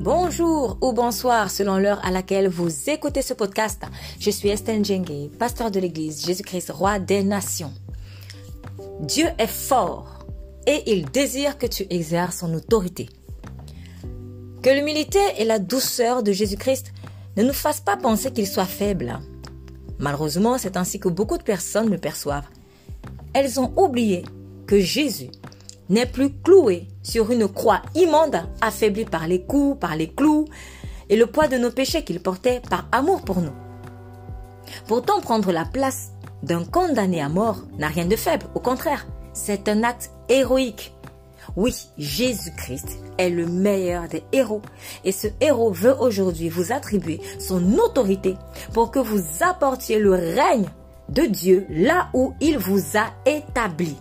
Bonjour ou bonsoir selon l'heure à laquelle vous écoutez ce podcast. Je suis Estelle Djengue, pasteur de l'église Jésus-Christ, roi des nations. Dieu est fort et il désire que tu exerces son autorité. Que l'humilité et la douceur de Jésus-Christ ne nous fassent pas penser qu'il soit faible. Malheureusement, c'est ainsi que beaucoup de personnes le perçoivent. Elles ont oublié que Jésus n'est plus cloué sur une croix immonde, affaibli par les coups, par les clous et le poids de nos péchés qu'il portait par amour pour nous. Pourtant, prendre la place d'un condamné à mort n'a rien de faible, au contraire, c'est un acte héroïque. Oui, Jésus-Christ est le meilleur des héros et ce héros veut aujourd'hui vous attribuer son autorité pour que vous apportiez le règne de Dieu là où il vous a établi.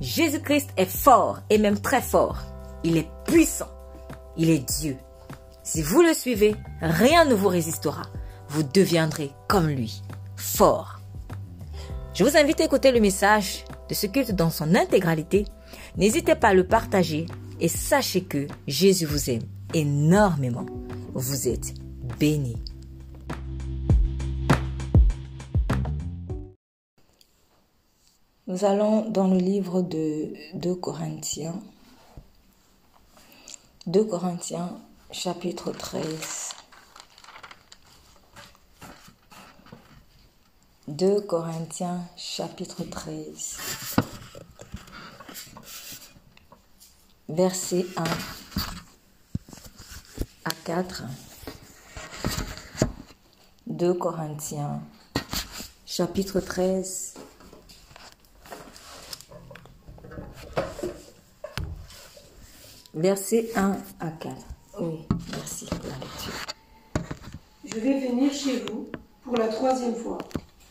Jésus-Christ est fort et même très fort. Il est puissant. Il est Dieu. Si vous le suivez, rien ne vous résistera. Vous deviendrez comme lui, fort. Je vous invite à écouter le message de ce culte dans son intégralité. N'hésitez pas à le partager et sachez que Jésus vous aime énormément. Vous êtes bénis. Nous allons dans le livre de 2 Corinthiens. 2 Corinthiens chapitre 13. 2 Corinthiens chapitre 13. Verset 1 à 4. 2 Corinthiens chapitre 13 Verset 1 à 4. Oui, merci pour la lecture. Je vais venir chez vous pour la troisième fois.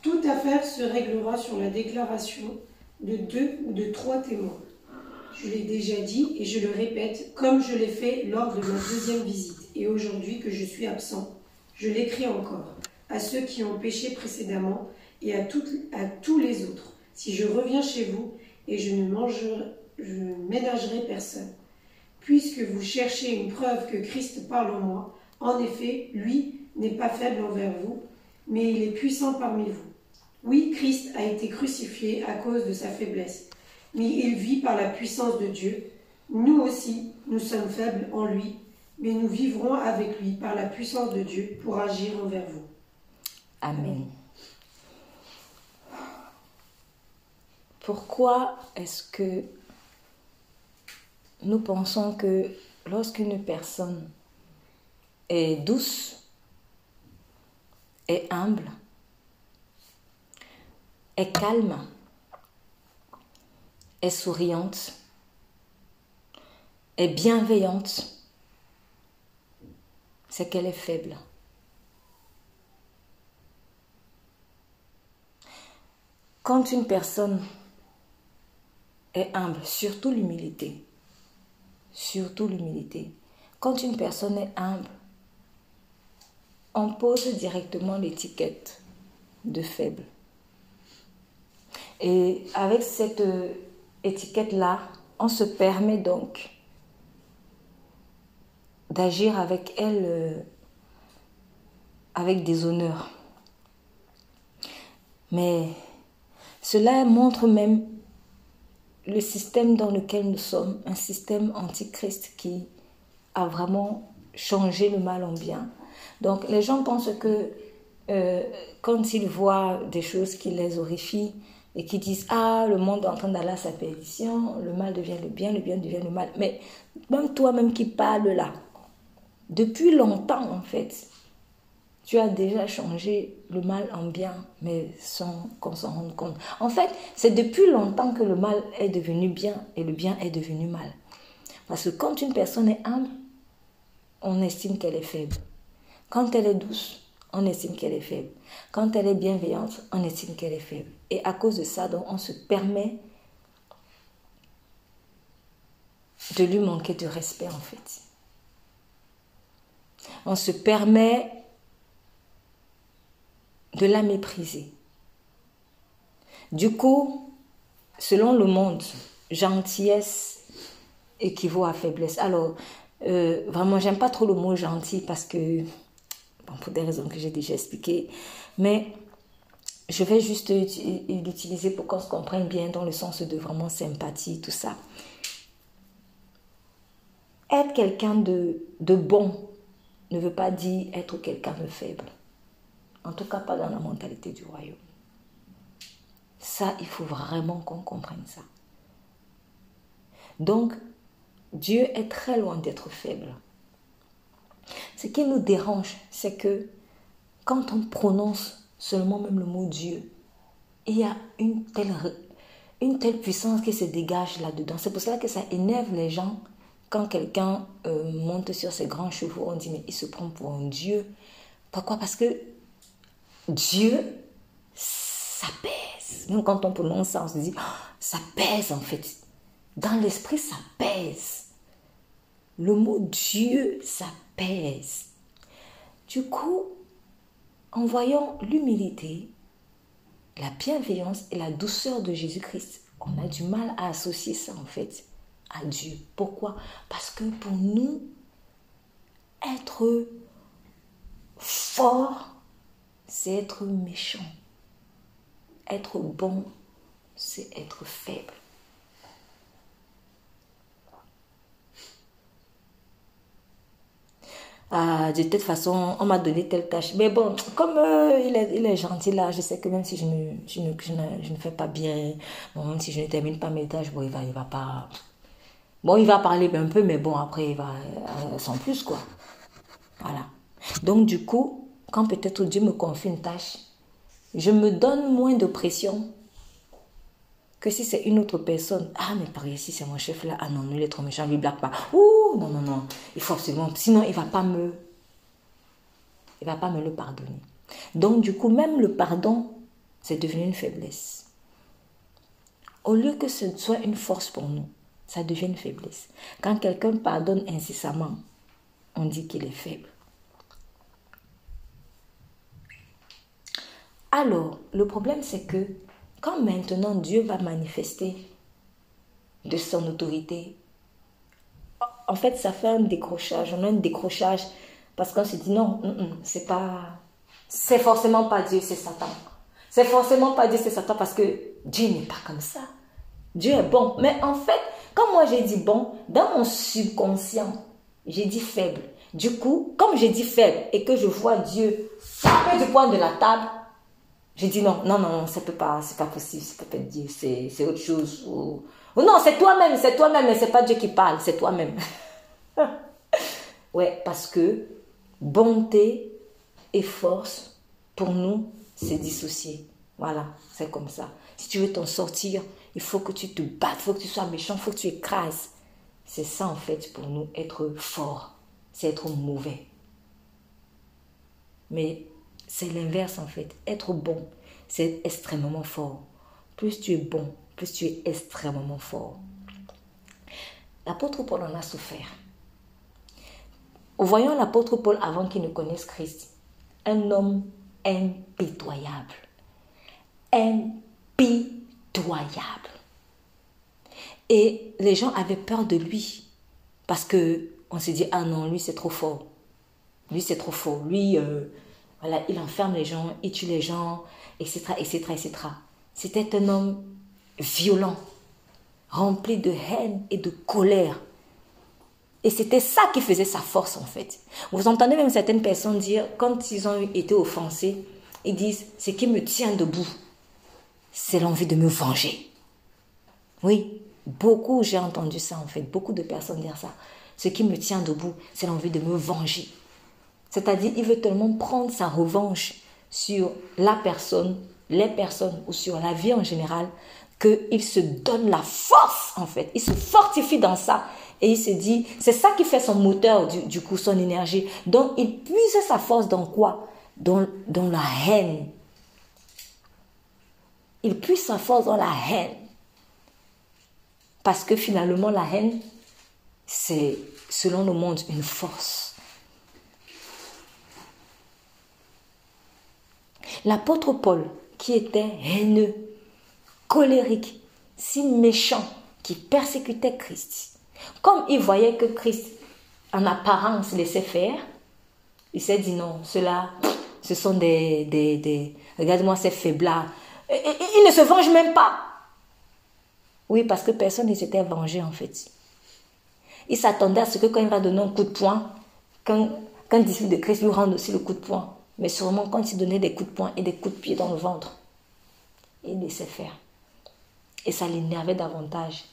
Toute affaire se réglera sur la déclaration de deux ou de trois témoins. Je l'ai déjà dit et je le répète, comme je l'ai fait lors de ma deuxième visite et aujourd'hui que je suis absent. Je l'écris encore à ceux qui ont péché précédemment et à, toutes, à tous les autres. Si je reviens chez vous et je ne mangerai, je ne ménagerai personne puisque vous cherchez une preuve que Christ parle en moi. En effet, lui n'est pas faible envers vous, mais il est puissant parmi vous. Oui, Christ a été crucifié à cause de sa faiblesse, mais il vit par la puissance de Dieu. Nous aussi, nous sommes faibles en lui, mais nous vivrons avec lui par la puissance de Dieu pour agir envers vous. Amen. Pourquoi est-ce que nous pensons que lorsqu'une personne est douce, est humble, est calme, est souriante, est bienveillante, c'est qu'elle est faible. Quand une personne est humble, surtout l'humilité, surtout l'humilité. Quand une personne est humble, on pose directement l'étiquette de faible. Et avec cette étiquette-là, on se permet donc d'agir avec elle euh, avec des honneurs. Mais cela montre même le système dans lequel nous sommes, un système antichrist qui a vraiment changé le mal en bien. Donc les gens pensent que euh, quand ils voient des choses qui les horrifient et qui disent ah le monde est en train d'aller à sa perdition, le mal devient le bien, le bien devient le mal. Mais même toi-même qui parles là, depuis longtemps en fait, tu as déjà changé le mal en bien, mais sans qu'on s'en rende compte. En fait, c'est depuis longtemps que le mal est devenu bien et le bien est devenu mal. Parce que quand une personne est humble, on estime qu'elle est faible. Quand elle est douce, on estime qu'elle est faible. Quand elle est bienveillante, on estime qu'elle est faible. Et à cause de ça, on se permet de lui manquer de respect, en fait. On se permet de la mépriser. Du coup, selon le monde, gentillesse équivaut à faiblesse. Alors, Euh, vraiment, j'aime pas trop le mot gentil parce que, pour des raisons que j'ai déjà expliquées, mais je vais juste l'utiliser pour qu'on se comprenne bien dans le sens de vraiment sympathie, tout ça. Être quelqu'un de bon ne veut pas dire être quelqu'un de faible. En tout cas, pas dans la mentalité du royaume. Ça, il faut vraiment qu'on comprenne ça. Donc, Dieu est très loin d'être faible. Ce qui nous dérange, c'est que quand on prononce seulement même le mot Dieu, il y a une telle, une telle puissance qui se dégage là-dedans. C'est pour cela que ça énerve les gens quand quelqu'un euh, monte sur ses grands chevaux. On dit, mais il se prend pour un Dieu. Pourquoi? Parce que Dieu, ça. Nous, quand on prononce ça, on se dit, oh, ça pèse en fait. Dans l'esprit, ça pèse. Le mot Dieu, ça. Du coup, en voyant l'humilité, la bienveillance et la douceur de Jésus-Christ, on a du mal à associer ça en fait à Dieu. Pourquoi? Parce que pour nous, être fort, c'est être méchant. Être bon, c'est être faible. Ah, de toute façon, on m'a donné telle tâche. Mais bon, comme euh, il, est, il, est, gentil là, je sais que même si je ne, fais pas bien, même si je ne termine pas mes tâches, bon, il va, il va pas. Bon, il va parler un peu, mais bon, après, il va euh, sans plus, quoi. Voilà. Donc, du coup, quand peut-être Dieu me confie une tâche, je me donne moins de pression que si c'est une autre personne. Ah, mais par ici, c'est mon chef là. Ah non, il est trop méchant, lui blague pas. Ouh, non, non, non. Il faut. Sinon, il va pas me. Il va pas me le pardonner. Donc, du coup, même le pardon, c'est devenu une faiblesse. Au lieu que ce soit une force pour nous, ça devient une faiblesse. Quand quelqu'un pardonne incessamment, on dit qu'il est faible. Alors, le problème, c'est que quand maintenant Dieu va manifester de son autorité, en fait, ça fait un décrochage. On a un décrochage parce qu'on se dit non, c'est pas. C'est forcément pas Dieu, c'est Satan. C'est forcément pas Dieu, c'est Satan parce que Dieu n'est pas comme ça. Dieu est bon. Mais en fait, quand moi j'ai dit bon, dans mon subconscient, j'ai dit faible. Du coup, comme j'ai dit faible et que je vois Dieu frapper du poing de la table, j'ai dit non, non, non, ça peut pas, c'est pas possible, ça peut pas être Dieu, c'est autre chose. Ou, non, c'est toi-même, c'est toi-même, mais c'est pas Dieu qui parle, c'est toi-même. ouais, parce que bonté et force, pour nous, c'est dissocié. Voilà, c'est comme ça. Si tu veux t'en sortir, il faut que tu te battes, il faut que tu sois méchant, il faut que tu écrases. C'est ça en fait pour nous, être fort, c'est être mauvais. Mais c'est l'inverse en fait. Être bon, c'est extrêmement fort. Plus tu es bon, plus tu es extrêmement fort. L'apôtre Paul en a souffert. Voyons l'apôtre Paul avant qu'il ne connaisse Christ. Un homme impitoyable. Impitoyable. Et les gens avaient peur de lui. Parce que on s'est dit, ah non, lui c'est trop fort. Lui c'est trop fort. Lui, euh, il enferme les gens, il tue les gens, etc., etc., etc. C'était un homme violent, rempli de haine et de colère. Et c'était ça qui faisait sa force en fait. Vous entendez même certaines personnes dire, quand ils ont été offensés, ils disent, ce qui me tient debout, c'est l'envie de me venger. Oui, beaucoup, j'ai entendu ça en fait, beaucoup de personnes dire ça. Ce qui me tient debout, c'est l'envie de me venger. C'est-à-dire, il veut tellement prendre sa revanche sur la personne, les personnes ou sur la vie en général, qu'il se donne la force, en fait. Il se fortifie dans ça. Et il se dit, c'est ça qui fait son moteur, du, coup, son énergie. Donc, il puise sa force dans quoi? Dans, dans la haine. Il puise sa force dans la haine. Parce que finalement, la haine, c'est, selon le monde, une force. L'apôtre Paul, qui était haineux, colérique, si méchant, qui persécutait Christ, comme il voyait que Christ en apparence laissait faire, il s'est dit non, cela, ce sont des, des, des regarde-moi ces faiblards. Il ne se venge même pas. Oui, parce que personne ne s'était vengé en fait. Il s'attendait à ce que quand il va donner un coup de poing, quand, quand disciple de Christ lui rende aussi le coup de poing. Mais sûrement quand il donnait des coups de poing et des coups de pied dans le ventre, il laissait faire. Et ça l'énervait davantage.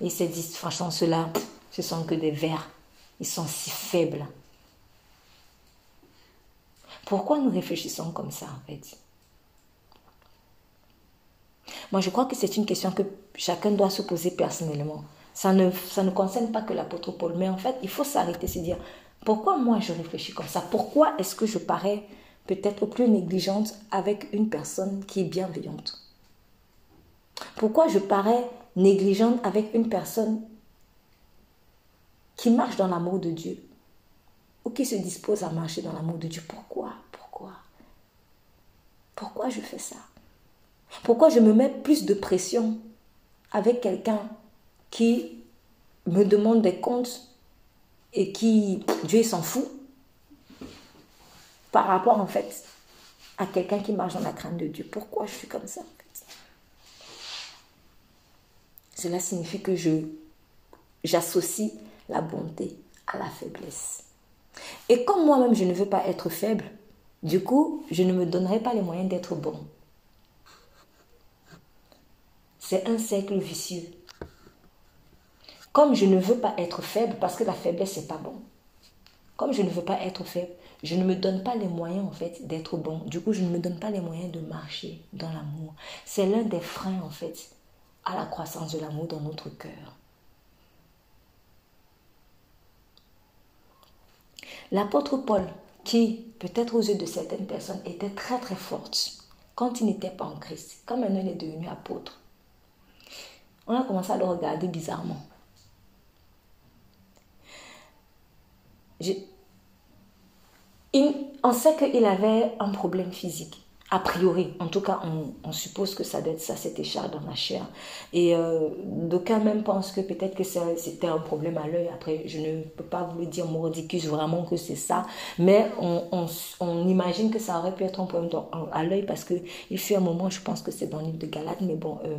il s'est dit, franchement, ceux-là, ce sont que des vers. Ils sont si faibles. Pourquoi nous réfléchissons comme ça, en fait? Moi, je crois que c'est une question que chacun doit se poser personnellement. Ça ne, ça ne concerne pas que l'apôtre Paul, mais en fait, il faut s'arrêter, se dire, pourquoi moi je réfléchis comme ça? Pourquoi est-ce que je parais peut-être plus négligente avec une personne qui est bienveillante. Pourquoi je parais négligente avec une personne qui marche dans l'amour de Dieu ou qui se dispose à marcher dans l'amour de Dieu? Pourquoi? Pourquoi? Pourquoi je fais ça? Pourquoi je me mets plus de pression avec quelqu'un qui me demande des comptes et qui, Dieu s'en fout, par rapport en fait à quelqu'un qui marche dans la crainte de Dieu. Pourquoi je suis comme ça Cela signifie que je j'associe la bonté à la faiblesse. Et comme moi-même je ne veux pas être faible, du coup, je ne me donnerai pas les moyens d'être bon. C'est un cercle vicieux. Comme je ne veux pas être faible, parce que la faiblesse, n'est pas bon. Comme je ne veux pas être faible, je ne me donne pas les moyens, en fait, d'être bon. Du coup, je ne me donne pas les moyens de marcher dans l'amour. C'est l'un des freins, en fait, à la croissance de l'amour dans notre cœur. L'apôtre Paul, qui, peut-être aux yeux de certaines personnes, était très très forte quand il n'était pas en Christ, quand maintenant il est devenu apôtre, on a commencé à le regarder bizarrement. On sait qu'il avait un problème physique. A priori, en tout cas, on, suppose que ça doit être ça, c'était écharpe dans la chair. Et euh, d'aucuns même pensent que peut-être que c'était un problème à l'œil. Après, je ne peux pas vous le dire mordicus vraiment que c'est ça, mais on, imagine que ça aurait pu être un problème à l'œil parce qu'il fut un moment, je pense que c'est dans l'île de Galate, mais bon, euh,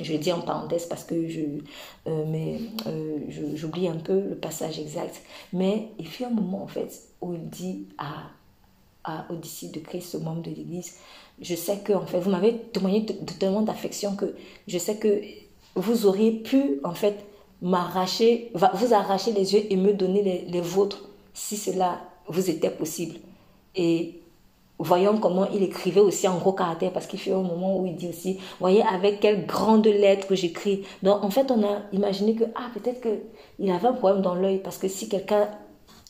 je dis en parenthèse parce que je, euh, mais, euh, j'oublie un peu le passage exact. Mais il fait un moment en fait où il dit à, à aux disciples de Christ, aux membres de l'Église, je sais que en fait vous m'avez témoigné de, tellement d'affection que je sais que vous auriez pu en fait m'arracher, vous arracher les yeux et me donner les, vôtres si cela vous était possible. Et voyons comment il écrivait aussi en gros caractère, parce qu'il fait un moment où il dit aussi, voyez avec quelles grandes lettres j'écris. Donc en fait, on a imaginé que, ah, peut-être qu'il avait un problème dans l'œil, parce que si quelqu'un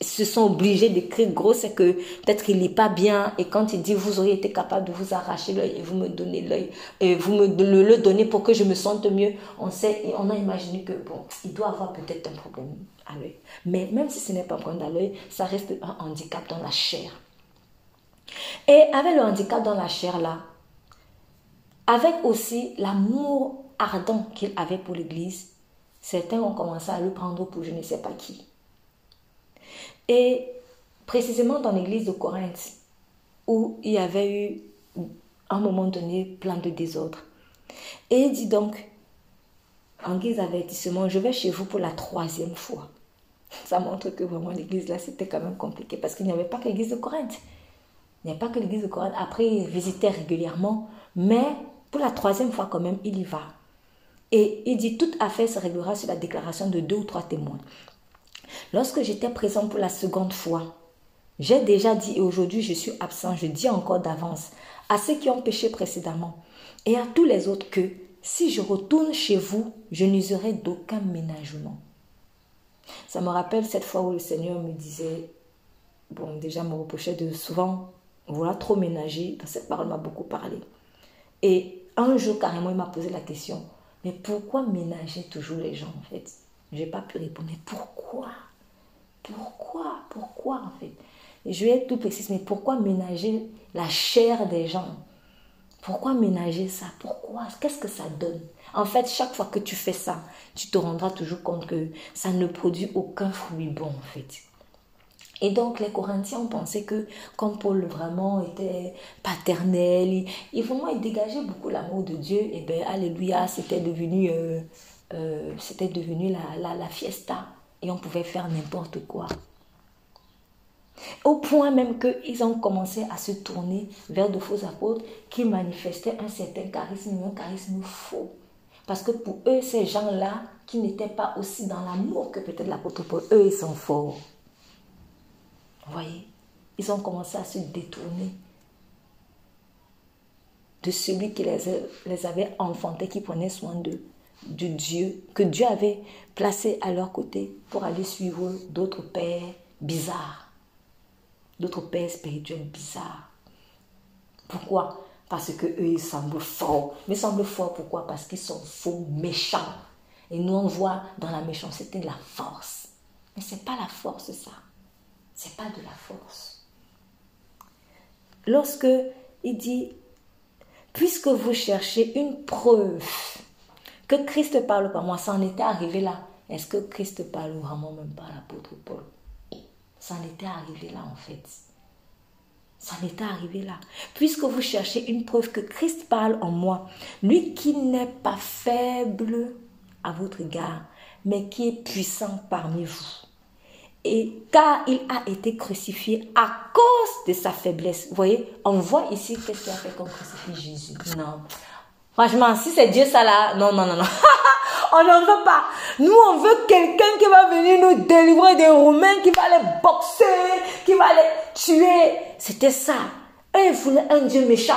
se sent obligé d'écrire gros, c'est que peut-être qu'il lit pas bien, et quand il dit, vous auriez été capable de vous arracher l'œil et vous me donnez l'œil, et vous me le, le donnez pour que je me sente mieux, on sait, et on a imaginé que, bon, il doit avoir peut-être un problème à l'œil. Mais même si ce n'est pas un problème à l'œil, ça reste un handicap dans la chair. Et avec le handicap dans la chair là, avec aussi l'amour ardent qu'il avait pour l'Église, certains ont commencé à le prendre pour je ne sais pas qui. Et précisément dans l'Église de Corinthe, où il y avait eu à un moment donné plein de désordre. Et il dit donc, en guise d'avertissement, je vais chez vous pour la troisième fois. Ça montre que vraiment l'église là, c'était quand même compliqué parce qu'il n'y avait pas que l'église de Corinthe. Il n'y a pas que l'église de Corinthe. Après, il visitait régulièrement. Mais pour la troisième fois, quand même, il y va. Et il dit toute affaire se réglera sur la déclaration de deux ou trois témoins. Lorsque j'étais présent pour la seconde fois, j'ai déjà dit et aujourd'hui je suis absent, je dis encore d'avance à ceux qui ont péché précédemment et à tous les autres que si je retourne chez vous, je n'userai d'aucun ménagement. Ça me rappelle cette fois où le Seigneur me disait, bon déjà me reprochait de souvent voilà, trop ménager. Dans cette parole m'a beaucoup parlé. Et un jour, carrément, il m'a posé la question, mais pourquoi ménager toujours les gens, en fait? Je n'ai pas pu répondre, mais pourquoi? Pourquoi? Pourquoi, en fait? Je vais être tout précise, mais pourquoi ménager la chair des gens? Pourquoi ménager ça? Pourquoi? Qu'est-ce que ça donne? En fait, chaque fois que tu fais ça, tu te rendras toujours compte que ça ne produit aucun fruit bon, en fait. Et donc les Corinthiens ont pensé que comme Paul vraiment était paternel, il, vraiment il dégageait beaucoup l'amour de Dieu, et bien alléluia, c'était devenu, euh, euh, c'était devenu la, la fiesta et on pouvait faire n'importe quoi. Au point même qu'ils ont commencé à se tourner vers de faux apôtres qui manifestaient un certain charisme, un charisme faux. Parce que pour eux, ces gens-là, qui n'étaient pas aussi dans l'amour que peut-être l'apôtre Paul, eux, ils sont forts. Vous voyez? Ils ont commencé à se détourner de celui qui les, les avait enfantés, qui prenait soin d'eux, de Dieu, que Dieu avait placé à leur côté pour aller suivre d'autres pères bizarres d'autres pères spirituels bizarres. Pourquoi? Parce que eux, ils semblent forts. Mais ils semblent forts pourquoi? Parce qu'ils sont faux, méchants. Et nous, on voit dans la méchanceté de la force. Mais ce n'est pas la force, ça. Ce n'est pas de la force. Lorsque il dit, puisque vous cherchez une preuve que Christ parle par moi, ça en était arrivé là. Est-ce que Christ parle vraiment même par l'apôtre Paul? Ça en était arrivé là en fait. Ça en était arrivé là. Puisque vous cherchez une preuve que Christ parle en moi, lui qui n'est pas faible à votre égard, mais qui est puissant parmi vous. Et car il a été crucifié à cause de sa faiblesse. Vous voyez, on voit ici qu'est-ce qu'il a fait qu'on crucifie Jésus. Non. Franchement, si c'est Dieu ça là, non, non, non, non. on n'en veut pas. Nous, on veut quelqu'un qui va venir nous délivrer des Romains, qui va les boxer, qui va les tuer. C'était ça. Ils voulaient un Dieu méchant.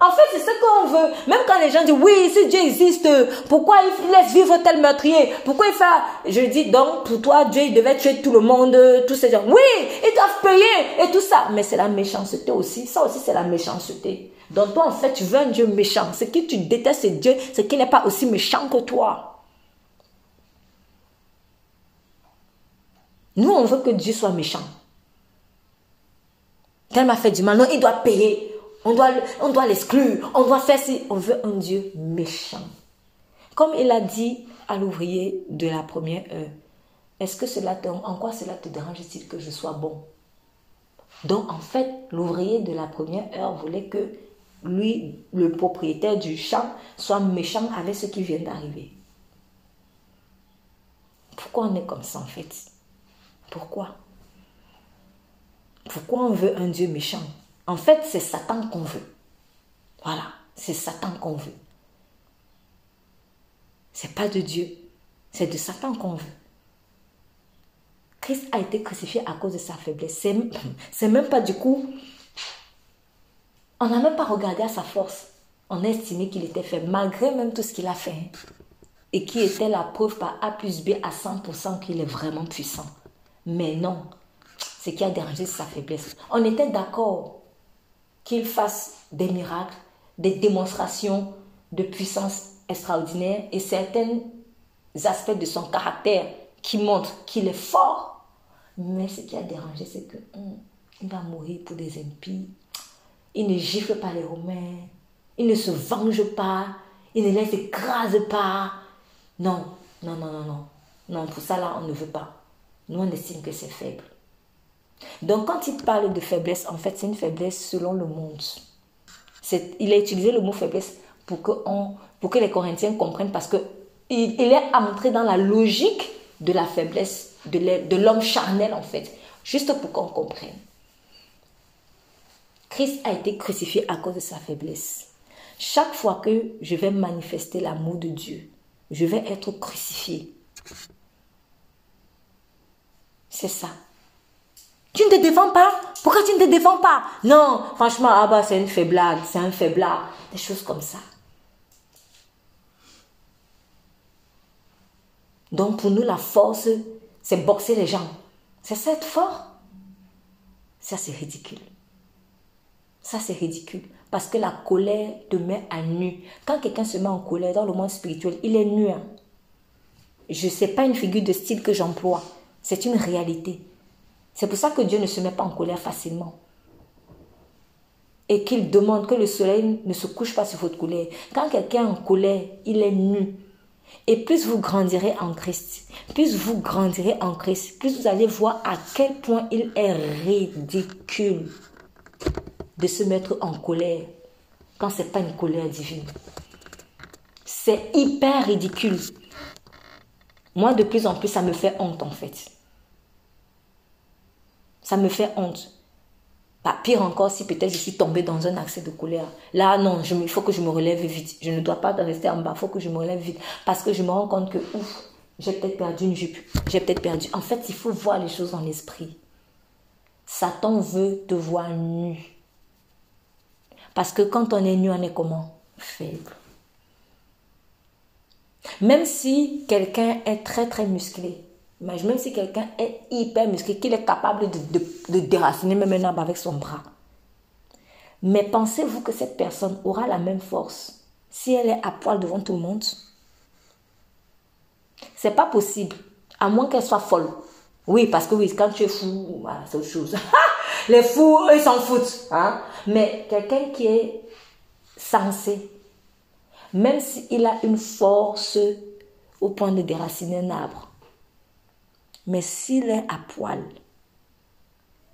En fait, c'est ce qu'on veut. Même quand les gens disent, oui, si Dieu existe, pourquoi il laisse vivre tel meurtrier? Pourquoi il fait... Je dis, donc, pour toi, Dieu, il devait tuer tout le monde, tous ces gens. Oui, ils doivent payer et tout ça. Mais c'est la méchanceté aussi. Ça aussi, c'est la méchanceté. Donc toi, en fait, tu veux un Dieu méchant. Ce qui tu détestes, c'est Dieu, c'est qu'il n'est pas aussi méchant que toi. Nous, on veut que Dieu soit méchant. Tel m'a fait du mal. Non, il doit payer. On doit, on doit l'exclure. On doit faire si. On veut un Dieu méchant. Comme il a dit à l'ouvrier de la première heure, est-ce que cela en quoi cela te dérange-t-il que je sois bon? Donc en fait, l'ouvrier de la première heure voulait que lui, le propriétaire du champ, soit méchant avec ce qui vient d'arriver. Pourquoi on est comme ça en fait? Pourquoi? Pourquoi on veut un Dieu méchant? En fait, c'est Satan qu'on veut. Voilà, c'est Satan qu'on veut. C'est pas de Dieu, c'est de Satan qu'on veut. Christ a été crucifié à cause de sa faiblesse. C'est même pas du coup on n'a même pas regardé à sa force. On a estimé qu'il était faible, malgré même tout ce qu'il a fait. Et qui était la preuve par A plus B à 100% qu'il est vraiment puissant. Mais non, ce qui a dérangé, sa faiblesse. On était d'accord qu'il fasse des miracles, des démonstrations de puissance extraordinaire et certains aspects de son caractère qui montrent qu'il est fort. Mais ce qui a dérangé, c'est qu'il hmm, va mourir pour des impies il ne gifle pas les Romains. Il ne se venge pas. Il ne les écrase pas. Non, non, non, non, non. Non, pour ça là, on ne veut pas. Nous, on estime que c'est faible. Donc, quand il parle de faiblesse, en fait, c'est une faiblesse selon le monde. Il a utilisé le mot faiblesse pour que, les Corinthiens comprennent parce que il, est entré dans la logique de la faiblesse de l'homme charnel, en fait. Juste pour qu'on comprenne. Christ a été crucifié à cause de sa faiblesse. Chaque fois que je vais manifester l'amour de Dieu, je vais être crucifié. C'est ça. Tu ne te défends pas? Pourquoi tu ne te défends pas? Non, franchement, ah bah, c'est une faiblade, c'est un faiblard. Des choses comme ça. Donc pour nous, la force, c'est boxer les gens. C'est ça être fort Ça, c'est ridicule. Ça, c'est ridicule. Parce que la colère te met à nu. Quand quelqu'un se met en colère dans le monde spirituel, il est nu. Hein. Je ne sais pas une figure de style que j'emploie. C'est une réalité. C'est pour ça que Dieu ne se met pas en colère facilement. et qu'il demande que le soleil ne se couche pas sur votre colère. Quand quelqu'un est en colère, il est nu. Et plus vous grandirez en Christ, plus vous grandirez en Christ, plus vous allez voir à quel point il est ridicule de se mettre en colère quand ce n'est pas une colère divine. C'est hyper ridicule. Moi, de plus en plus, ça me fait honte en fait. Ça me fait honte. Pas pire encore si peut-être je suis tombée dans un accès de colère. Là, non, il faut que je me relève vite. Je ne dois pas rester en bas, il faut que je me relève vite. Parce que je me rends compte que, ouf, j'ai peut-être perdu une jupe. J'ai peut-être perdu. En fait, il faut voir les choses dans l'esprit. Satan veut te voir nu. Parce que quand on est nu, on est comment Faible. Même si quelqu'un est très très musclé, même si quelqu'un est hyper musclé, qu'il est capable de, de, déraciner même un arbre avec son bras. Mais pensez-vous que cette personne aura la même force si elle est à poil devant tout le monde? C'est pas possible, à moins qu'elle soit folle. Oui, parce que oui, quand tu es fou, c'est autre chose. Les fous, eux, ils s'en foutent. Hein? Mais quelqu'un qui est sensé, même s'il a une force au point de déraciner un arbre, mais s'il est à poil,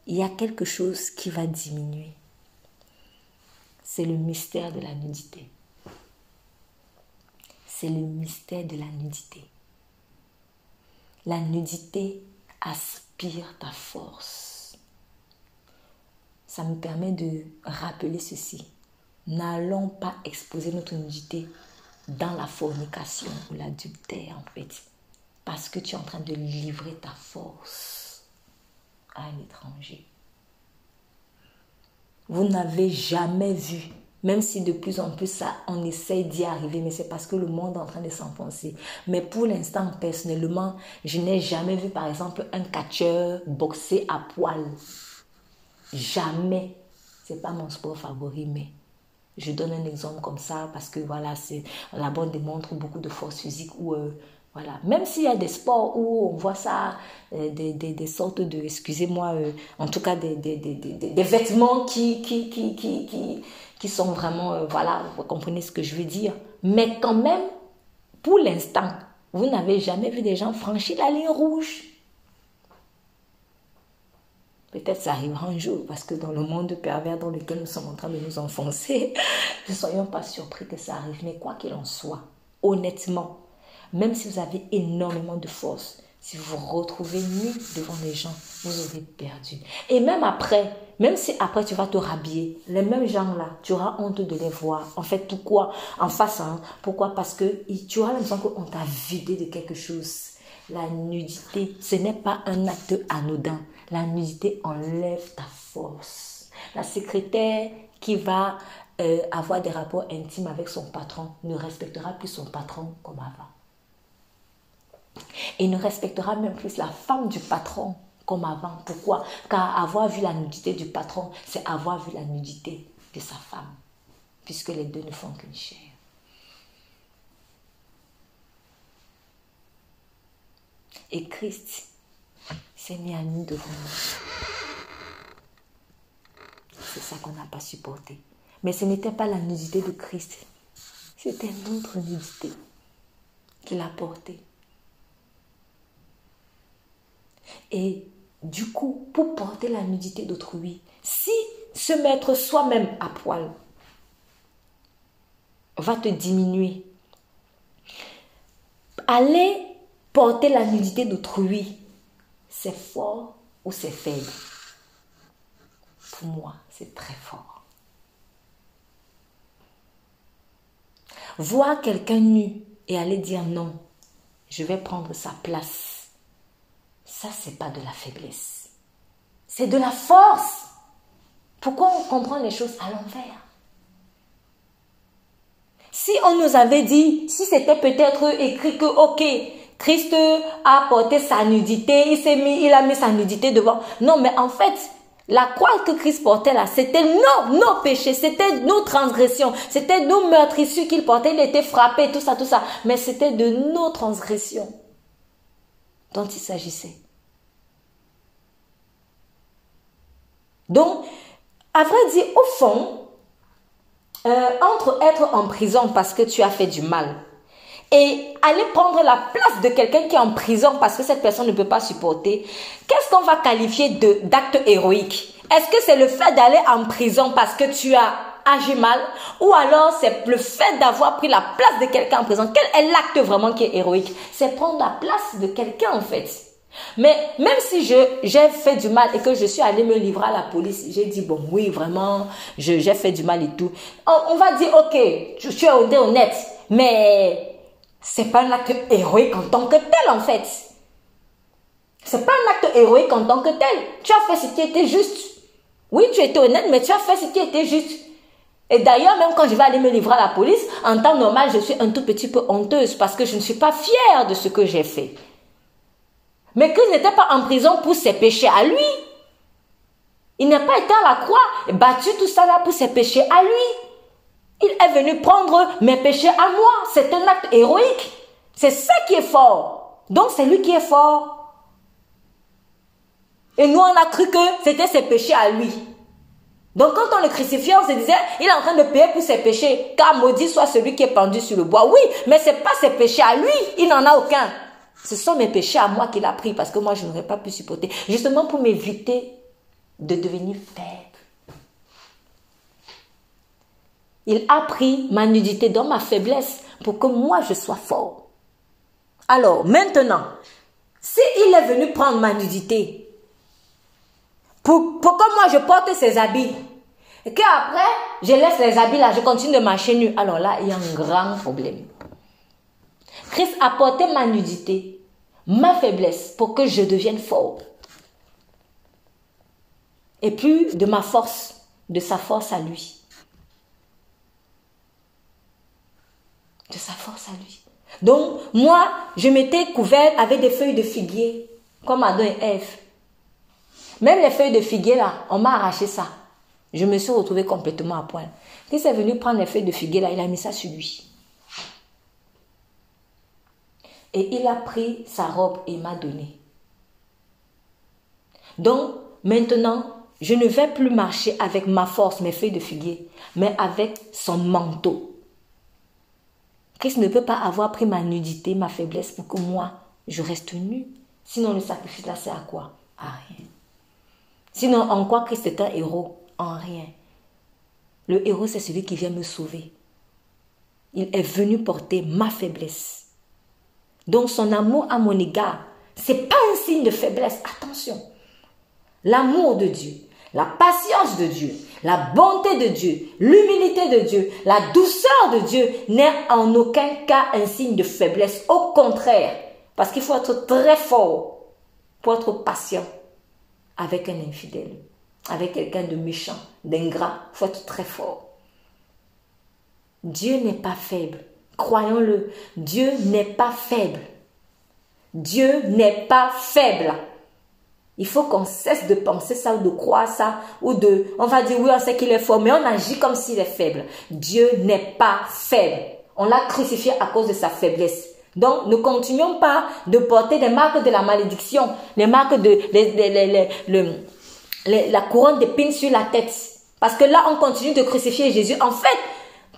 il y a quelque chose qui va diminuer. C'est le mystère de la nudité. C'est le mystère de la nudité. La nudité aspire ta force. Ça me permet de rappeler ceci. N'allons pas exposer notre nudité dans la fornication ou l'adultère en fait parce que tu es en train de livrer ta force à un étranger. Vous n'avez jamais vu, même si de plus en plus ça, on essaye d'y arriver, mais c'est parce que le monde est en train de s'enfoncer. Mais pour l'instant, personnellement, je n'ai jamais vu, par exemple, un catcheur boxer à poil. Jamais. C'est pas mon sport favori, mais je donne un exemple comme ça parce que voilà, c'est là-bas démontre beaucoup de force physique ou euh, voilà. Même s'il y a des sports où on voit ça, euh, des, des, sortes de, excusez-moi, euh, en tout cas des, des vêtements qui, qui, qui, qui, qui, sont vraiment, euh, voilà, vous comprenez ce que je veux dire. Mais quand même, pour l'instant, vous n'avez jamais vu des gens franchir la ligne rouge. Peut-être ça arrivera un jour, parce que dans le monde pervers dans lequel nous sommes en train de nous enfoncer, ne soyons pas surpris que ça arrive. Mais quoi qu'il en soit, honnêtement, même si vous avez énormément de force, si vous vous retrouvez nu devant les gens, vous aurez perdu. Et même après, même si après tu vas te rhabiller, les mêmes gens-là, tu auras honte de les voir. En fait, pourquoi? En face, hein? pourquoi? Parce que tu auras l'impression qu'on t'a vidé de quelque chose. La nudité, ce n'est pas un acte anodin. La nudité enlève ta force. La secrétaire qui va euh, avoir des rapports intimes avec son patron ne respectera plus son patron comme avant. Et ne respectera même plus la femme du patron comme avant. Pourquoi? Car avoir vu la nudité du patron, c'est avoir vu la nudité de sa femme, puisque les deux ne font qu'une chair. Et Christ s'est mis à nous devant nous. C'est ça qu'on n'a pas supporté. Mais ce n'était pas la nudité de Christ, c'était notre nudité qu'il a portée. Et du coup, pour porter la nudité d'autrui, si se mettre soi-même à poil va te diminuer, aller porter la nudité d'autrui, c'est fort ou c'est faible? Pour moi, c'est très fort. Voir quelqu'un nu et aller dire non, je vais prendre sa place ça, c'est pas de la faiblesse. C'est de la force. Pourquoi on comprend les choses à l'envers? Si on nous avait dit, si c'était peut-être écrit que, ok, Christ a porté sa nudité, il s'est mis, il a mis sa nudité devant. Non, mais en fait, la croix que Christ portait là, c'était nos, nos péchés, c'était nos transgressions, c'était nos meurtrissures qu'il portait, il était frappé, tout ça, tout ça. Mais c'était de nos transgressions dont il s'agissait. Donc, à vrai dire, au fond, euh, entre être en prison parce que tu as fait du mal et aller prendre la place de quelqu'un qui est en prison parce que cette personne ne peut pas supporter, qu'est-ce qu'on va qualifier d'acte héroïque? Est-ce que c'est le fait d'aller en prison parce que tu as agi mal ou alors c'est le fait d'avoir pris la place de quelqu'un en prison? Quel est l'acte vraiment qui est héroïque? C'est prendre la place de quelqu'un en fait. Mais même si j'ai fait du mal et que je suis allé me livrer à la police, j'ai dit bon oui vraiment j'ai fait du mal et tout. On, va dire ok je suis honnête, mais c'est pas un acte héroïque en tant que tel en fait. C'est pas un acte héroïque en tant que tel. Tu as fait ce qui était juste. Oui, tu étais honnête, mais tu as fait ce qui était juste. Et d'ailleurs, même quand je vais aller me livrer à la police, en temps normal, je suis un tout petit peu honteuse parce que je ne suis pas fière de ce que j'ai fait. Mais Christ n'était pas en prison pour ses péchés à lui. Il n'a pas été à la croix et battu tout ça là pour ses péchés à lui. Il est venu prendre mes péchés à moi. C'est un acte héroïque. C'est ça qui est fort. Donc c'est lui qui est fort. Et nous, on a cru que c'était ses péchés à lui. Donc quand on le crucifiait, on se disait, il est en train de payer pour ses péchés. Car maudit soit celui qui est pendu sur le bois. Oui, mais ce n'est pas ses péchés à lui. Il n'en a aucun. Ce sont mes péchés à moi qu'il a pris parce que moi, je n'aurais pas pu supporter. Justement pour m'éviter de devenir faible. Il a pris ma nudité dans ma faiblesse pour que moi, je sois fort. Alors, maintenant, s'il est venu prendre ma nudité pour, pour que moi, je porte ses habits, et qu'après, je laisse les habits là, je continue de marcher nu, alors là, il y a un grand problème. Christ a porté ma nudité ma faiblesse pour que je devienne fort. Et plus de ma force, de sa force à lui. De sa force à lui. Donc, moi, je m'étais couvert avec des feuilles de figuier, comme Adam et Ève. Même les feuilles de figuier, là, on m'a arraché ça. Je me suis retrouvée complètement à poil. Quand est venu prendre les feuilles de figuier, là, il a mis ça sur lui. Et il a pris sa robe et m'a donné. Donc, maintenant, je ne vais plus marcher avec ma force, mes feuilles de figuier, mais avec son manteau. Christ ne peut pas avoir pris ma nudité, ma faiblesse pour que moi, je reste nu. Sinon, le sacrifice là, c'est à quoi? À rien. Sinon, en quoi Christ est un héros? En rien. Le héros, c'est celui qui vient me sauver. Il est venu porter ma faiblesse. Donc son amour à mon égard, c'est pas un signe de faiblesse. Attention. L'amour de Dieu, la patience de Dieu, la bonté de Dieu, l'humilité de Dieu, la douceur de Dieu n'est en aucun cas un signe de faiblesse. Au contraire, parce qu'il faut être très fort pour être patient avec un infidèle, avec quelqu'un de méchant, d'ingrat. Il faut être très fort. Dieu n'est pas faible. Croyons-le, Dieu n'est pas faible. Dieu n'est pas faible. Il faut qu'on cesse de penser ça ou de croire ça ou de, on va dire oui, on sait qu'il est fort, mais on agit comme s'il est faible. Dieu n'est pas faible. On l'a crucifié à cause de sa faiblesse. Donc, ne continuons pas de porter des marques de la malédiction, les marques de la couronne d'épines sur la tête. Parce que là, on continue de crucifier Jésus. En fait,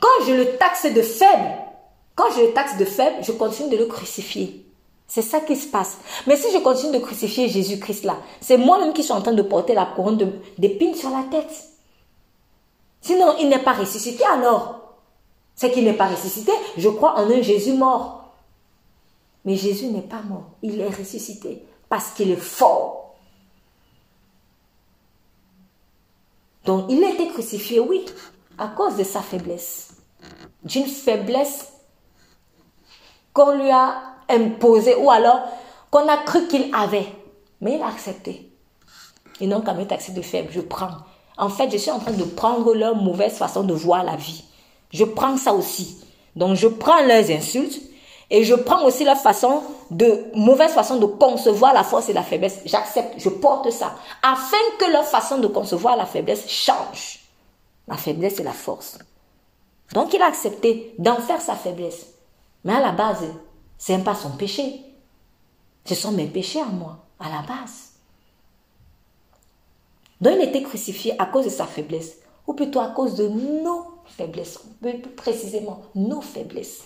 quand je le taxe de faible, quand je le taxe de faible, je continue de le crucifier. C'est ça qui se passe. Mais si je continue de crucifier Jésus-Christ là, c'est moi-même qui suis en train de porter la couronne d'épines sur la tête. Sinon, il n'est pas ressuscité alors. C'est qu'il n'est pas ressuscité. Je crois en un Jésus mort. Mais Jésus n'est pas mort. Il est ressuscité parce qu'il est fort. Donc, il a été crucifié, oui, à cause de sa faiblesse. D'une faiblesse qu'on lui a imposé ou alors qu'on a cru qu'il avait. Mais il a accepté. Ils n'ont qu'à me taxer de faible. Je prends. En fait, je suis en train de prendre leur mauvaise façon de voir la vie. Je prends ça aussi. Donc, je prends leurs insultes et je prends aussi leur façon de, mauvaise façon de concevoir la force et la faiblesse. J'accepte, je porte ça. Afin que leur façon de concevoir la faiblesse change. La faiblesse et la force. Donc, il a accepté d'en faire sa faiblesse. Mais à la base, ce n'est pas son péché. Ce sont mes péchés à moi, à la base. Donc il était crucifié à cause de sa faiblesse, ou plutôt à cause de nos faiblesses, plus précisément nos faiblesses.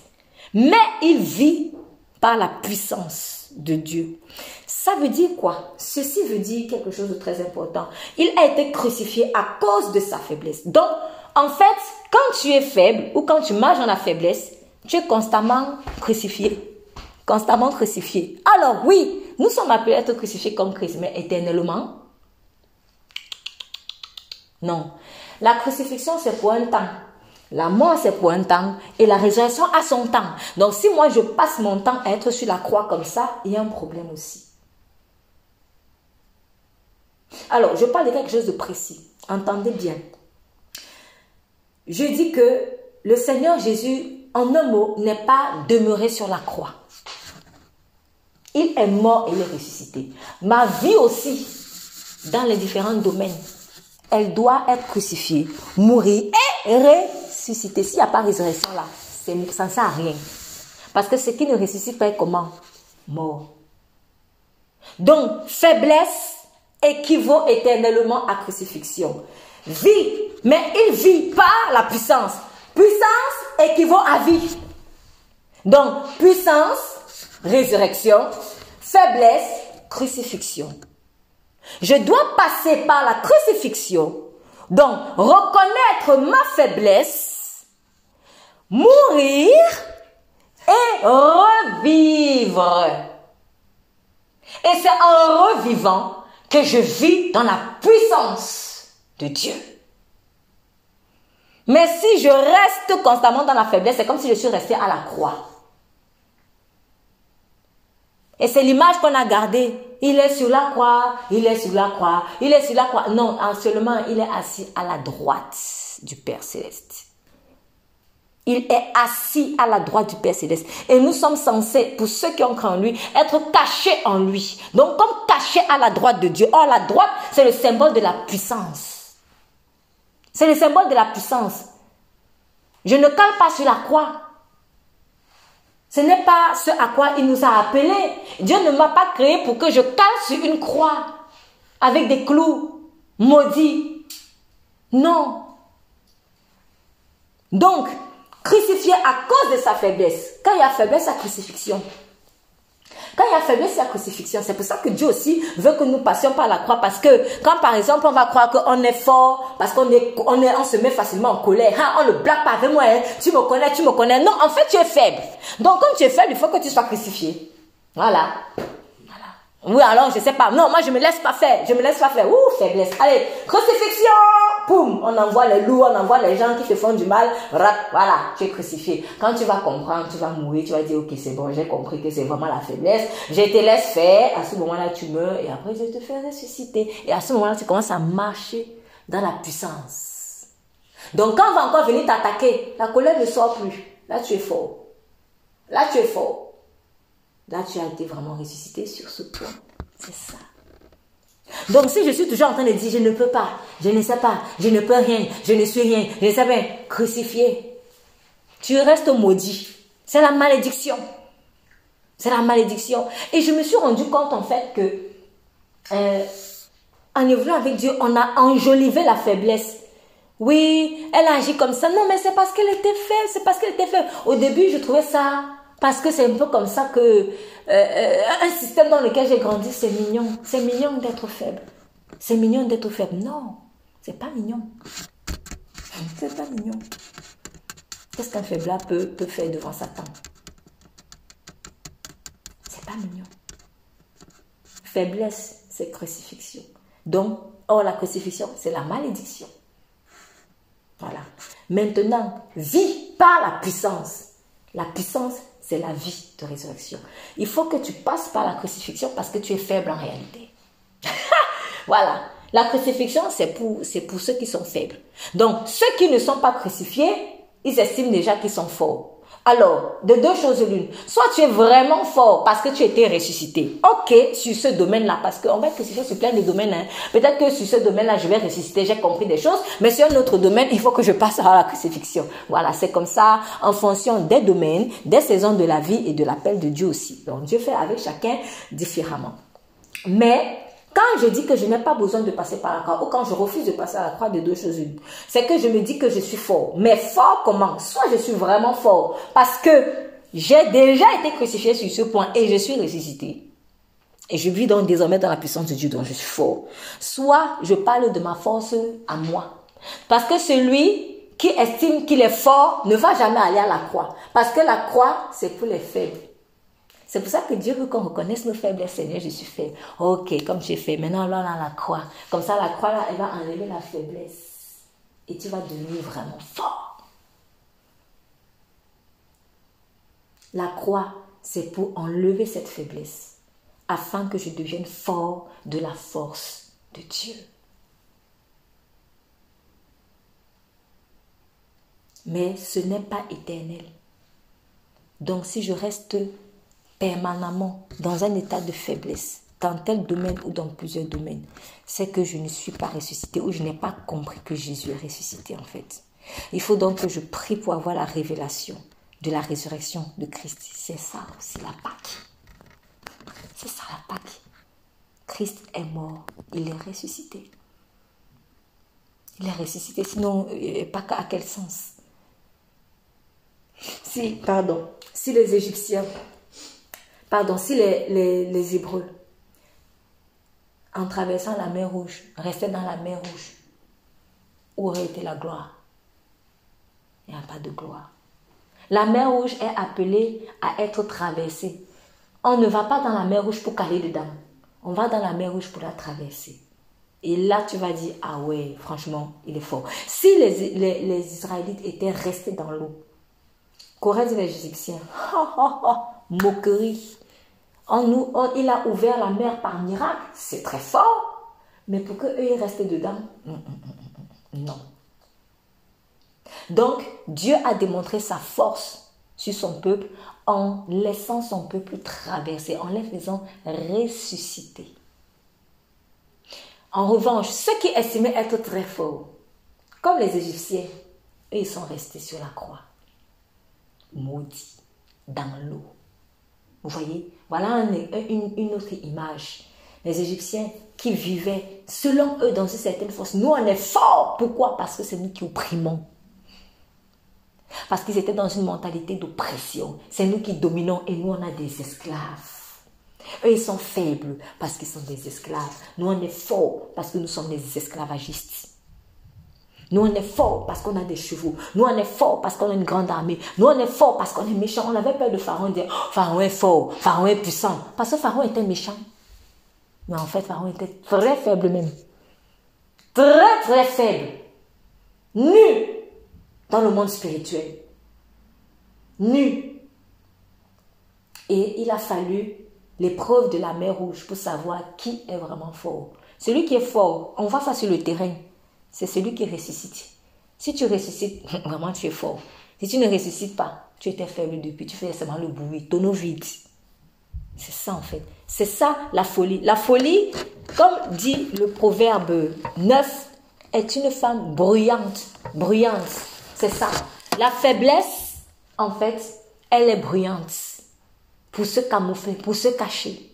Mais il vit par la puissance de Dieu. Ça veut dire quoi? Ceci veut dire quelque chose de très important. Il a été crucifié à cause de sa faiblesse. Donc, en fait, quand tu es faible ou quand tu marches dans la faiblesse, tu es constamment crucifié. Constamment crucifié. Alors oui, nous sommes appelés à être crucifiés comme Christ, mais éternellement Non. La crucifixion, c'est pour un temps. La mort, c'est pour un temps. Et la résurrection a son temps. Donc si moi, je passe mon temps à être sur la croix comme ça, il y a un problème aussi. Alors, je parle de quelque chose de précis. Entendez bien. Je dis que le Seigneur Jésus, en un mot, n'est pas demeuré sur la croix. Il est mort et il est ressuscité. Ma vie aussi, dans les différents domaines, elle doit être crucifiée, mourir et ressusciter. S'il n'y a pas résurrection là, ça ne sert à rien. Parce que ce qui ne ressuscite pas est comment? Mort. Donc, faiblesse équivaut éternellement à crucifixion. Vie, mais il vit par la puissance. Puissance équivaut à vie. Donc, puissance, résurrection, faiblesse, crucifixion. Je dois passer par la crucifixion, donc reconnaître ma faiblesse, mourir et revivre. Et c'est en revivant que je vis dans la puissance de Dieu. Mais si je reste constamment dans la faiblesse, c'est comme si je suis resté à la croix. Et c'est l'image qu'on a gardée. Il est sur la croix, il est sur la croix, il est sur la croix. Non, seulement il est assis à la droite du Père céleste. Il est assis à la droite du Père céleste. Et nous sommes censés, pour ceux qui ont cru en lui, être cachés en lui. Donc comme cachés à la droite de Dieu. Or, la droite, c'est le symbole de la puissance. C'est le symbole de la puissance. Je ne cale pas sur la croix. Ce n'est pas ce à quoi il nous a appelés. Dieu ne m'a pas créé pour que je cale sur une croix avec des clous maudits. Non. Donc, crucifié à cause de sa faiblesse. Quand il y a faiblesse, il y a crucifixion. Quand il y a faiblesse, il y a crucifixion. C'est pour ça que Dieu aussi veut que nous passions par la croix. Parce que quand par exemple on va croire qu'on est fort, parce qu'on est, on est, on se met facilement en colère, hein, on ne blague pas avec moi, hein, tu me connais, tu me connais. Non, en fait tu es faible. Donc comme tu es faible, il faut que tu sois crucifié. Voilà. Oui, alors, je sais pas. Non, moi, je me laisse pas faire. Je me laisse pas faire. Ouh, faiblesse. Allez, crucifixion. Poum. On envoie les loups, on envoie les gens qui te font du mal. Voilà, tu es crucifié. Quand tu vas comprendre, tu vas mourir, tu vas dire, ok, c'est bon, j'ai compris que c'est vraiment la faiblesse. Je te laisse faire. À ce moment-là, tu meurs et après, je te fais ressusciter. Et à ce moment-là, tu commences à marcher dans la puissance. Donc, quand on va encore venir t'attaquer, la colère ne sort plus. Là, tu es fort. Là, tu es fort. Là, tu as été vraiment ressuscité sur ce point. C'est ça. Donc, si je suis toujours en train de dire, je ne peux pas, je ne sais pas, je ne peux rien, je ne suis rien, je ne sais pas, crucifié, tu restes maudit. C'est la malédiction. C'est la malédiction. Et je me suis rendu compte, en fait, que euh, en évoluant avec Dieu, on a enjolivé la faiblesse. Oui, elle a agi comme ça. Non, mais c'est parce qu'elle était faible, c'est parce qu'elle était faible. Au début, je trouvais ça parce que c'est un peu comme ça que euh, euh, un système dans lequel j'ai grandi, c'est mignon. C'est mignon d'être faible. C'est mignon d'être faible. Non, c'est pas mignon. C'est pas mignon. Qu'est-ce qu'un faible peut, peut faire devant Satan? C'est pas mignon. Faiblesse, c'est crucifixion. Donc, or la crucifixion, c'est la malédiction. Voilà. Maintenant, vis par la puissance. La puissance, c'est la vie de résurrection. Il faut que tu passes par la crucifixion parce que tu es faible en réalité. voilà. La crucifixion, c'est pour, pour ceux qui sont faibles. Donc, ceux qui ne sont pas crucifiés, ils estiment déjà qu'ils sont forts. Alors, de deux choses l'une. Soit tu es vraiment fort parce que tu étais ressuscité. Ok, sur ce domaine-là, parce qu'on va être crucifié sur plein de domaines. Hein. Peut-être que sur ce domaine-là, je vais ressusciter, j'ai compris des choses. Mais sur un autre domaine, il faut que je passe à la crucifixion. Voilà, c'est comme ça, en fonction des domaines, des saisons de la vie et de l'appel de Dieu aussi. Donc, Dieu fait avec chacun différemment. Mais, Quand je dis que je n'ai pas besoin de passer par la croix, ou quand je refuse de passer à la croix, de deux choses une, c'est que je me dis que je suis fort. Mais fort comment? Soit je suis vraiment fort, parce que j'ai déjà été crucifié sur ce point et je suis ressuscité. Et je vis donc désormais dans la puissance de Dieu, dont je suis fort. Soit je parle de ma force à moi. Parce que celui qui estime qu'il est fort ne va jamais aller à la croix. Parce que la croix, c'est pour les faibles. C'est pour ça que Dieu veut qu'on reconnaisse nos faiblesses. Seigneur, je suis faible. Ok, comme j'ai fait, maintenant là, à la croix. Comme ça, la croix, là, elle va enlever la faiblesse. Et tu vas devenir vraiment fort. La croix, c'est pour enlever cette faiblesse, afin que je devienne fort de la force de Dieu. Mais ce n'est pas éternel. Donc si je reste permanemment dans un état de faiblesse, dans tel domaine ou dans plusieurs domaines, c'est que je ne suis pas ressuscité ou je n'ai pas compris que Jésus est ressuscité en fait. Il faut donc que je prie pour avoir la révélation de la résurrection de Christ. C'est ça aussi la Pâque. C'est ça la Pâque. Christ est mort, il est ressuscité. Il est ressuscité, sinon, euh, pas à quel sens? Si, pardon, si les Égyptiens pardon, si les, les, Hébreux, en traversant la mer Rouge, restaient dans la mer Rouge, où aurait été la gloire? Il n'y a pas de gloire. La mer Rouge est appelée à être traversée. On ne va pas dans la mer Rouge pour caler dedans. On va dans la mer Rouge pour la traverser. Et là, tu vas dire, ah ouais, franchement, il est fort. Si les, les, Israélites étaient restés dans l'eau, qu'auraient dit les Égyptiens? Moquerie il a ouvert la mer par miracle, c'est très fort. Mais pour qu'eux, ils restent dedans, mm, mm, mm, non. Donc, Dieu a démontré sa force sur son peuple en laissant son peuple traverser, en les faisant ressusciter. En revanche, ceux qui estimaient être très forts, comme les Égyptiens, ils sont restés sur la croix, maudits, dans l'eau. Vous voyez Voilà une, autre image. Les Égyptiens qui vivaient selon eux dans une certaine force. Nous, on est forts. Pourquoi? Parce que c'est nous qui opprimons. Parce qu'ils étaient dans une mentalité d'oppression. C'est nous qui dominons et nous, on a des esclaves. Eux, ils sont faibles parce qu'ils sont des esclaves. Nous, on est forts parce que nous sommes des esclavagistes. Nous, on est fort parce qu'on a des chevaux. Nous, on est fort parce qu'on a une grande armée. Nous, on est fort parce qu'on est méchant. On avait peur de Pharaon. dire, oh, Pharaon est fort, Pharaon est puissant. Parce que Pharaon était méchant. Mais en fait, Pharaon était très faible même. Très, très faible. Nu dans le monde spirituel. Nu. Et il a fallu l'épreuve de la mer rouge pour savoir qui est vraiment fort. Celui qui est fort, on voit ça sur le terrain c'est celui qui ressuscite. Si tu ressuscites, vraiment tu es fort. Si tu ne ressuscites pas, tu étais faible depuis, tu fais seulement le bruit, tonneau vide. C'est ça en fait. C'est ça la folie. La folie, comme dit le proverbe 9, est une femme bruyante. Bruyante. C'est ça. La faiblesse, en fait, elle est bruyante. Pour se camoufler, pour se cacher.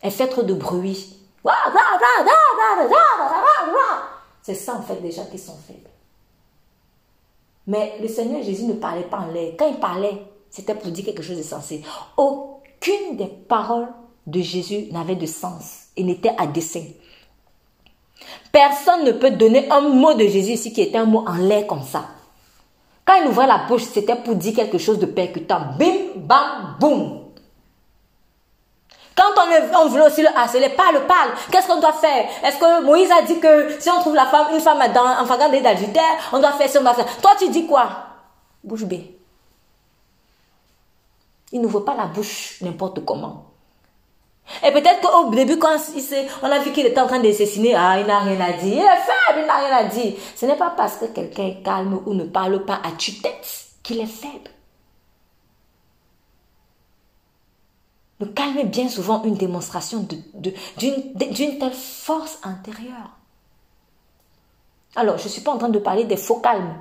Elle fait trop de bruit. C'est ça en fait gens qui sont faibles. Mais le Seigneur Jésus ne parlait pas en l'air. Quand il parlait, c'était pour dire quelque chose de sensé. Aucune des paroles de Jésus n'avait de sens et n'était à dessein. Personne ne peut donner un mot de Jésus ici qui était un mot en l'air comme ça. Quand il ouvrait la bouche, c'était pour dire quelque chose de percutant. Bim, bam, boum. Quand on, veut aussi le harceler, parle, parle. Qu'est-ce qu'on doit faire? Est-ce que Moïse a dit que si on trouve la femme, une femme dans, en flagrant on doit faire ça, on doit faire. Toi, tu dis quoi? Bouche bée. Il veut pas la bouche n'importe comment. Et peut-être qu'au début, quand on a vu qu'il était en train d'assassiner, ah, il n'a rien à dire. Il est faible, il n'a rien à dire. Ce n'est pas parce que quelqu'un est calme ou ne parle pas à tue-tête qu'il est faible. Le calme est bien souvent une démonstration d'une telle force intérieure. Alors, je ne suis pas en train de parler des faux calmes,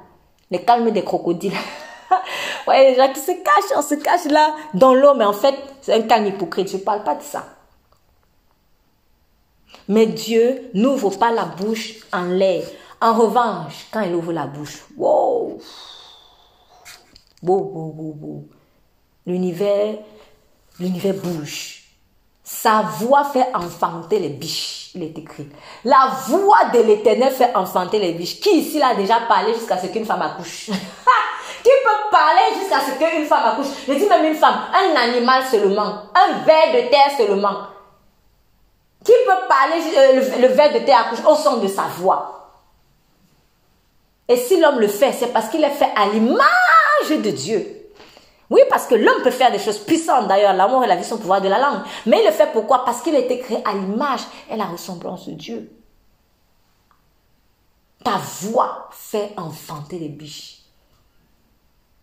les calmes des crocodiles. ouais, les gens qui se cachent, on se cache là dans l'eau, mais en fait, c'est un calme hypocrite. Je ne parle pas de ça. Mais Dieu n'ouvre pas la bouche en l'air. En revanche, quand il ouvre la bouche, wow! Beau, beau, beau, beau. L'univers, l'univers bouge. Sa voix fait enfanter les biches. Il est écrit. La voix de l'éternel fait enfanter les biches. Qui ici l'a déjà parlé jusqu'à ce qu'une femme accouche? Qui peut parler jusqu'à ce qu'une femme accouche? Je dis même une femme, un animal seulement, un ver de terre seulement. Qui peut parler, euh, le, ver de terre accouche au son de sa voix? Et si l'homme le fait, c'est parce qu'il est fait à l'image de Dieu. Oui, parce que l'homme peut faire des choses puissantes. D'ailleurs, l'amour et la vie sont pouvoir de la langue. Mais il le fait pourquoi? Parce qu'il a été créé à l'image et la ressemblance de Dieu. Ta voix fait enfanter les biches.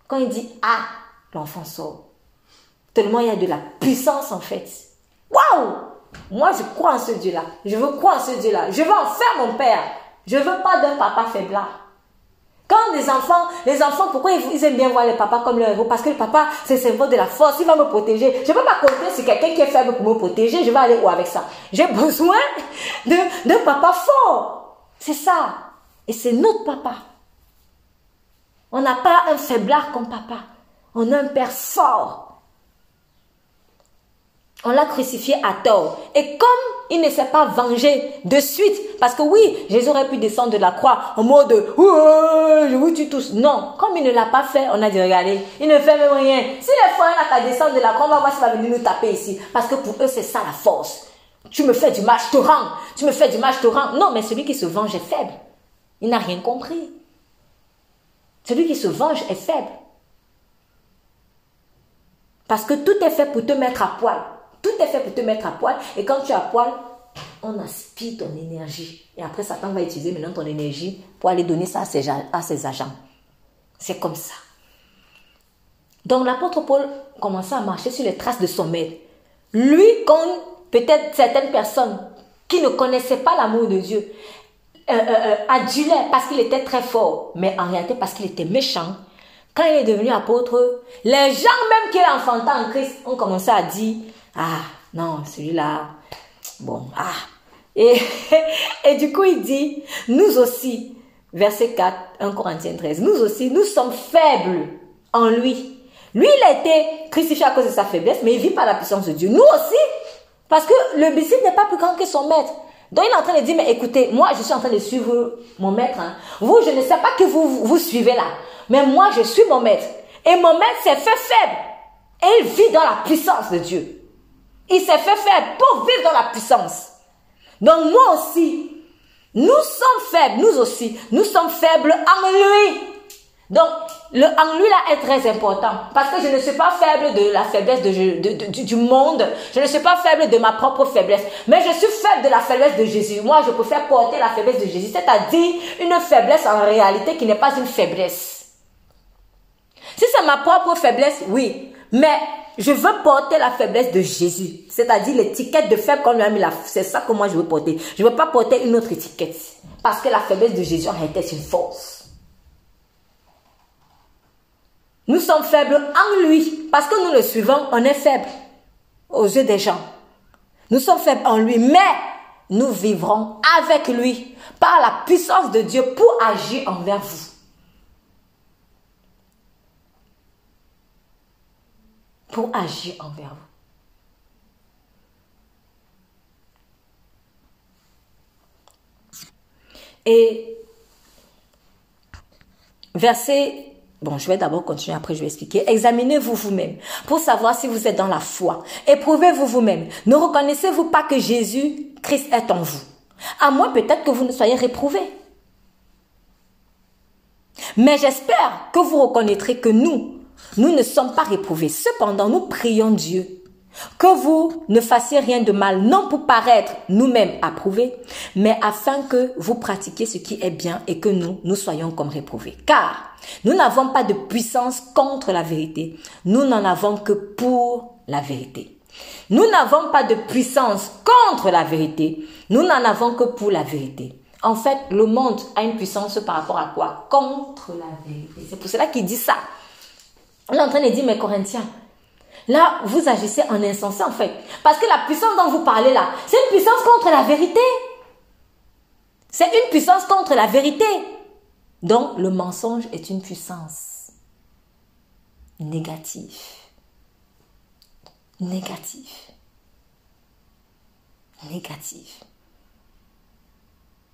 Quand il dit Ah, l'enfant sort. Tellement il y a de la puissance en fait. Waouh Moi, je crois en ce Dieu-là. Je veux croire en ce Dieu-là. Je veux en faire mon père. Je veux pas d'un papa faiblard. Quand les enfants, les enfants, pourquoi ils, aiment bien voir les papas comme leur héros? Parce que le papa, c'est le symbole de la force, il va me protéger. Je ne peux pas compter sur quelqu'un qui est faible pour me protéger, je vais aller où avec ça? J'ai besoin d'un papa fort. C'est ça. Et c'est notre papa. On n'a pas un faiblard comme papa. On a un père fort. On l'a crucifié à tort. Et comme il ne s'est pas vengé de suite, parce que oui, Jésus aurait pu descendre de la croix en mode je vous tue tous. Non, comme il ne l'a pas fait, on a dit regardez, il ne fait même rien. Si les frères n'a qu'à descendre de la croix, on va voir s'il va venir nous taper ici. Parce que pour eux, c'est ça la force. Tu me fais du mal, je te rends. Tu me fais du mal, je te rends. Non, mais celui qui se venge est faible. Il n'a rien compris. Celui qui se venge est faible. Parce que tout est fait pour te mettre à poil. Tout est fait pour te mettre à poil. Et quand tu es à poil, on aspire ton énergie. Et après, Satan va utiliser maintenant ton énergie pour aller donner ça à ses, à ses agents. C'est comme ça. Donc l'apôtre Paul commençait à marcher sur les traces de son maître. Lui, comme peut-être certaines personnes qui ne connaissaient pas l'amour de Dieu, euh, euh, euh adulaient parce qu'il était très fort, mais en réalité parce qu'il était méchant. Quand il est devenu apôtre, les gens même qui enfanté en Christ ont commencé à dire, ah, non, celui-là, bon, ah. Et, et du coup, il dit, nous aussi, verset 4, 1 Corinthiens 13, nous aussi, nous sommes faibles en lui. Lui, il a été crucifié à cause de sa faiblesse, mais il vit par la puissance de Dieu. Nous aussi, parce que le disciple n'est pas plus grand que son maître. Donc il est en train de dire, mais écoutez, moi je suis en train de suivre mon maître. Hein. Vous, je ne sais pas que vous vous suivez là, mais moi je suis mon maître. Et mon maître s'est fait faible. Et il vit dans la puissance de Dieu. Il s'est fait faire pour vivre dans la puissance. Donc moi aussi, nous sommes faibles, nous aussi, nous sommes faibles en lui. Donc, le en lui là est très important parce que je ne suis pas faible de la faiblesse du monde, je ne suis pas faible de ma propre faiblesse, mais je suis faible de la faiblesse de Jésus. Moi, je préfère porter la faiblesse de Jésus, c'est-à-dire une faiblesse en réalité qui n'est pas une faiblesse. Si c'est ma propre faiblesse, oui, mais je veux porter la faiblesse de Jésus. C'est-à-dire l'étiquette de faible qu'on lui a mis là. C'est ça que moi je veux porter. Je ne veux pas porter une autre étiquette. Parce que la faiblesse de Jésus en c'est une force. Nous sommes faibles en lui. Parce que nous le suivons, on est faible aux yeux des gens. Nous sommes faibles en lui, mais nous vivrons avec lui par la puissance de Dieu pour agir envers vous. Pour agir envers vous. Et verset, bon, je vais d'abord continuer, après je vais expliquer. Examinez-vous vous-même pour savoir si vous êtes dans la foi. Éprouvez-vous vous-même. Ne reconnaissez-vous pas que Jésus, Christ est en vous. À moins peut-être que vous ne soyez réprouvés. Mais j'espère que vous reconnaîtrez que nous, nous ne sommes pas réprouvés. Cependant, nous prions Dieu que vous ne fassiez rien de mal, non pour paraître nous-mêmes approuvés, mais afin que vous pratiquiez ce qui est bien et que nous, nous soyons comme réprouvés. Car nous n'avons pas de puissance contre la vérité, nous n'en avons que pour la vérité. Nous n'avons pas de puissance contre la vérité, nous n'en avons que pour la vérité. En fait, le monde a une puissance par rapport à quoi? Contre la vérité. C'est pour cela qu'il dit ça. On est en train de dire, mes Corinthiens, là, vous agissez en insensé en fait. Parce que la puissance dont vous parlez là, c'est une puissance contre la vérité. C'est une puissance contre la vérité. Donc, le mensonge est une puissance négative. Négative. Négative.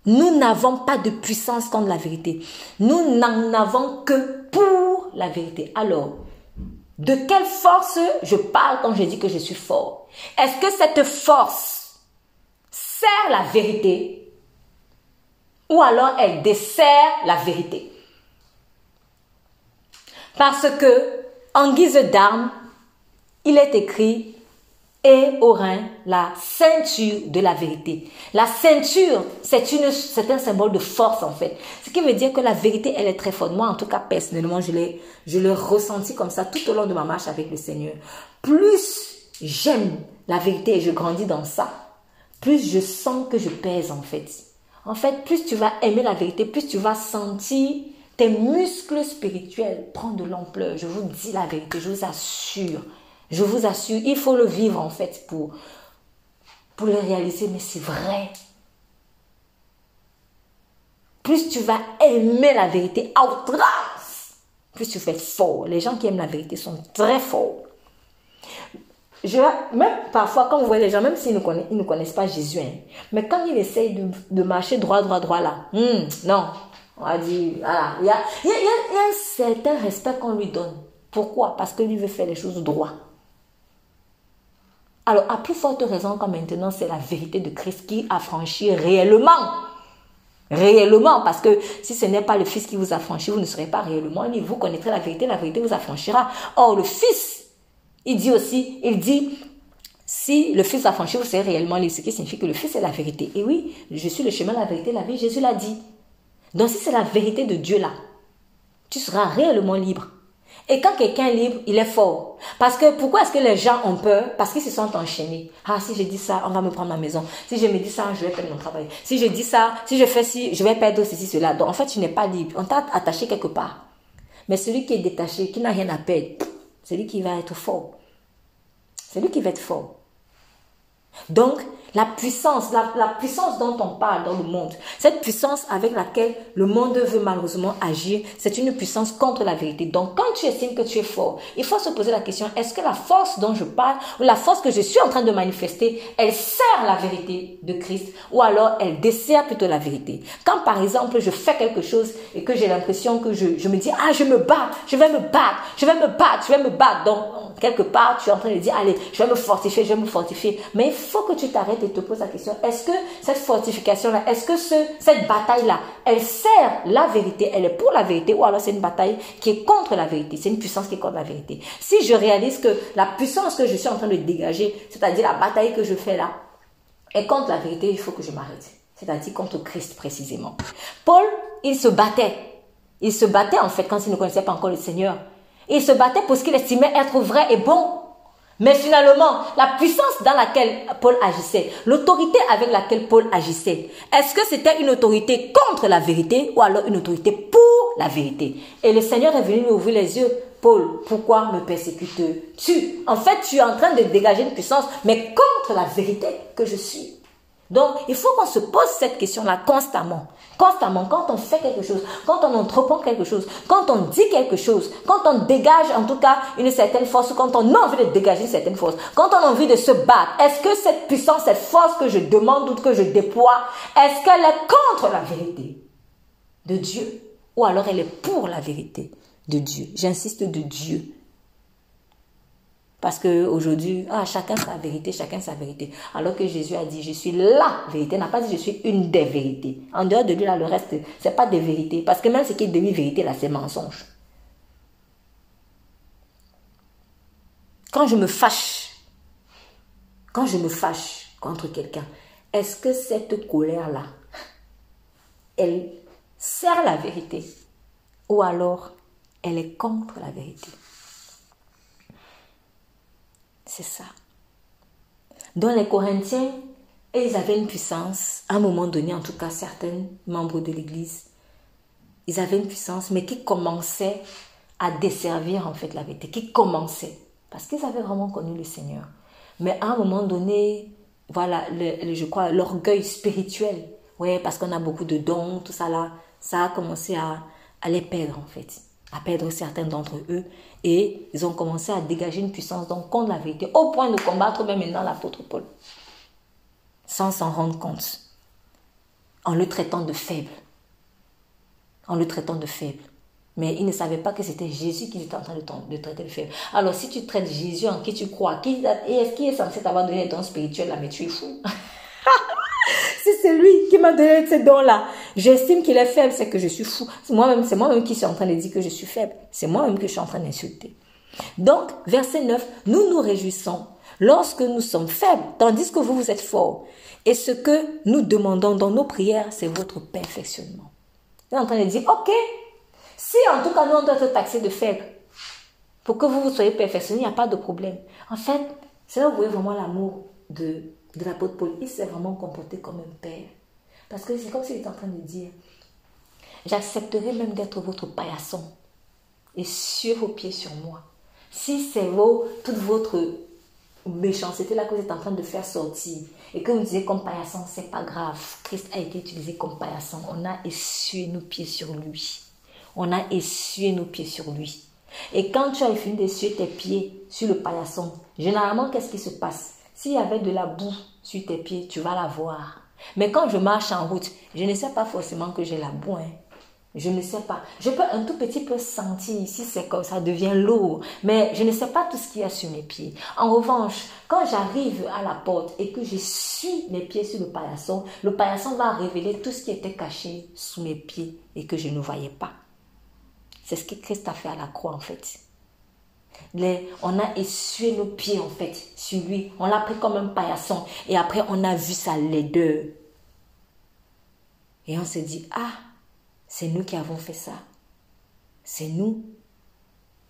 Nous n'avons pas de puissance contre la vérité. Nous n'en avons que pour la vérité. Alors, de quelle force je parle quand je dis que je suis fort? Est-ce que cette force sert la vérité? Ou alors elle dessert la vérité? Parce que, en guise d'arme, il est écrit et au rein la ceinture de la vérité. La ceinture, c'est une, c'est un symbole de force en fait. Ce qui veut dire que la vérité, elle est très forte. Moi, en tout cas, personnellement, je l'ai, je l'ai ressenti comme ça tout au long de ma marche avec le Seigneur. Plus j'aime la vérité et je grandis dans ça, plus je sens que je pèse en fait. En fait, plus tu vas aimer la vérité, plus tu vas sentir tes muscles spirituels prendre de l'ampleur. Je vous dis la vérité, je vous assure. Je vous assure, il faut le vivre en fait pour, le réaliser, mais c'est vrai. Plus tu vas aimer la vérité à outrance, plus tu fais fort. Les gens qui aiment la vérité sont très forts. Je, même parfois, quand vous voyez les gens, même s'ils ne connaissent, ne connaissent pas Jésus, hein, mais quand ils essayent de, marcher droit, droit, droit là, hmm, non, on va dire, voilà, il y a, y a un certain respect qu'on lui donne. Pourquoi? Parce que lui veut faire les choses droit. Alors, à plus forte raison quand maintenant c'est la vérité de Christ qui affranchit réellement. Réellement, parce que si ce n'est pas le Fils qui vous affranchit, vous ne serez pas réellement libre. Vous connaîtrez la vérité, la vérité vous affranchira. Or, le Fils, il dit aussi, il dit, si le Fils affranchit, vous serez réellement libre, ce qui signifie que le Fils est la vérité. Et oui, je suis le chemin, la vérité, la vie, Jésus l'a dit. Donc, si c'est la vérité de Dieu là, tu seras réellement libre. Et quand quelqu'un est libre, il est fort. Parce que pourquoi est-ce que les gens ont peur? Parce qu'ils se sont enchaînés. Ah, si je dis ça, on va me prendre ma maison. Si je me dis ça, je vais perdre mon travail. Si je dis ça, si je fais ci, je vais perdre ceci, cela. Donc en fait, tu n'es pas libre. On t'a attaché quelque part. Mais celui qui est détaché, qui n'a rien à perdre, c'est lui qui va être fort. C'est lui qui va être fort. Donc, la puissance, la, puissance dont on parle dans le monde, cette puissance avec laquelle le monde veut malheureusement agir, c'est une puissance contre la vérité. Donc, quand tu estimes que tu es fort, il faut se poser la question, est-ce que la force dont je parle, ou la force que je suis en train de manifester, elle sert la vérité de Christ, ou alors elle dessert plutôt la vérité? Quand par exemple, je fais quelque chose et que j'ai l'impression que je, je me dis, ah, je me bats, je vais me battre, je vais me battre, je vais me battre. Donc, quelque part, tu es en train de dire, allez, je vais me fortifier, je vais me fortifier. Mais il faut que tu t'arrêtes et te poses la question, est-ce que cette fortification-là, est-ce que ce, cette bataille-là, elle sert la vérité, elle est pour la vérité, ou alors c'est une bataille qui est contre la vérité, c'est une puissance qui est contre la vérité. Si je réalise que la puissance que je suis en train de dégager, c'est-à-dire la bataille que je fais là, est contre la vérité, il faut que je m'arrête. C'est-à-dire contre Christ précisément. Paul, il se battait. Il se battait en fait quand il ne connaissait pas encore le Seigneur. Il se battait pour ce qu'il estimait être vrai et bon. Mais finalement, la puissance dans laquelle Paul agissait, l'autorité avec laquelle Paul agissait, est-ce que c'était une autorité contre la vérité ou alors une autorité pour la vérité? Et le Seigneur est venu lui ouvrir les yeux. Paul, pourquoi me persécutes-tu? En fait, tu es en train de dégager une puissance, mais contre la vérité que je suis. Donc, il faut qu'on se pose cette question-là constamment. Constamment, quand on fait quelque chose, quand on entreprend quelque chose, quand on dit quelque chose, quand on dégage en tout cas une certaine force, quand on a envie de dégager une certaine force, quand on a envie de se battre, est-ce que cette puissance, cette force que je demande ou que je déploie, est-ce qu'elle est contre la vérité de Dieu? Ou alors elle est pour la vérité de Dieu? J'insiste de Dieu. Parce qu'aujourd'hui, ah, chacun sa vérité, chacun sa vérité. Alors que Jésus a dit, je suis la vérité. Il n'a pas dit, je suis une des vérités. En dehors de lui, là, le reste, c'est pas des vérités. Parce que même ce qui est demi-vérité, là, c'est mensonge. Quand je me fâche, quand je me fâche contre quelqu'un, est-ce que cette colère-là, elle sert la vérité? Ou alors elle est contre la vérité? C'est ça. Dans les Corinthiens, ils avaient une puissance, à un moment donné, en tout cas certains membres de l'Église, ils avaient une puissance, mais qui commençait à desservir en fait la vérité, qui commençait. Parce qu'ils avaient vraiment connu le Seigneur. Mais à un moment donné, voilà, je crois, l'orgueil spirituel, ouais, parce qu'on a beaucoup de dons, tout ça là, ça a commencé à, à les perdre en fait, à perdre certains d'entre eux. Et ils ont commencé à dégager une puissance donc contre la vérité, au point de combattre même maintenant l'apôtre Paul, sans s'en rendre compte, en le traitant de faible, en le traitant de faible. Mais ils ne savaient pas que c'était Jésus qui était en train de, traiter de faible. Alors si tu traites Jésus en qui tu crois, qui, est-ce qui est censé t'avoir donné les dons spirituels là, mais tu es fou. si c'est lui qui m'a donné ces dons-là, j'estime qu'il est faible, c'est que je suis fou. Moi-même, c'est moi-même qui suis en train de dire que je suis faible. C'est moi-même que je suis en train d'insulter. Donc, verset 9, nous nous réjouissons lorsque nous sommes faibles, tandis que vous, vous êtes forts. Et ce que nous demandons dans nos prières, c'est votre perfectionnement. Il est en train de dire, ok, si en tout cas nous on doit être taxés de faible, pour que vous, vous soyez perfectionnés, il n'y a pas de problème. En fait, c'est là où vous voyez vraiment l'amour de, de l'apôtre Paul. Il s'est vraiment comporté comme un père. Parce que c'est comme s'il était en train de dire, j'accepterai même d'être votre paillasson et sur vos pieds sur moi. Si c'est vos, toute votre méchanceté là que vous êtes en train de faire sortir et que vous disiez comme paillasson, c'est pas grave. Christ a été utilisé comme paillasson. On a essuyé nos pieds sur lui. On a essuyé nos pieds sur lui. Et quand tu as fini d'essuyer tes pieds sur le paillasson, généralement, qu'est-ce qui se passe? S'il y avait de la boue sur tes pieds, tu vas la voir. Mais quand je marche en route, je ne sais pas forcément que j'ai la boue. Hein. Je ne sais pas. Je peux un tout petit peu sentir si c'est comme ça devient lourd, mais je ne sais pas tout ce qu'il y a sur mes pieds. En revanche, quand j'arrive à la porte et que je suis mes pieds sur le paillasson, le paillasson va révéler tout ce qui était caché sous mes pieds et que je ne voyais pas. C'est ce que Christ a fait à la croix en fait. On a essuyé nos pieds en fait sur lui. On l'a pris comme un paillasson. Et après, on a vu sa laideur. Et on s'est dit, ah, c'est nous qui avons fait ça. C'est nous.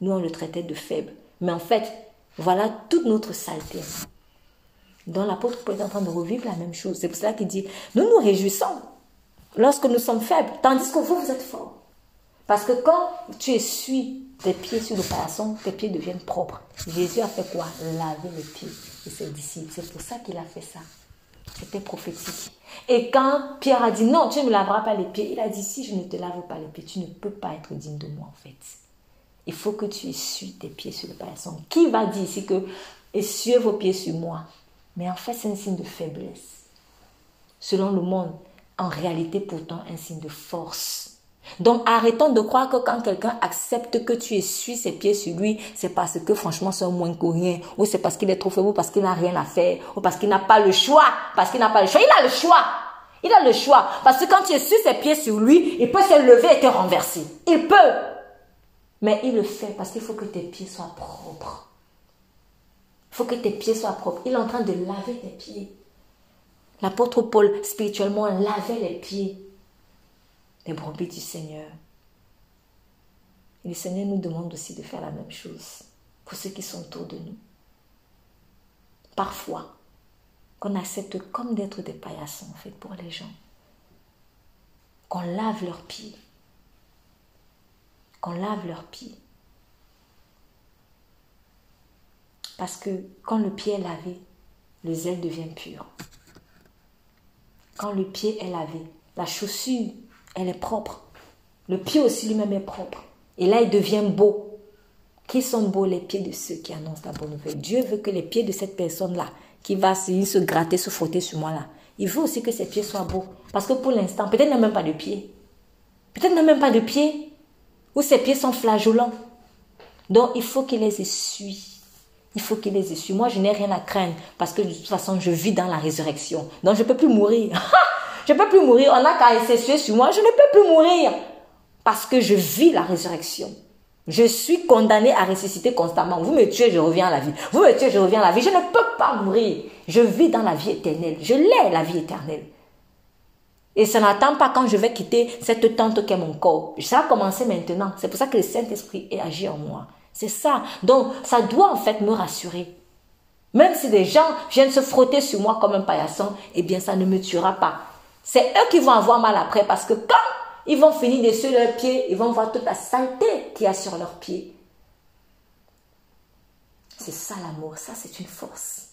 Nous, on le traitait de faible. Mais en fait, voilà toute notre saleté. Donc l'apôtre Paul est en train de revivre la même chose. C'est pour cela qu'il dit, nous nous réjouissons lorsque nous sommes faibles, tandis que vous, vous êtes forts. Parce que quand tu essuies tes pieds sur le paillasson, tes pieds deviennent propres. Jésus a fait quoi? Laver les pieds de ses disciples. C'est pour ça qu'il a fait ça. C'était prophétique. Et quand Pierre a dit non, tu ne me laveras pas les pieds, il a dit si je ne te lave pas les pieds, tu ne peux pas être digne de moi en fait. Il faut que tu essuies tes pieds sur le paillasson. Qui va dire ici que essuyez vos pieds sur moi? Mais en fait, c'est un signe de faiblesse. Selon le monde, en réalité, pourtant, un signe de force. Donc arrêtons de croire que quand quelqu'un accepte que tu essuies ses pieds sur lui, c'est parce que franchement c'est un moins rien, ou c'est parce qu'il est trop faible, ou parce qu'il n'a rien à faire, ou parce qu'il n'a pas le choix, parce qu'il n'a pas le choix. Il a le choix. Il a le choix. Parce que quand tu essuies ses pieds sur lui, il peut se lever et te renverser. Il peut. Mais il le fait parce qu'il faut que tes pieds soient propres. Il faut que tes pieds soient propres. Il est en train de laver tes pieds. L'apôtre Paul, spirituellement, lavait les pieds les brebis du Seigneur. Et le Seigneur nous demande aussi de faire la même chose pour ceux qui sont autour de nous. Parfois, qu'on accepte comme d'être des paillassons en fait pour les gens. Qu'on lave leurs pieds. Qu'on lave leurs pieds. Parce que quand le pied est lavé, le zèle devient pur. Quand le pied est lavé, la chaussure elle est propre. Le pied aussi lui-même est propre. Et là, il devient beau. Qui sont beaux les pieds de ceux qui annoncent la bonne nouvelle? Dieu veut que les pieds de cette personne-là, qui va se, gratter, se frotter sur moi là, il veut aussi que ses pieds soient beaux. Parce que pour l'instant, peut-être n'a même pas de pieds. Peut-être n'a même pas de pieds. Ou ses pieds sont flageolants. Donc, il faut qu'il les essuie. Il faut qu'il les essuie. Moi, je n'ai rien à craindre parce que de toute façon, je vis dans la résurrection. Donc, je ne peux plus mourir. Je ne peux plus mourir. On n'a qu'à essayer sur moi. Je ne peux plus mourir. Parce que je vis la résurrection. Je suis condamné à ressusciter constamment. Vous me tuez, je reviens à la vie. Vous me tuez, je reviens à la vie. Je ne peux pas mourir. Je vis dans la vie éternelle. Je l'ai, la vie éternelle. Et ça n'attend pas quand je vais quitter cette tente qu'est mon corps. Ça a commencé maintenant. C'est pour ça que le Saint-Esprit est agi en moi. C'est ça. Donc, ça doit en fait me rassurer. Même si des gens viennent se frotter sur moi comme un paillasson, eh bien, ça ne me tuera pas. C'est eux qui vont avoir mal après parce que quand ils vont finir de sur leurs pieds, ils vont voir toute la saleté qu'il y a sur leurs pieds. C'est ça l'amour, ça c'est une force.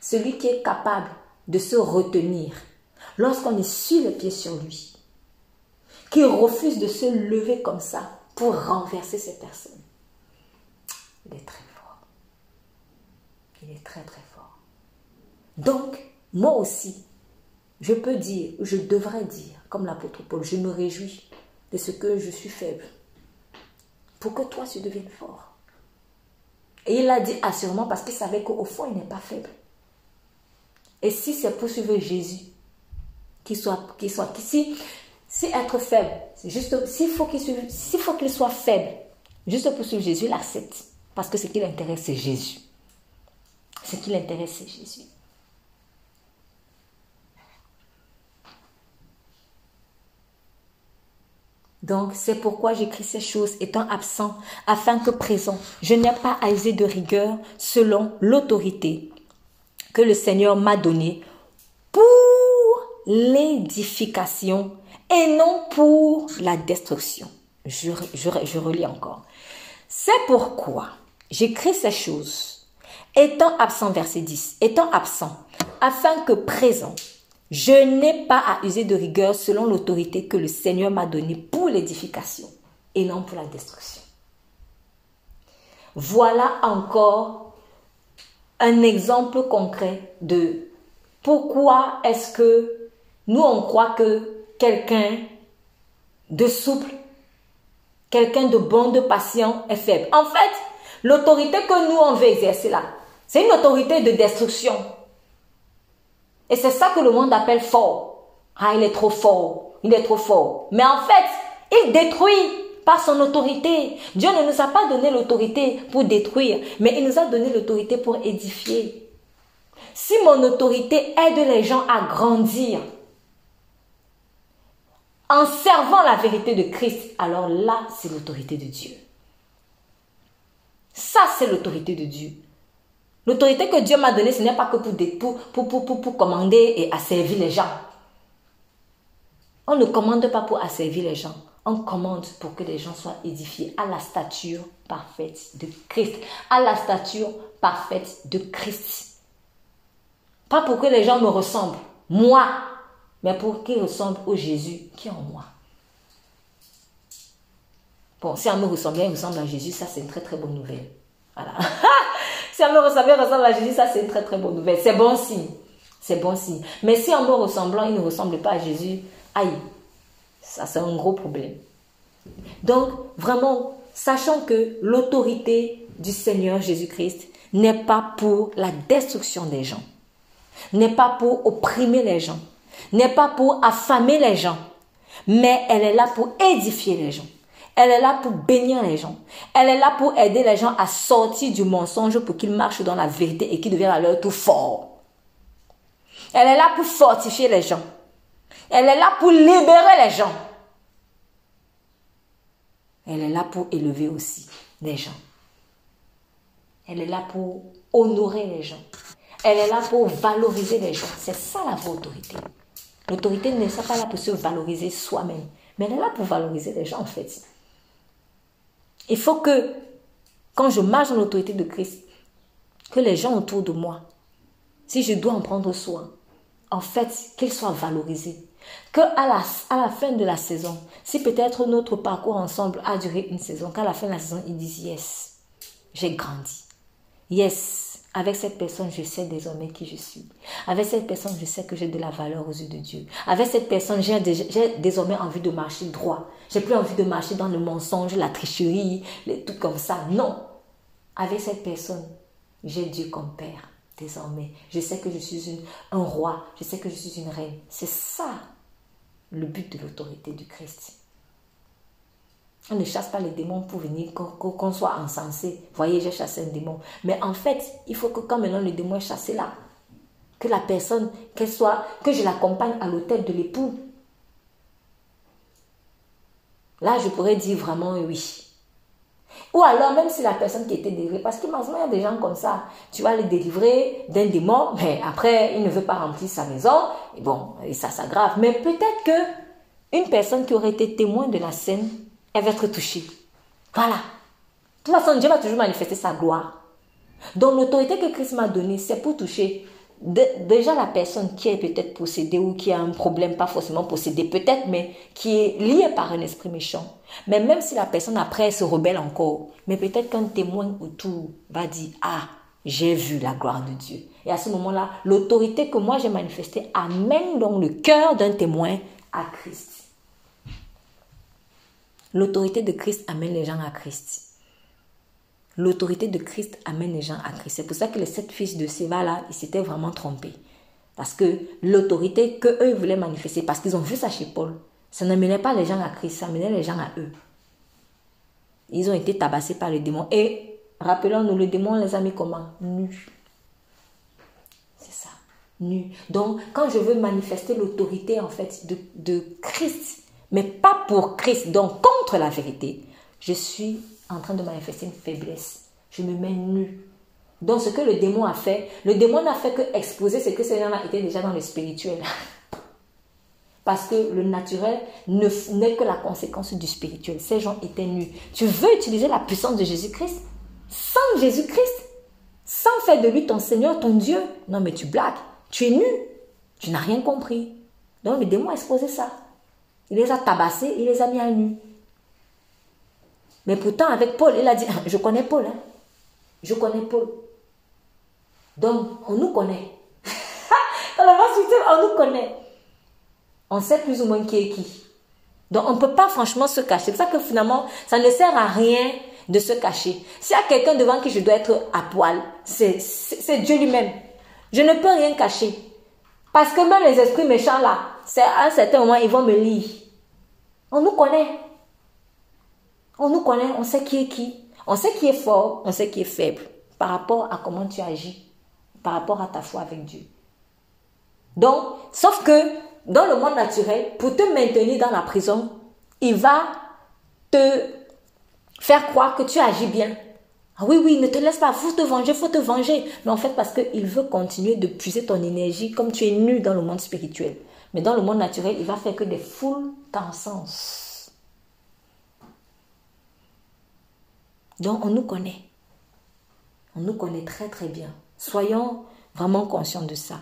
Celui qui est capable de se retenir lorsqu'on est sur le pied sur lui, qui refuse de se lever comme ça pour renverser ces personnes. Il est très fort. Il est très très fort. Donc, moi aussi, je peux dire, je devrais dire, comme l'apôtre Paul, je me réjouis de ce que je suis faible, pour que toi tu deviennes fort. Et il l'a dit assurément parce qu'il savait qu'au fond, il n'est pas faible. Et si c'est pour suivre Jésus, qu'il soit, qu'il soit, si, être faible, c'est juste, s'il faut qu'il s'il faut qu'il soit faible, juste pour suivre Jésus, il accepte. Parce que ce qui l'intéresse, c'est Jésus. Ce qui l'intéresse, c'est Jésus. Donc, c'est pourquoi j'écris ces choses étant absent, afin que présent, je n'ai pas à de rigueur selon l'autorité que le Seigneur m'a donnée pour l'édification et non pour la destruction. Je, je relis encore. C'est pourquoi j'écris ces choses étant absent, verset 10, étant absent, afin que présent, je n'ai pas à user de rigueur selon l'autorité que le Seigneur m'a donnée pour l'édification et non pour la destruction. Voilà encore un exemple concret de pourquoi est-ce que nous on croit que quelqu'un de souple, quelqu'un de bon, de patient est faible. En fait, l'autorité que nous on veut exercer là, c'est une autorité de destruction. Et c'est ça que le monde appelle fort. Ah, il est trop fort. Il est trop fort. Mais en fait, il détruit par son autorité. Dieu ne nous a pas donné l'autorité pour détruire, mais il nous a donné l'autorité pour édifier. Si mon autorité aide les gens à grandir en servant la vérité de Christ, alors là, c'est l'autorité de Dieu. Ça, c'est l'autorité de Dieu. L'autorité que Dieu m'a donnée, ce n'est pas que pour, commander et asservir les gens. On ne commande pas pour asservir les gens. On commande pour que les gens soient édifiés à la stature parfaite de Christ. À la stature parfaite de Christ. Pas pour que les gens me ressemblent, moi, mais pour qu'ils ressemblent au Jésus qui est en moi. Bon, si on me ressemble, il ressemble à Jésus, ça c'est une très très bonne nouvelle. Voilà. Si on me ressemble, ressemble à Jésus, ça c'est une très très bonne nouvelle. C'est bon signe. C'est bon signe. Mais si en me ressemblant, il ne ressemble pas à Jésus, aïe, ça c'est un gros problème. Donc, vraiment, sachant que l'autorité du Seigneur Jésus-Christ n'est pas pour la destruction des gens, n'est pas pour opprimer les gens, n'est pas pour affamer les gens, mais elle est là pour édifier les gens. Elle est là pour bénir les gens. Elle est là pour aider les gens à sortir du mensonge pour qu'ils marchent dans la vérité et qu'ils deviennent à leur tout fort. Elle est là pour fortifier les gens. Elle est là pour libérer les gens. Elle est là pour élever aussi les gens. Elle est là pour honorer les gens. Elle est là pour valoriser les gens. C'est ça la vraie autorité. L'autorité n'est pas là pour se valoriser soi-même, mais elle est là pour valoriser les gens en fait. Il faut que, quand je marche dans l'autorité de Christ, que les gens autour de moi, si je dois en prendre soin, en fait, qu'ils soient valorisés. Que à la, à la fin de la saison, si peut-être notre parcours ensemble a duré une saison, qu'à la fin de la saison, ils disent Yes, j'ai grandi. Yes, avec cette personne, je sais désormais qui je suis. Avec cette personne, je sais que j'ai de la valeur aux yeux de Dieu. Avec cette personne, j'ai désormais envie de marcher droit. J'ai plus envie de marcher dans le mensonge, la tricherie, les trucs comme ça. Non. Avec cette personne, j'ai Dieu comme Père désormais. Je sais que je suis un roi. Je sais que je suis une reine. C'est ça le but de l'autorité du Christ. On ne chasse pas les démons pour venir, qu'on soit encensé. Voyez, j'ai chassé un démon. Mais en fait, il faut que quand maintenant le démon est chassé là, que la personne, qu'elle soit, que je l'accompagne à l'hôtel de l'époux. Là, je pourrais dire vraiment oui. Ou alors, même si la personne qui était délivrée, parce que maintenant, il y a des gens comme ça, tu vas les délivrer d'un démon, mais après, il ne veut pas remplir sa maison, et bon, et ça s'aggrave. Mais peut-être que une personne qui aurait été témoin de la scène elle va être touchée. Voilà. De toute façon, Dieu va toujours manifester sa gloire. Donc l'autorité que Christ m'a donnée, c'est pour toucher déjà la personne qui est peut-être possédée ou qui a un problème, pas forcément possédée peut-être, mais qui est liée par un esprit méchant. Mais même si la personne après se rebelle encore, mais peut-être qu'un témoin autour va dire, ah, j'ai vu la gloire de Dieu. Et à ce moment-là, l'autorité que moi j'ai manifestée amène donc le cœur d'un témoin à Christ. L'autorité de Christ amène les gens à Christ. L'autorité de Christ amène les gens à Christ. C'est pour ça que les sept fils de Séva, là, ils s'étaient vraiment trompés. Parce que l'autorité que eux voulaient manifester, parce qu'ils ont vu ça chez Paul, ça n'amenait pas les gens à Christ, ça amenait les gens à eux. Ils ont été tabassés par les démons. Et rappelons-nous, le démon les a mis comment? Nus. C'est ça, nus. Donc, quand je veux manifester l'autorité, en fait, de, de Christ, mais pas pour Christ, donc contre la vérité, je suis en train de manifester une faiblesse. Je me mets nu. Donc ce que le démon a fait, le démon n'a fait que exposer ce que ces gens-là étaient déjà dans le spirituel. Parce que le naturel n'est que la conséquence du spirituel. Ces gens étaient nus. Tu veux utiliser la puissance de Jésus-Christ? Sans Jésus-Christ, sans faire de lui ton Seigneur, ton Dieu? Non mais tu blagues. Tu es nu. Tu n'as rien compris. Donc le démon a exposé ça. Il les a tabassés, il les a mis à nu. Mais pourtant, avec Paul, il a dit, je connais Paul. Hein. Je connais Paul. Donc, on nous connaît. Dans la on nous connaît. On sait plus ou moins qui est qui. Donc, on ne peut pas franchement se cacher. C'est pour ça que finalement, ça ne sert à rien de se cacher. S'il y a quelqu'un devant qui je dois être à poil, c'est Dieu lui-même. Je ne peux rien cacher. Parce que même les esprits méchants là, à un certain moment, ils vont me lire. On nous connaît. On nous connaît, on sait qui est qui. On sait qui est fort, on sait qui est faible par rapport à comment tu agis, par rapport à ta foi avec Dieu. Donc, sauf que dans le monde naturel, pour te maintenir dans la prison, il va te faire croire que tu agis bien. Ah oui, oui, ne te laisse pas, faut te venger, faut te venger. Mais en fait, parce qu'il veut continuer de puiser ton énergie comme tu es nu dans le monde spirituel. Mais dans le monde naturel, il va faire que des foules t'encensent. Donc on nous connaît. On nous connaît très très bien. Soyons vraiment conscients de ça.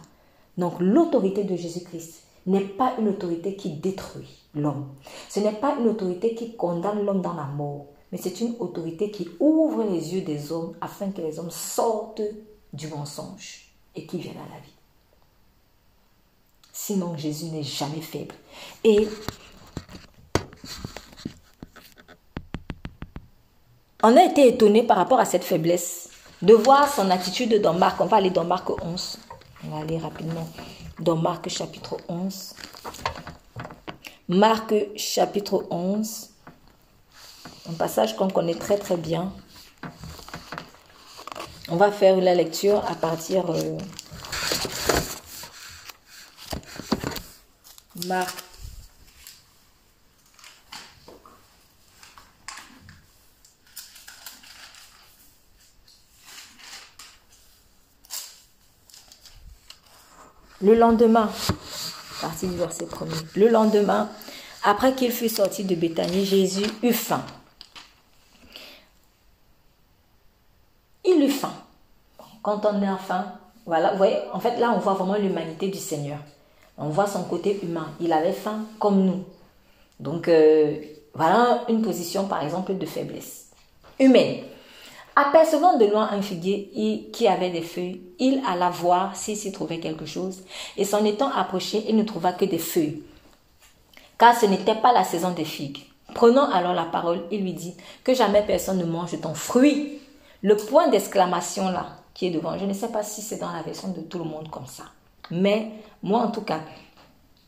Donc l'autorité de Jésus-Christ n'est pas une autorité qui détruit l'homme. Ce n'est pas une autorité qui condamne l'homme dans la mort, mais c'est une autorité qui ouvre les yeux des hommes afin que les hommes sortent du mensonge et qui viennent à la vie. Sinon, Jésus n'est jamais faible. Et On a été étonné par rapport à cette faiblesse de voir son attitude dans Marc. On va aller dans Marc 11. On va aller rapidement dans Marc chapitre 11. Marc chapitre 11. Un passage qu'on connaît très très bien. On va faire la lecture à partir... Euh, Marc Le lendemain, partie du verset premier. Le lendemain, après qu'il fut sorti de Béthanie, Jésus eut faim. Il eut faim. Quand on a faim, voilà, vous voyez, en fait là on voit vraiment l'humanité du Seigneur. On voit son côté humain. Il avait faim comme nous. Donc euh, voilà une position par exemple de faiblesse humaine. Apercevant de loin un figuier qui avait des feuilles, il alla voir s'il s'y trouvait quelque chose, et s'en étant approché, il ne trouva que des feuilles, car ce n'était pas la saison des figues. Prenant alors la parole, il lui dit, que jamais personne ne mange ton fruit. Le point d'exclamation là, qui est devant, je ne sais pas si c'est dans la version de tout le monde comme ça, mais moi en tout cas,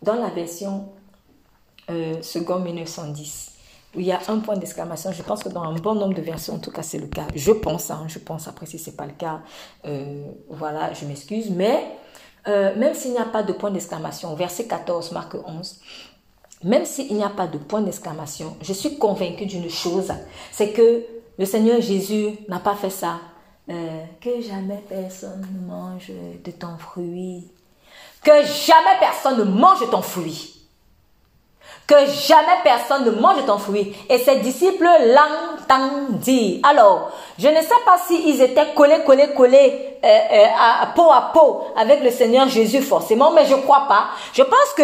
dans la version euh, second 1910, il y a un point d'exclamation. Je pense que dans un bon nombre de versions, en tout cas, c'est le cas. Je pense, hein, je pense. Après, si ce n'est pas le cas, euh, voilà, je m'excuse. Mais euh, même s'il n'y a pas de point d'exclamation, verset 14, Marc 11, même s'il n'y a pas de point d'exclamation, je suis convaincue d'une chose, c'est que le Seigneur Jésus n'a pas fait ça. Euh, que jamais personne ne mange de ton fruit. Que jamais personne ne mange ton fruit que jamais personne ne mange ton fruit. Et ses disciples l'entendirent. Alors, je ne sais pas s'ils étaient collés, collés, collés euh, euh, à, peau à peau avec le Seigneur Jésus forcément, mais je crois pas. Je pense que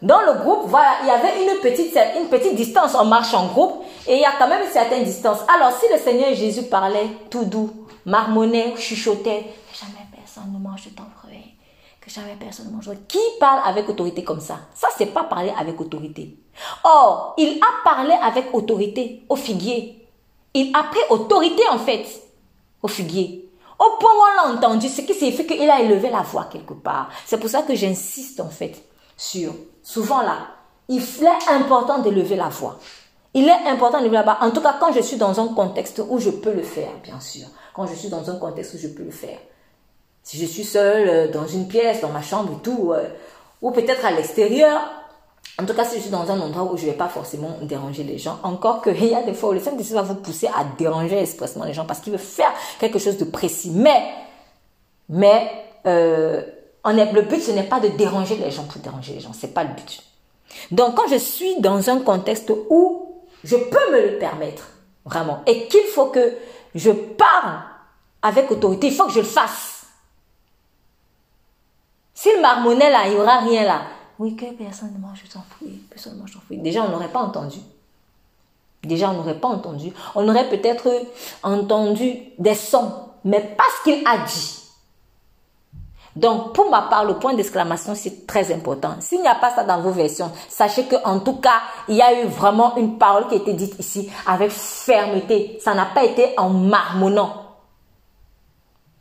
dans le groupe, voilà, il y avait une petite, une petite distance. On marche en groupe et il y a quand même une certaine distance. Alors, si le Seigneur Jésus parlait tout doux, marmonnait, chuchotait, jamais personne ne mange ton fruit, personne. Qui parle avec autorité comme ça? Ça, c'est pas parler avec autorité. Or, il a parlé avec autorité au figuier. Il a pris autorité en fait au figuier. Au point où on l'a entendu, ce qui signifie qu'il a élevé la voix quelque part. C'est pour ça que j'insiste en fait sur, souvent là, il est important d'élever la voix. Il est important d'élever la voix. En tout cas, quand je suis dans un contexte où je peux le faire, bien sûr. Quand je suis dans un contexte où je peux le faire. Si je suis seule euh, dans une pièce, dans ma chambre et tout, euh, ou peut-être à l'extérieur, en tout cas, si je suis dans un endroit où je ne vais pas forcément déranger les gens, encore qu'il y a des fois où le Saint-Esprit va vous pousser à déranger expressement les gens parce qu'il veut faire quelque chose de précis. Mais, mais, euh, le but, ce n'est pas de déranger les gens pour déranger les gens. C'est pas le but. Donc, quand je suis dans un contexte où je peux me le permettre, vraiment, et qu'il faut que je parle avec autorité, il faut que je le fasse. S'il marmonnait là, il n'y aura rien là. Oui, que personne ne mange mange son fruit. Déjà, on n'aurait pas entendu. Déjà, on n'aurait pas entendu. On aurait peut-être entendu des sons, mais pas ce qu'il a dit. Donc, pour ma part, le point d'exclamation, c'est très important. S'il n'y a pas ça dans vos versions, sachez que en tout cas, il y a eu vraiment une parole qui a été dite ici avec fermeté. Ça n'a pas été en marmonnant.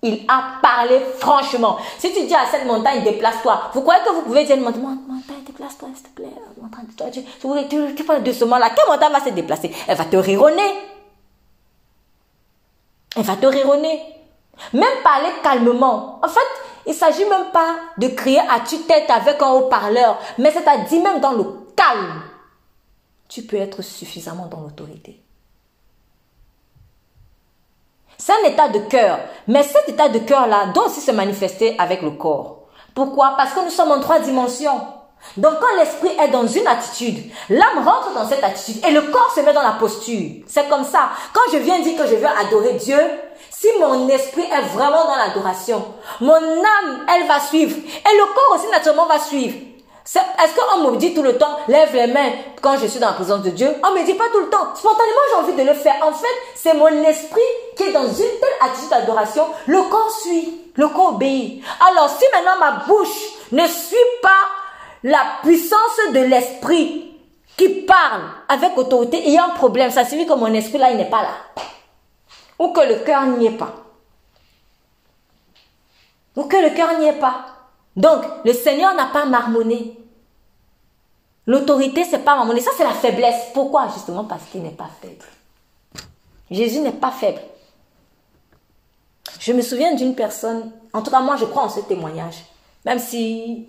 Il a parlé franchement. Si tu dis à cette montagne, déplace-toi, vous croyez que vous pouvez dire, montagne, déplace-toi, s'il te plaît. Montagne, toi, tu, tu, tu parles doucement-là. Quelle montagne va se déplacer? Elle va te rironner. Elle va te rironner. Même parler calmement. En fait, il ne s'agit même pas de crier à tue-tête avec un haut-parleur, mais c'est-à-dire même dans le calme. Tu peux être suffisamment dans l'autorité. C'est un état de cœur. Mais cet état de cœur-là doit aussi se manifester avec le corps. Pourquoi? Parce que nous sommes en trois dimensions. Donc quand l'esprit est dans une attitude, l'âme rentre dans cette attitude et le corps se met dans la posture. C'est comme ça. Quand je viens dire que je veux adorer Dieu, si mon esprit est vraiment dans l'adoration, mon âme, elle va suivre. Et le corps aussi naturellement va suivre. Est-ce qu'on me dit tout le temps, lève les mains quand je suis dans la présence de Dieu? On me dit pas tout le temps. Spontanément, j'ai envie de le faire. En fait, c'est mon esprit qui est dans une telle attitude d'adoration. Le corps suit, le corps obéit. Alors, si maintenant ma bouche ne suit pas la puissance de l'esprit qui parle avec autorité, il y a un problème. Ça signifie que mon esprit là, il n'est pas là. Ou que le cœur n'y est pas. Ou que le cœur n'y est pas. Donc, le Seigneur n'a pas marmonné. L'autorité, c'est pas marmonner. Ça, c'est la faiblesse. Pourquoi? Justement parce qu'il n'est pas faible. Jésus n'est pas faible. Je me souviens d'une personne, en tout cas moi je crois en ce témoignage, même si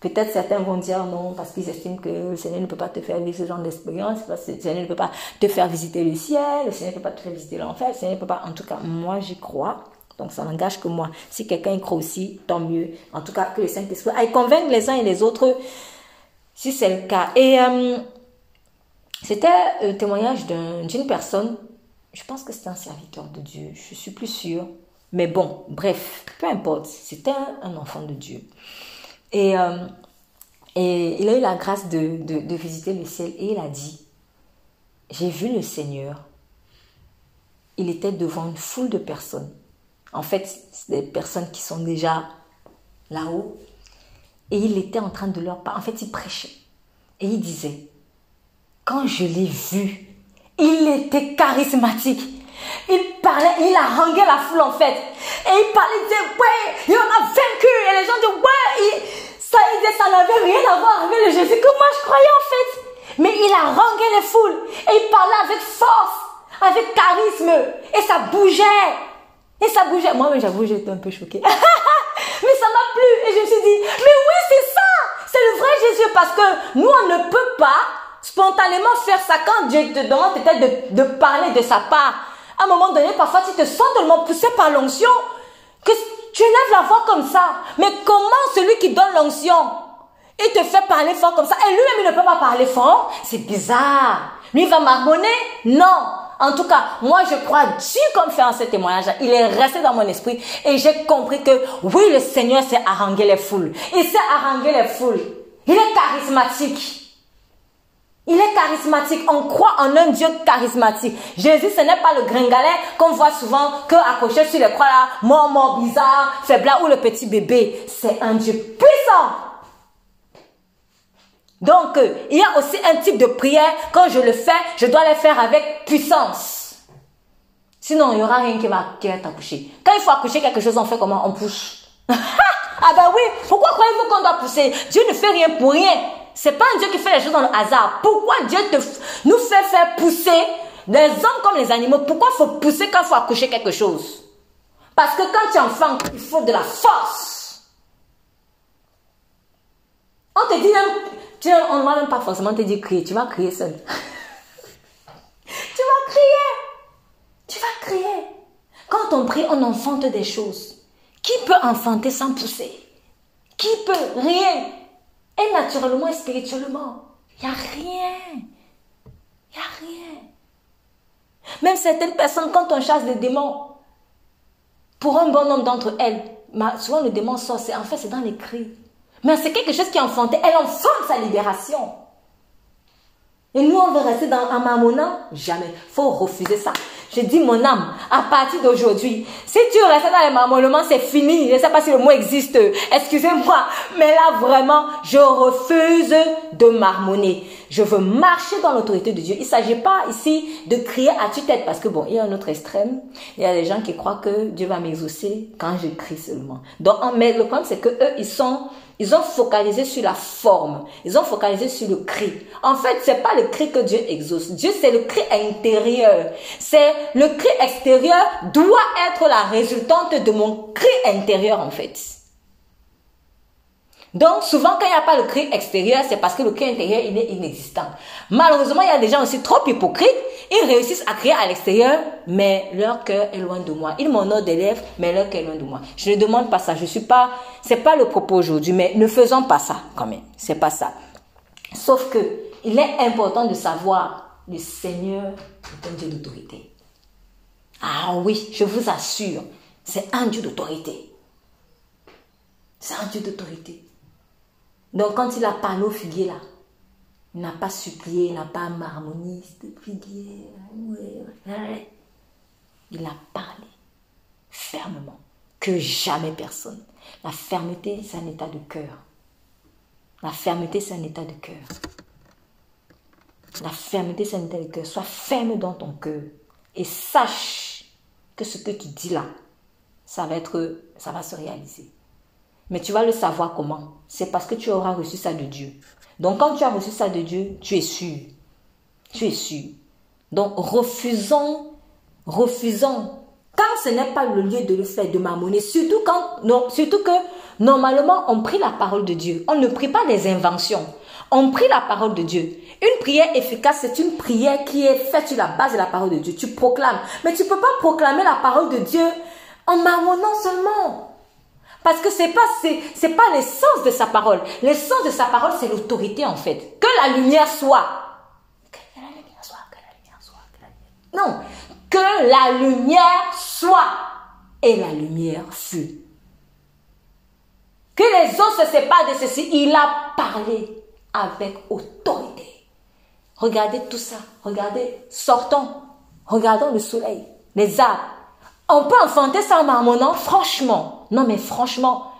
peut-être certains vont dire non parce qu'ils estiment que le Seigneur ne peut pas te faire vivre ce genre d'expérience, parce que le Seigneur ne peut pas te faire visiter le ciel, le Seigneur ne peut pas te faire visiter l'enfer, le Seigneur ne peut pas, en tout cas moi j'y crois. Donc ça n'engage que moi. Si quelqu'un y croit aussi, tant mieux. En tout cas, que le Saint-Esprit aille convaincre les uns et les autres, si c'est le cas. Et euh, c'était un témoignage d'une personne, je pense que c'était un serviteur de Dieu, je suis plus sûre. Mais bon, bref, peu importe, c'était un, enfant de Dieu. Et, euh, et il a eu la grâce de, de, de visiter le ciel et il a dit, j'ai vu le Seigneur. Il était devant une foule de personnes. En fait, c'est des personnes qui sont déjà là-haut. Et il était en train de leur parler. En fait, il prêchait. Et il disait, quand je l'ai vu, il était charismatique. Il parlait, il a rangé la foule en fait. Et il parlait, il disait, ouais, il en a vaincu. Et les gens disaient, ouais, ça, il disait, ça n'avait rien à voir avec le Jésus que moi je croyais en fait. Mais il a rangé les foules. Et il parlait avec force, avec charisme. Et ça bougeait. Et ça bougeait. Moi, j'avoue, j'étais un peu choquée. mais ça m'a plu. Et je me suis dit, mais oui, c'est ça. C'est le vrai Jésus. Parce que nous, on ne peut pas spontanément faire ça quand Dieu te demande peut-être de, parler de sa part. À un moment donné, parfois, tu te sens tellement poussé par l'onction que tu lèves la voix comme ça. Mais comment celui qui donne l'onction Il te fait parler fort comme ça? Et lui-même, il ne peut pas parler fort. C'est bizarre. Lui, il va marmonner? Non. En tout cas, moi, je crois Dieu comme fait en ce témoignage. Il est resté dans mon esprit et j'ai compris que oui, le Seigneur sait haranguer les foules. Il sait haranguer les foules. Il est charismatique. Il est charismatique. On croit en un Dieu charismatique. Jésus, ce n'est pas le gringalet qu'on voit souvent que accroché sur les croix là, mort, mort, bizarre, faible ou le petit bébé. C'est un Dieu puissant. Donc, euh, il y a aussi un type de prière, quand je le fais, je dois le faire avec puissance. Sinon, il n'y aura rien qui va, t'accoucher. Quand il faut accoucher quelque chose, on fait comment? On pousse. ah ben oui, pourquoi croyez-vous qu'on doit pousser? Dieu ne fait rien pour rien. C'est pas un Dieu qui fait les choses dans le hasard. Pourquoi Dieu nous fait faire pousser des hommes comme les animaux? Pourquoi faut pousser quand il faut accoucher quelque chose? Parce que quand tu es enfant, il faut de la force. On te dit même, tu, on ne va même pas forcément te dire crier, tu vas crier seul. tu vas crier. Tu vas crier. Quand on prie, on enfante des choses. Qui peut enfanter sans pousser? Qui peut? Rien. Et naturellement et spirituellement, il n'y a rien. Il n'y a rien. Même certaines personnes, quand on chasse des démons, pour un bon nombre d'entre elles, souvent le démon sort, en fait c'est dans les cris. Mais c'est quelque chose qui est enfanté. Elle enfante sa libération. Et nous, on veut rester dans un marmonnant Jamais. faut refuser ça. Je dis mon âme, à partir d'aujourd'hui, si tu restes dans les marmonnements, c'est fini. Je ne sais pas si le mot existe. Excusez-moi. Mais là, vraiment, je refuse de marmonner. Je veux marcher dans l'autorité de Dieu. Il ne s'agit pas ici de crier à tue-tête parce que bon, il y a un autre extrême. Il y a des gens qui croient que Dieu va m'exaucer quand je crie seulement. Donc, mais le problème, c'est que eux, ils sont ils ont focalisé sur la forme. Ils ont focalisé sur le cri. En fait, c'est pas le cri que Dieu exauce. Dieu, c'est le cri intérieur. C'est le cri extérieur doit être la résultante de mon cri intérieur, en fait. Donc, souvent, quand il n'y a pas le cri extérieur, c'est parce que le cri intérieur, il est inexistant. Malheureusement, il y a des gens aussi trop hypocrites. Ils réussissent à crier à l'extérieur, mais leur cœur est loin de moi. Ils m'honorent des lèvres, mais leur cœur est loin de moi. Je ne demande pas ça. Je suis pas, c'est pas le propos aujourd'hui, mais ne faisons pas ça, quand même. C'est pas ça. Sauf que, il est important de savoir, le Seigneur est un Dieu d'autorité. Ah oui, je vous assure, c'est un Dieu d'autorité. C'est un Dieu d'autorité. Donc quand il a parlé au figuier là, il n'a pas supplié, il n'a pas marmonné, figuier. Il a parlé fermement, que jamais personne. La fermeté, c'est un état de cœur. La fermeté, c'est un état de cœur. La fermeté, c'est un état de cœur. Sois ferme dans ton cœur et sache que ce que tu dis là, ça va être, ça va se réaliser. Mais tu vas le savoir comment C'est parce que tu auras reçu ça de Dieu. Donc quand tu as reçu ça de Dieu, tu es sûr. Tu es sûr. Donc refusons, refusons. Quand ce n'est pas le lieu de le faire, de m'amener, surtout quand, surtout que normalement on prie la parole de Dieu. On ne prie pas des inventions. On prie la parole de Dieu. Une prière efficace, c'est une prière qui est faite sur la base de la parole de Dieu. Tu proclames. Mais tu ne peux pas proclamer la parole de Dieu en marmonnant seulement. Parce que c'est pas, c'est, pas l'essence de sa parole. L'essence de sa parole, c'est l'autorité, en fait. Que la lumière soit. Que la lumière soit, que la lumière soit, que la lumière. Non. Que la lumière soit. Et la lumière fut. Que les eaux se séparent de ceci. Il a parlé avec autorité. Regardez tout ça. Regardez, sortons. Regardons le soleil, les arbres. On peut enfanter ça en marmonnant, franchement. Non, mais franchement,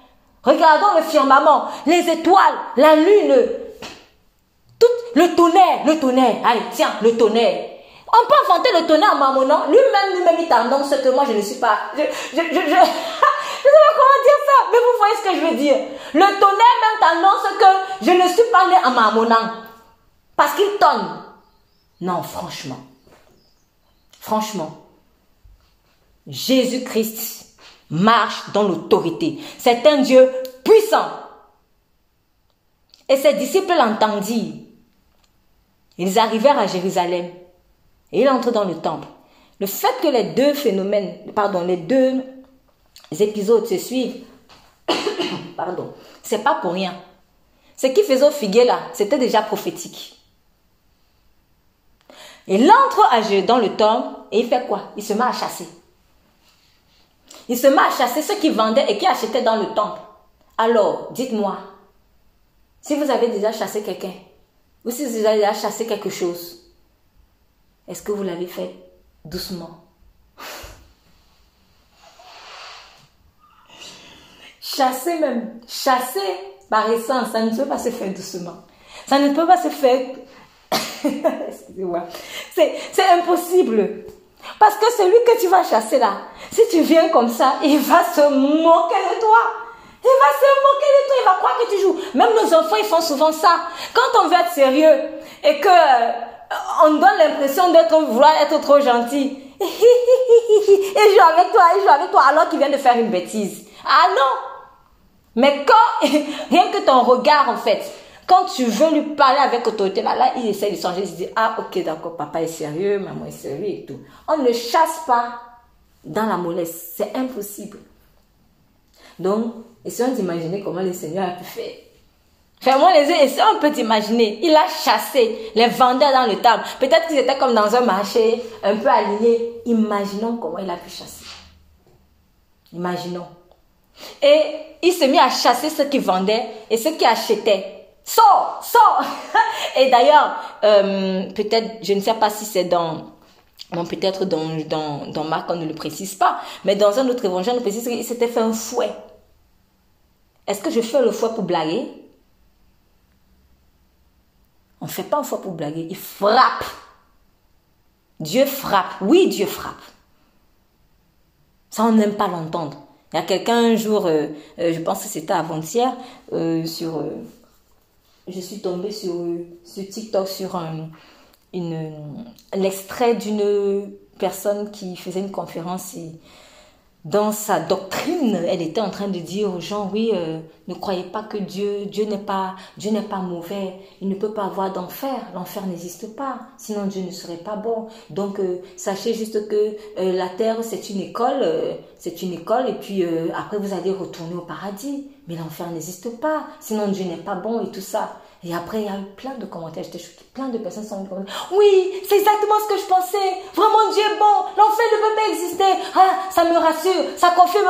regardons le firmament, les étoiles, la lune, tout le tonnerre, le tonnerre. Allez, tiens, le tonnerre. On peut inventer le tonnerre en marmonnant. Lui-même, lui-même, il t'annonce que moi, je ne suis pas. Je, je, je, je, je sais pas comment dire ça, mais vous voyez ce que je veux dire. Le tonnerre même t'annonce que je ne suis pas né en marmonnant. Parce qu'il tonne. Non, franchement. Franchement. Jésus-Christ marche dans l'autorité. C'est un Dieu puissant. Et ses disciples l'entendirent. Ils arrivèrent à Jérusalem et ils entrent dans le temple. Le fait que les deux phénomènes, pardon, les deux épisodes se suivent, pardon, c'est pas pour rien. ce qu'il faisait au là, c'était déjà prophétique. Il entre dans le temple et il fait quoi? Il se met à chasser. Il se met à chasser ceux qui vendaient et qui achetaient dans le temple. Alors, dites-moi, si vous avez déjà chassé quelqu'un, ou si vous avez déjà chassé quelque chose, est-ce que vous l'avez fait doucement? Chasser même, chasser par essence, ça ne peut pas se faire doucement. Ça ne peut pas se faire... Excusez-moi. C'est impossible. Parce que celui que tu vas chasser là, si tu viens comme ça, il va se moquer de toi. Il va se moquer de toi, il va croire que tu joues. Même nos enfants, ils font souvent ça. Quand on veut être sérieux et que euh, on donne l'impression d'être vouloir être trop gentil. il joue avec toi, il joue avec toi alors qu'il vient de faire une bêtise. Ah non! Mais quand, rien que ton regard en fait, quand tu veux lui parler avec autorité, là, il essaie de changer, il se dit, ah, ok, d'accord, papa est sérieux, maman est sérieux et tout. On ne chasse pas dans la mollesse. C'est impossible. Donc, essayons d'imaginer comment le Seigneur a pu faire. Fermons les yeux, essayons un peu d'imaginer. Il a chassé les vendeurs dans le temple. Peut-être qu'ils étaient comme dans un marché, un peu alignés. Imaginons comment il a pu chasser. Imaginons. Et il s'est mis à chasser ceux qui vendaient et ceux qui achetaient. Sors, sors. Et d'ailleurs, euh, peut-être, je ne sais pas si c'est dans, bon, peut-être dans, dans, dans Marc, on ne le précise pas, mais dans un autre évangile, on précise qu'il s'était fait un fouet. Est-ce que je fais le fouet pour blaguer? On ne fait pas un fouet pour blaguer, il frappe. Dieu frappe. Oui, Dieu frappe. Ça, on n'aime pas l'entendre. Il y a quelqu'un un jour, euh, euh, je pense que c'était avant-hier, sur je suis tombée sur, sur TikTok sur un, d'une personne qui faisait une conférence dans sa doctrine, elle était en train de dire aux gens, oui, euh, ne croyez pas que Dieu, Dieu n'est pas, Dieu n'est pas mauvais, il ne peut pas avoir d'enfer, l'enfer n'existe pas, sinon Dieu ne serait pas bon. Donc euh, sachez juste que euh, la terre c'est une école, c'est une école et puis après vous allez retourner au paradis, mais l'enfer n'existe pas, sinon Dieu n'est pas bon et tout ça. Et après, il y a eu plein de commentaires. J'étais choquée. Plein de personnes sont venues Oui, c'est exactement ce que je pensais. Vraiment, Dieu est bon. L'enfer ne peut pas exister. Ah, ça me rassure. Ça confirme.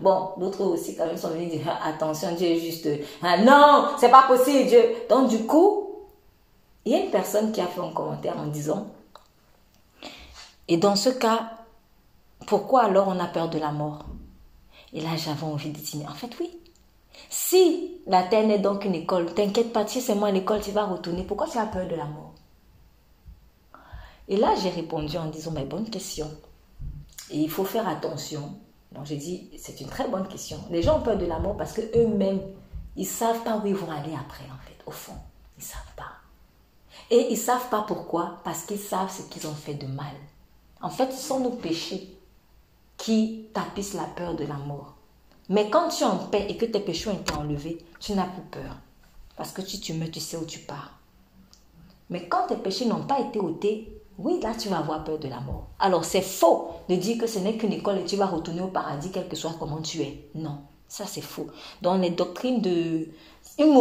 Bon, d'autres aussi, quand même, sont venus dire ah, Attention, Dieu est juste. Ah, non, c'est pas possible, Dieu. Donc, du coup, il y a une personne qui a fait un commentaire en disant Et dans ce cas, pourquoi alors on a peur de la mort? Et là, j'avais envie de dire En fait, oui. Si la terre n'est donc une école, t'inquiète pas, si c'est moi l'école, tu vas retourner. Pourquoi tu as peur de la mort? Et là, j'ai répondu en disant, mais bonne question. Et il faut faire attention. Donc j'ai dit, c'est une très bonne question. Les gens ont peur de la mort parce qu'eux-mêmes, ils ne savent pas où ils vont aller après, en fait, au fond. Ils ne savent pas. Et ils ne savent pas pourquoi, parce qu'ils savent ce qu'ils ont fait de mal. En fait, ce sont nos péchés qui tapissent la peur de la mort. Mais quand tu es en paix et que tes péchés ont été enlevés, tu n'as plus peur. Parce que si tu meurs, tu sais où tu pars. Mais quand tes péchés n'ont pas été ôtés, oui, là, tu vas avoir peur de la mort. Alors, c'est faux de dire que ce n'est qu'une école et tu vas retourner au paradis, quel que soit comment tu es. Non, ça, c'est faux. Dans les doctrines de... Une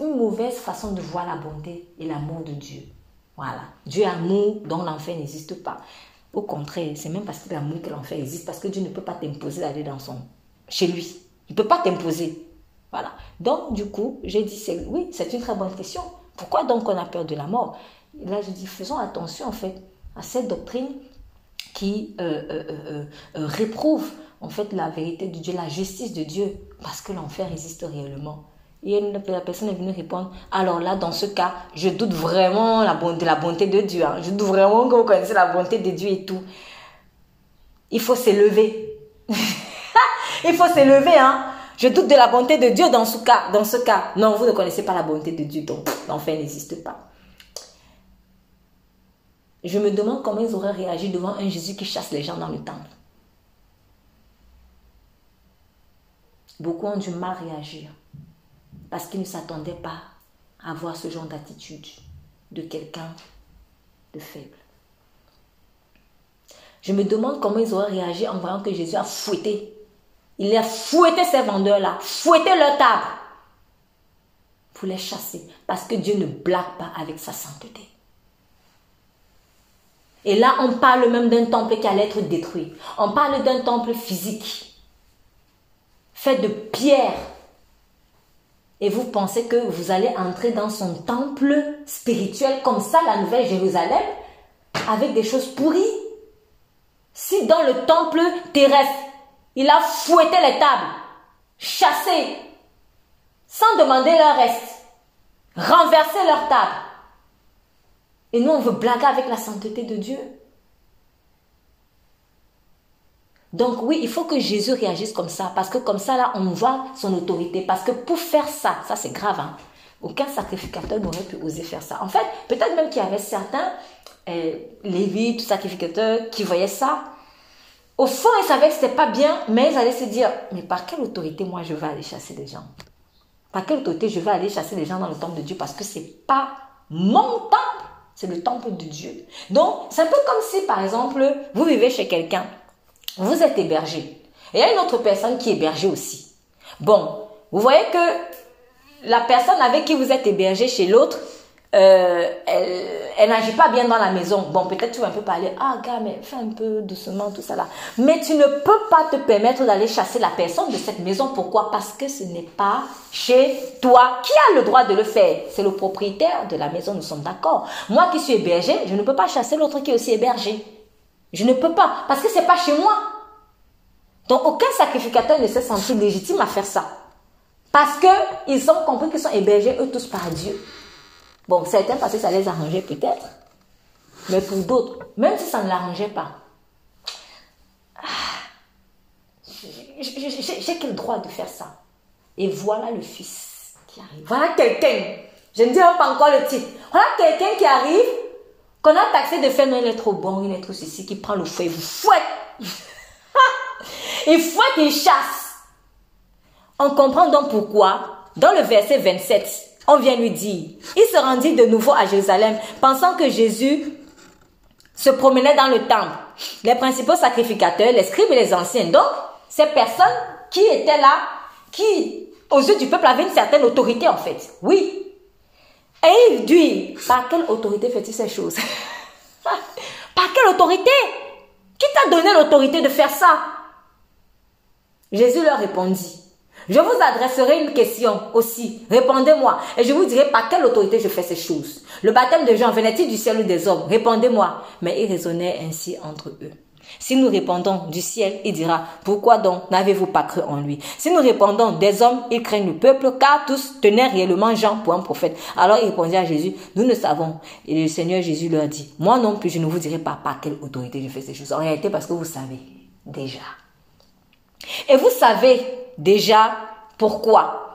une mauvaise façon de voir la bonté et l'amour de Dieu. Voilà. Dieu amour dont l'enfer n'existe pas. Au contraire, c'est même parce que l'amour que l'enfer existe, parce que Dieu ne peut pas t'imposer d'aller dans son chez lui. Il ne peut pas t'imposer. Voilà. Donc, du coup, j'ai dit, oui, c'est une très bonne question. Pourquoi donc on a peur de la mort? Là, je dis, faisons attention, en fait, à cette doctrine qui euh, euh, euh, réprouve, en fait, la vérité de Dieu, la justice de Dieu, parce que l'enfer existe réellement. Et la personne est venue répondre, alors là, dans ce cas, je doute vraiment de la bonté de Dieu. Hein. Je doute vraiment que vous connaissez la bonté de Dieu et tout. Il faut s'élever. Il faut s'élever, hein. Je doute de la bonté de Dieu dans ce cas. Dans ce cas, non, vous ne connaissez pas la bonté de Dieu, donc l'enfer n'existe pas. Je me demande comment ils auraient réagi devant un Jésus qui chasse les gens dans le temple. Beaucoup ont du mal à réagir parce qu'ils ne s'attendaient pas à voir ce genre d'attitude de quelqu'un de faible. Je me demande comment ils auraient réagi en voyant que Jésus a fouetté il a fouetté ces vendeurs-là, fouetté leur table. pour les chasser. Parce que Dieu ne blague pas avec sa sainteté. Et là, on parle même d'un temple qui allait être détruit. On parle d'un temple physique, fait de pierre. Et vous pensez que vous allez entrer dans son temple spirituel comme ça, la Nouvelle Jérusalem, avec des choses pourries? Si dans le temple terrestre, il a fouetté les tables, chassé, sans demander leur reste, renversé leur table, et nous, on veut blaguer avec la sainteté de Dieu. Donc oui, il faut que Jésus réagisse comme ça, parce que comme ça, là, on voit son autorité. Parce que pour faire ça, ça c'est grave, hein, aucun sacrificateur n'aurait pu oser faire ça. En fait, peut-être même qu'il y avait certains euh, lévites, sacrificateurs, qui voyaient ça. Au fond, ils savaient que ce n'était pas bien, mais ils allaient se dire, mais par quelle autorité moi je vais aller chasser des gens? Par quelle autorité je vais aller chasser des gens dans le temple de Dieu? Parce que ce n'est pas mon temple. C'est le temple de Dieu. Donc, c'est un peu comme si, par exemple, vous vivez chez quelqu'un. Vous êtes hébergé. Et il y a une autre personne qui est hébergée aussi. Bon, vous voyez que la personne avec qui vous êtes hébergé chez l'autre, euh, elle, n'agit pas bien dans la maison. Bon, peut-être tu vas un peu parler, ah gars, mais fais un peu doucement, tout ça là. Mais tu ne peux pas te permettre d'aller chasser la personne de cette maison. Pourquoi? Parce que ce n'est pas chez toi. Qui a le droit de le faire? C'est le propriétaire de la maison, nous sommes d'accord. Moi qui suis hébergé, je ne peux pas chasser l'autre qui est aussi hébergé. Je ne peux pas, parce que c'est pas chez moi. Donc aucun sacrificateur ne s'est senti légitime à faire ça. Parce qu'ils ont compris qu'ils sont hébergés eux tous par Dieu. Bon, certains parce que ça les arrangeait peut-être. Mais pour d'autres, même si ça ne l'arrangeait pas, ah, j'ai quel droit de faire ça? Et voilà le fils qui arrive. Voilà quelqu'un. Je ne dis pas encore le titre. Voilà quelqu'un qui arrive, qu'on a taxé de faire, non, il est trop bon, il est trop ceci, qui prend le fouet, vous fouette. il fouette, il chasse. On comprend donc pourquoi, dans le verset 27, on vient lui dire. Il se rendit de nouveau à Jérusalem, pensant que Jésus se promenait dans le temple. Les principaux sacrificateurs, les scribes et les anciens. Donc, ces personnes qui étaient là, qui, aux yeux du peuple, avaient une certaine autorité, en fait. Oui. Et il dit, par quelle autorité fait-il ces choses? Par quelle autorité? Qui t'a donné l'autorité de faire ça? Jésus leur répondit, je vous adresserai une question aussi. Répondez-moi. Et je vous dirai par quelle autorité je fais ces choses. Le baptême de Jean venait-il du ciel ou des hommes? Répondez-moi. Mais ils raisonnaient ainsi entre eux. Si nous répondons du ciel, il dira, pourquoi donc n'avez-vous pas cru en lui? Si nous répondons des hommes, ils craignent le peuple, car tous tenaient réellement Jean pour un prophète. Alors il répondit à Jésus, nous ne savons. Et le Seigneur Jésus leur dit, moi non plus, je ne vous dirai pas par quelle autorité je fais ces choses. En réalité, parce que vous savez déjà. Et vous savez déjà pourquoi?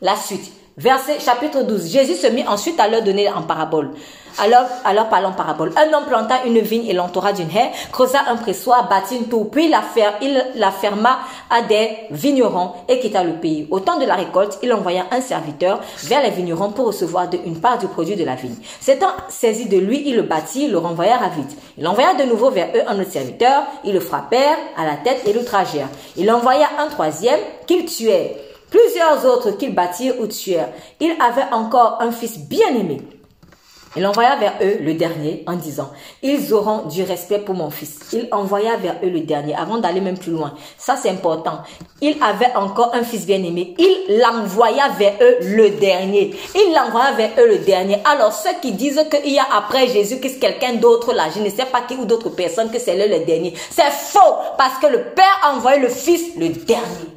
La suite. Verset chapitre 12. Jésus se mit ensuite à leur donner en parabole. Alors, alors parlons parabole. Un homme planta une vigne et l'entoura d'une haie, creusa un pressoir, bâtit une tour, puis il la ferma à des vignerons et quitta le pays. Au temps de la récolte, il envoya un serviteur vers les vignerons pour recevoir une part du produit de la vigne. S'étant saisi de lui, il le battit, le renvoya à vite. Il envoya de nouveau vers eux un autre serviteur, ils le frappèrent à la tête et l'outragèrent. Il envoya un troisième qu'ils tuèrent. Plusieurs autres qu'ils battirent ou tuèrent. Il avait encore un fils bien-aimé. Il envoya vers eux le dernier en disant, ils auront du respect pour mon fils. Il envoya vers eux le dernier avant d'aller même plus loin. Ça, c'est important. Il avait encore un fils bien-aimé. Il l'envoya vers eux le dernier. Il l'envoya vers eux le dernier. Alors, ceux qui disent qu'il y a après Jésus, que c'est quelqu'un d'autre là, je ne sais pas qui ou d'autres personnes, que c'est le dernier. C'est faux parce que le Père a envoyé le Fils le dernier.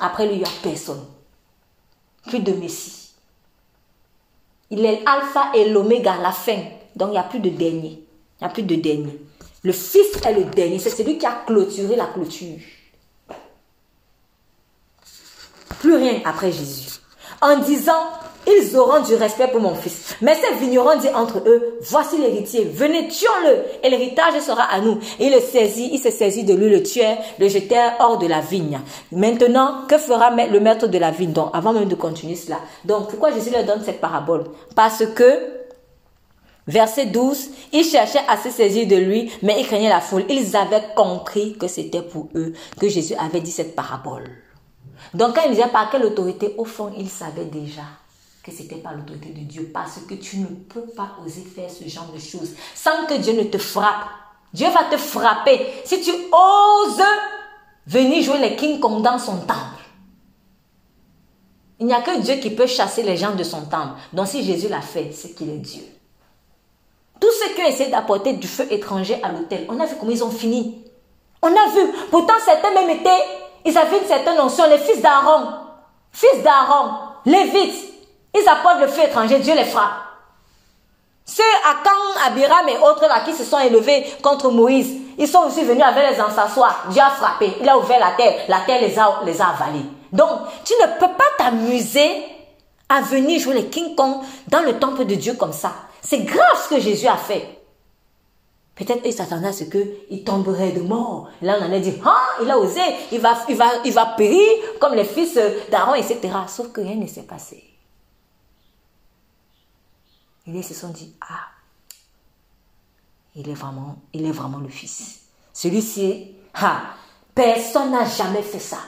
Après lui, il n'y a personne. Plus de Messie. Il est l'alpha et l'oméga, la fin. Donc, il n'y a plus de dernier. Il n'y a plus de dernier. Le Fils est le dernier. C'est celui qui a clôturé la clôture. Plus rien après Jésus. En disant, ils auront du respect pour mon fils. Mais ces vignerons disent entre eux, voici l'héritier, venez, tuons-le, et l'héritage sera à nous. Et il le saisit, il se saisit de lui, le tueur, le jetèrent hors de la vigne. Maintenant, que fera le maître de la vigne Donc, avant même de continuer cela? Donc, pourquoi Jésus leur donne cette parabole? Parce que Verset 12, ils cherchaient à se saisir de lui, mais ils craignaient la foule. Ils avaient compris que c'était pour eux que Jésus avait dit cette parabole. Donc quand il disait par quelle autorité, au fond, il savait déjà que ce n'était pas l'autorité de Dieu parce que tu ne peux pas oser faire ce genre de choses sans que Dieu ne te frappe. Dieu va te frapper si tu oses venir jouer les King Kong dans son temple. Il n'y a que Dieu qui peut chasser les gens de son temple. Donc si Jésus l'a fait, c'est qu'il est Dieu. Tous ceux qui ont essayé d'apporter du feu étranger à l'autel, on a vu comment ils ont fini. On a vu. Pourtant, certains même étaient, ils avaient une certaine notion. Les fils d'Aaron, fils d'Aaron, Lévites, ils apportent le feu étranger, Dieu les frappe. Ceux Akan, Abiram et autres là qui se sont élevés contre Moïse, ils sont aussi venus avec les encensoirs. Dieu a frappé, il a ouvert la terre, la terre les a, les a avalés. Donc, tu ne peux pas t'amuser à venir jouer les King Kong dans le temple de Dieu comme ça. C'est grave ce que Jésus a fait. Peut-être il s'attendait à ce qu'il tomberait de mort. Là, on en a dit, ah, il a osé, il va, il va, il va périr comme les fils d'Aaron, etc. Sauf que rien ne s'est passé. Ils se sont dit, ah, il est vraiment, il est vraiment le fils. Celui-ci, ah, personne n'a jamais fait ça.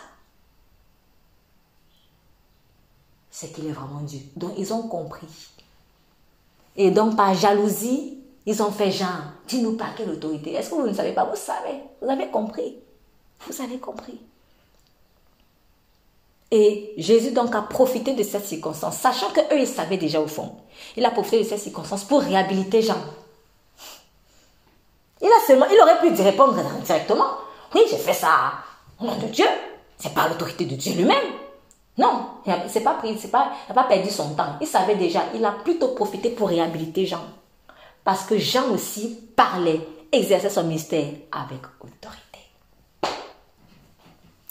C'est qu'il est vraiment Dieu. Donc, ils ont compris. Et donc, par jalousie, ils ont fait genre, dis-nous pas quelle autorité. Est-ce que vous ne savez pas? Vous savez. Vous avez compris. Vous avez compris. Et Jésus donc a profité de cette circonstance, sachant que eux ils savaient déjà au fond. Il a profité de cette circonstance pour réhabiliter Jean. Il a seulement, il aurait pu répondre directement. Oui, j'ai fait ça au nom de Dieu. C'est pas l'autorité de Dieu lui-même. Non, il n'a pas pas, pas perdu son temps. Il savait déjà. Il a plutôt profité pour réhabiliter Jean. Parce que Jean aussi parlait, exerçait son mystère avec autorité.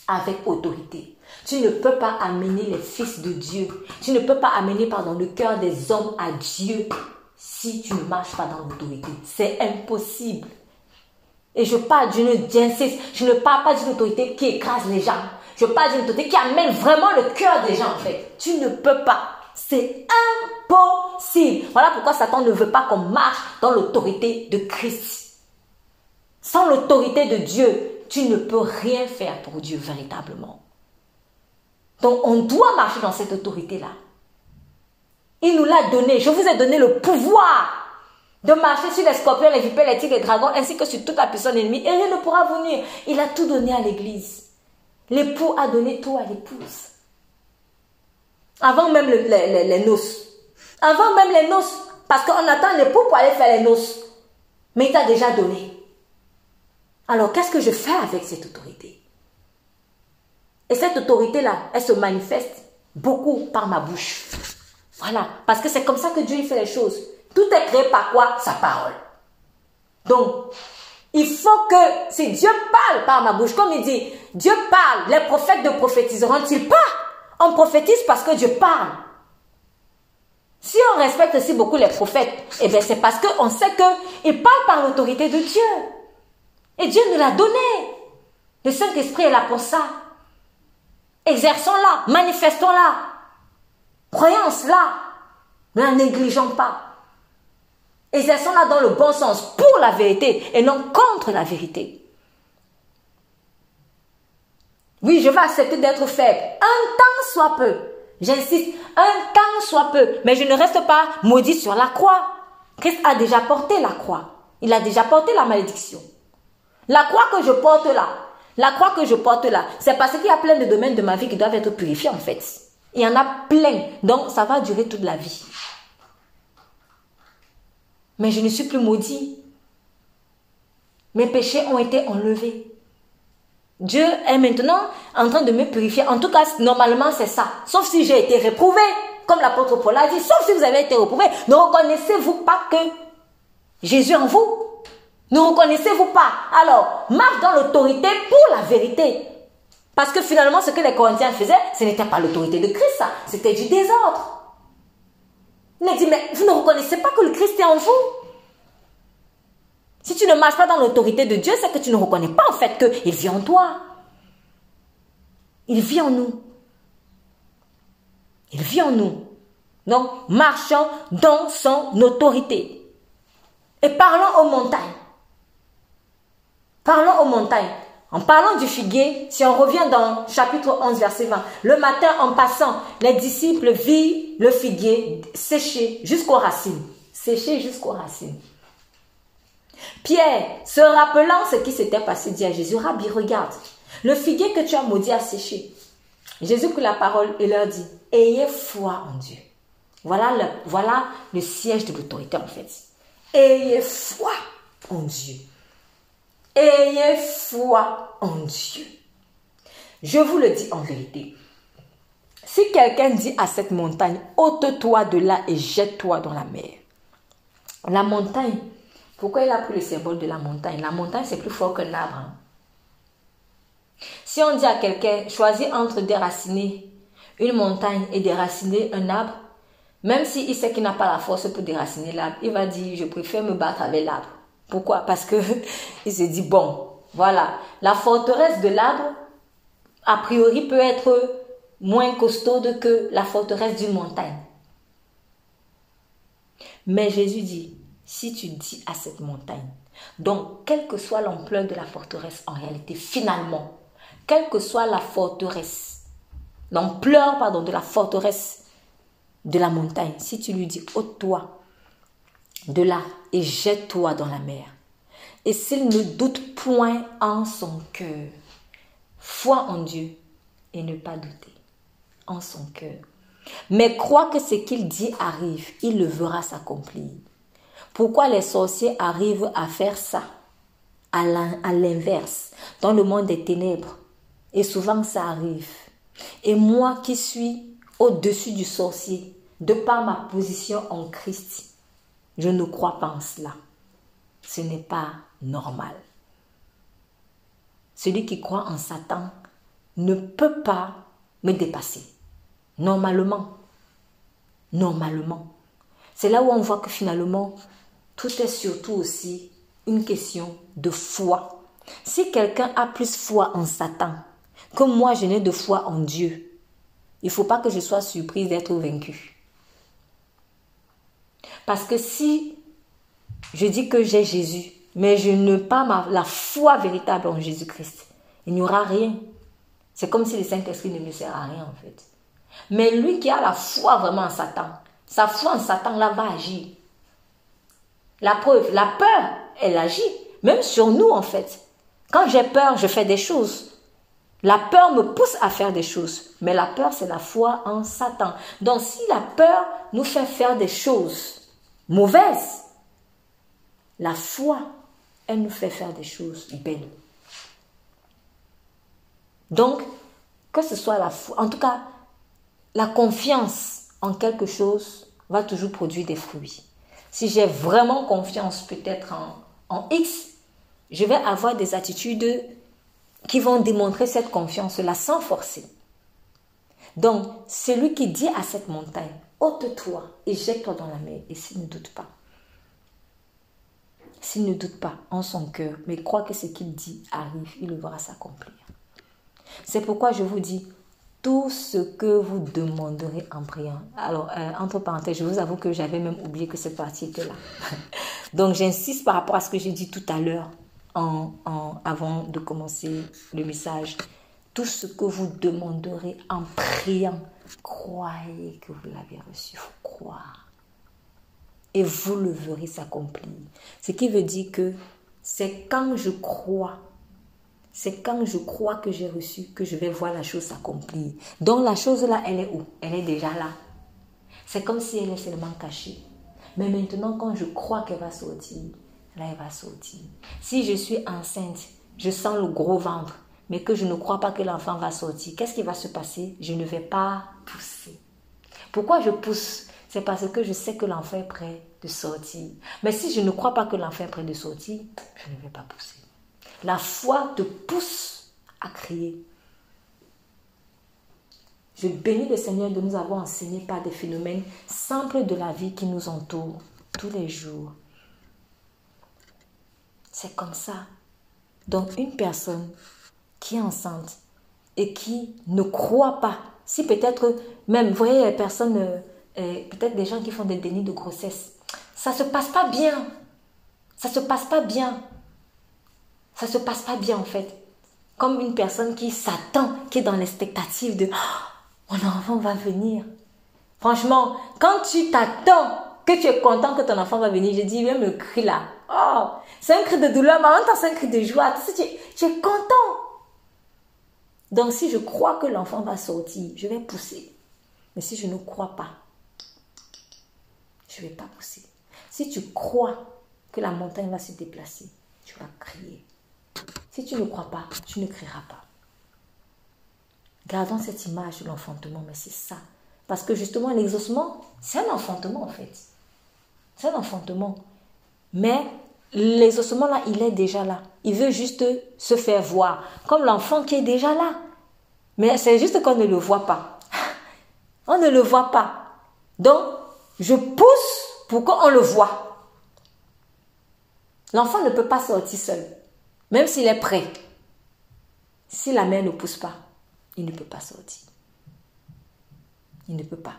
Avec autorité. Tu ne peux pas amener les fils de Dieu. Tu ne peux pas amener pardon, le cœur des hommes à Dieu si tu ne marches pas dans l'autorité. C'est impossible. Et je parle d'une, j'insiste, je ne parle pas d'une autorité qui écrase les gens. Je parle d'une autorité qui amène vraiment le cœur des gens en fait. Tu ne peux pas. C'est impossible. Voilà pourquoi Satan ne veut pas qu'on marche dans l'autorité de Christ. Sans l'autorité de Dieu, tu ne peux rien faire pour Dieu véritablement. Donc on doit marcher dans cette autorité-là. Il nous l'a donné. Je vous ai donné le pouvoir de marcher sur les scorpions, les vipères, les tigres, les dragons, ainsi que sur toute la personne ennemie. Et rien ne pourra venir. Il a tout donné à l'église. L'époux a donné tout à l'épouse. Avant même les, noces. Avant même les noces. Parce qu'on attend l'époux pour aller faire les noces. Mais il t'a déjà donné. Alors qu'est-ce que je fais avec cette autorité? Et cette autorité-là, elle se manifeste beaucoup par ma bouche. Voilà. Parce que c'est comme ça que Dieu fait les choses. Tout est créé par quoi? Sa parole. Donc, il faut que, si Dieu parle par ma bouche, comme il dit, Dieu parle, les prophètes ne prophétiseront-ils pas? On prophétise parce que Dieu parle. Si on respecte aussi beaucoup les prophètes, eh bien c'est parce qu'on sait qu'ils parlent par l'autorité de Dieu. Et Dieu nous l'a donné. Le Saint-Esprit est là pour ça. Exerçons-la, manifestons-la, croyons-la, ne la négligeons pas. Exerçons-la dans le bon sens, pour la vérité et non contre la vérité. Oui, je vais accepter d'être faible. Un temps soit peu. J'insiste, un temps soit peu. Mais je ne reste pas maudit sur la croix. Christ a déjà porté la croix. Il a déjà porté la malédiction. La croix que je porte là, la croix que je porte là, c'est parce qu'il y a plein de domaines de ma vie qui doivent être purifiés en fait. Il y en a plein. Donc ça va durer toute la vie mais je ne suis plus maudit. Mes péchés ont été enlevés. Dieu est maintenant en train de me purifier. En tout cas, normalement, c'est ça. Sauf si j'ai été réprouvé, comme l'apôtre Paul a dit. Sauf si vous avez été réprouvé. Ne reconnaissez-vous pas que Jésus en vous? Ne reconnaissez-vous pas? Alors, marche dans l'autorité pour la vérité. Parce que finalement, ce que les Corinthiens faisaient, ce n'était pas l'autorité de Christ, c'était du désordre. Il dit, mais vous ne reconnaissez pas que le Christ est en vous? Si tu ne marches pas dans l'autorité de Dieu, c'est que tu ne reconnais pas en fait qu'il vit en toi. Il vit en nous. Il vit en nous. Donc, marchons dans son autorité. Et parlons aux montagnes. Parlons aux montagnes. En parlant du figuier, si on revient dans chapitre 11, verset 20, le matin en passant, les disciples virent le figuier séché jusqu'aux racines. Séché jusqu'aux racines. Pierre, se rappelant ce qui s'était passé, dit à Jésus, Rabbi, regarde, le figuier que tu as maudit a séché. Jésus prit la parole et leur dit, ayez foi en Dieu. Voilà le, siège de l'autorité en fait. Ayez foi en Dieu. Ayez foi en Dieu. Je vous le dis en vérité. Si quelqu'un dit à cette montagne, ôte-toi de là et jette-toi dans la mer. La montagne, pourquoi il a pris le symbole de la montagne? La montagne, c'est plus fort qu'un arbre. Hein. Si on dit à quelqu'un, choisis entre déraciner une montagne et déraciner un arbre, même s'il sait qu'il n'a pas la force pour déraciner l'arbre, il va dire, je préfère me battre avec l'arbre. Pourquoi? Parce que il se dit, bon, voilà, la forteresse de l'arbre, a priori, peut être moins costaude que la forteresse d'une montagne. Mais Jésus dit, si tu dis à cette montagne, donc quelle que soit l'ampleur de la forteresse en réalité, finalement, quelle que soit la forteresse, l'ampleur, pardon, de la forteresse de la montagne, si tu lui dis, ôte-toi de là et jette-toi dans la mer. Et s'il ne doute point en son cœur, foi en Dieu et ne pas douter en son cœur. Mais crois que ce qu'il dit arrive, il le verra s'accomplir. Pourquoi les sorciers arrivent à faire ça? À l'inverse, dans le monde des ténèbres. Et souvent ça arrive. Et moi qui suis au-dessus du sorcier, de par ma position en Christ, je ne crois pas en cela. Ce n'est pas normal. Celui qui croit en Satan ne peut pas me dépasser. Normalement. Normalement. C'est là où on voit que finalement, tout est surtout aussi une question de foi. Si quelqu'un a plus foi en Satan que moi je n'ai de foi en Dieu, il ne faut pas que je sois surprise d'être vaincu. Parce que si je dis que j'ai Jésus, mais je n'ai pas la foi véritable en Jésus-Christ, il n'y aura rien. C'est comme si le Saint-Esprit ne me sert à rien en fait. Mais lui qui a la foi vraiment en Satan, sa foi en Satan là va agir. La preuve, la peur, elle agit, même sur nous en fait. Quand j'ai peur, je fais des choses. La peur me pousse à faire des choses, mais la peur, c'est la foi en Satan. Donc si la peur nous fait faire des choses mauvaises, la foi, elle nous fait faire des choses belles. Donc, que ce soit la foi, en tout cas, la confiance en quelque chose va toujours produire des fruits. Si j'ai vraiment confiance peut-être en, X, je vais avoir des attitudes qui vont démontrer cette confiance-là sans forcer. Donc, celui qui dit à cette montagne, ôte-toi et jette-toi dans la mer, et s'il ne doute pas, s'il ne doute pas en son cœur, mais croit que ce qu'il dit arrive, il le verra s'accomplir. C'est pourquoi je vous dis, tout ce que vous demanderez en priant. Alors, euh, entre parenthèses, je vous avoue que j'avais même oublié que cette partie était là. Donc, j'insiste par rapport à ce que j'ai dit tout à l'heure en, avant de commencer le message. Tout ce que vous demanderez en priant, croyez que vous l'avez reçu. Il faut croire. Et vous le verrez s'accomplir. Ce qui veut dire que c'est quand je crois c'est quand je crois que j'ai reçu que je vais voir la chose s'accomplir. Donc la chose là, elle est où? Elle est déjà là. C'est comme si elle est seulement cachée. Mais maintenant, quand je crois qu'elle va sortir, là, elle va sortir. Si je suis enceinte, je sens le gros ventre, mais que je ne crois pas que l'enfant va sortir, qu'est-ce qui va se passer? Je ne vais pas pousser. Pourquoi je pousse? C'est parce que je sais que l'enfant est prêt de sortir. Mais si je ne crois pas que l'enfant est prêt de sortir, je ne vais pas pousser. La foi te pousse à crier. Je bénis le Seigneur de nous avoir enseigné par des phénomènes simples de la vie qui nous entourent tous les jours. C'est comme ça. Donc une personne qui est enceinte et qui ne croit pas, si peut-être même, vous voyez, les personnes, euh, euh, peut-être des gens qui font des dénis de grossesse, ça se passe pas bien. Ça se passe pas bien ça se passe pas bien en fait. comme une personne qui s'attend, qui est dans l'expectative de oh, mon enfant va venir. Franchement, quand tu t'attends que tu es content que ton enfant va venir, je dis même le cri là. Oh, c'est un cri de douleur, mais en même temps c'est un cri de joie. Tu, tu es content. Donc si je crois que l'enfant va sortir, je vais pousser. Mais si je ne crois pas, je ne vais pas pousser. Si tu crois que la montagne va se déplacer, tu vas crier. Si tu ne crois pas, tu ne crieras pas. Gardons cette image de l'enfantement, mais c'est ça. Parce que justement, l'exaucement, c'est un enfantement en fait. C'est un enfantement. Mais l'exaucement là, il est déjà là. Il veut juste se faire voir. Comme l'enfant qui est déjà là. Mais c'est juste qu'on ne le voit pas. On ne le voit pas. Donc, je pousse pour qu'on le voit. L'enfant ne peut pas sortir seul. Même s'il est prêt, si la mère ne pousse pas, il ne peut pas sortir. Il ne peut pas.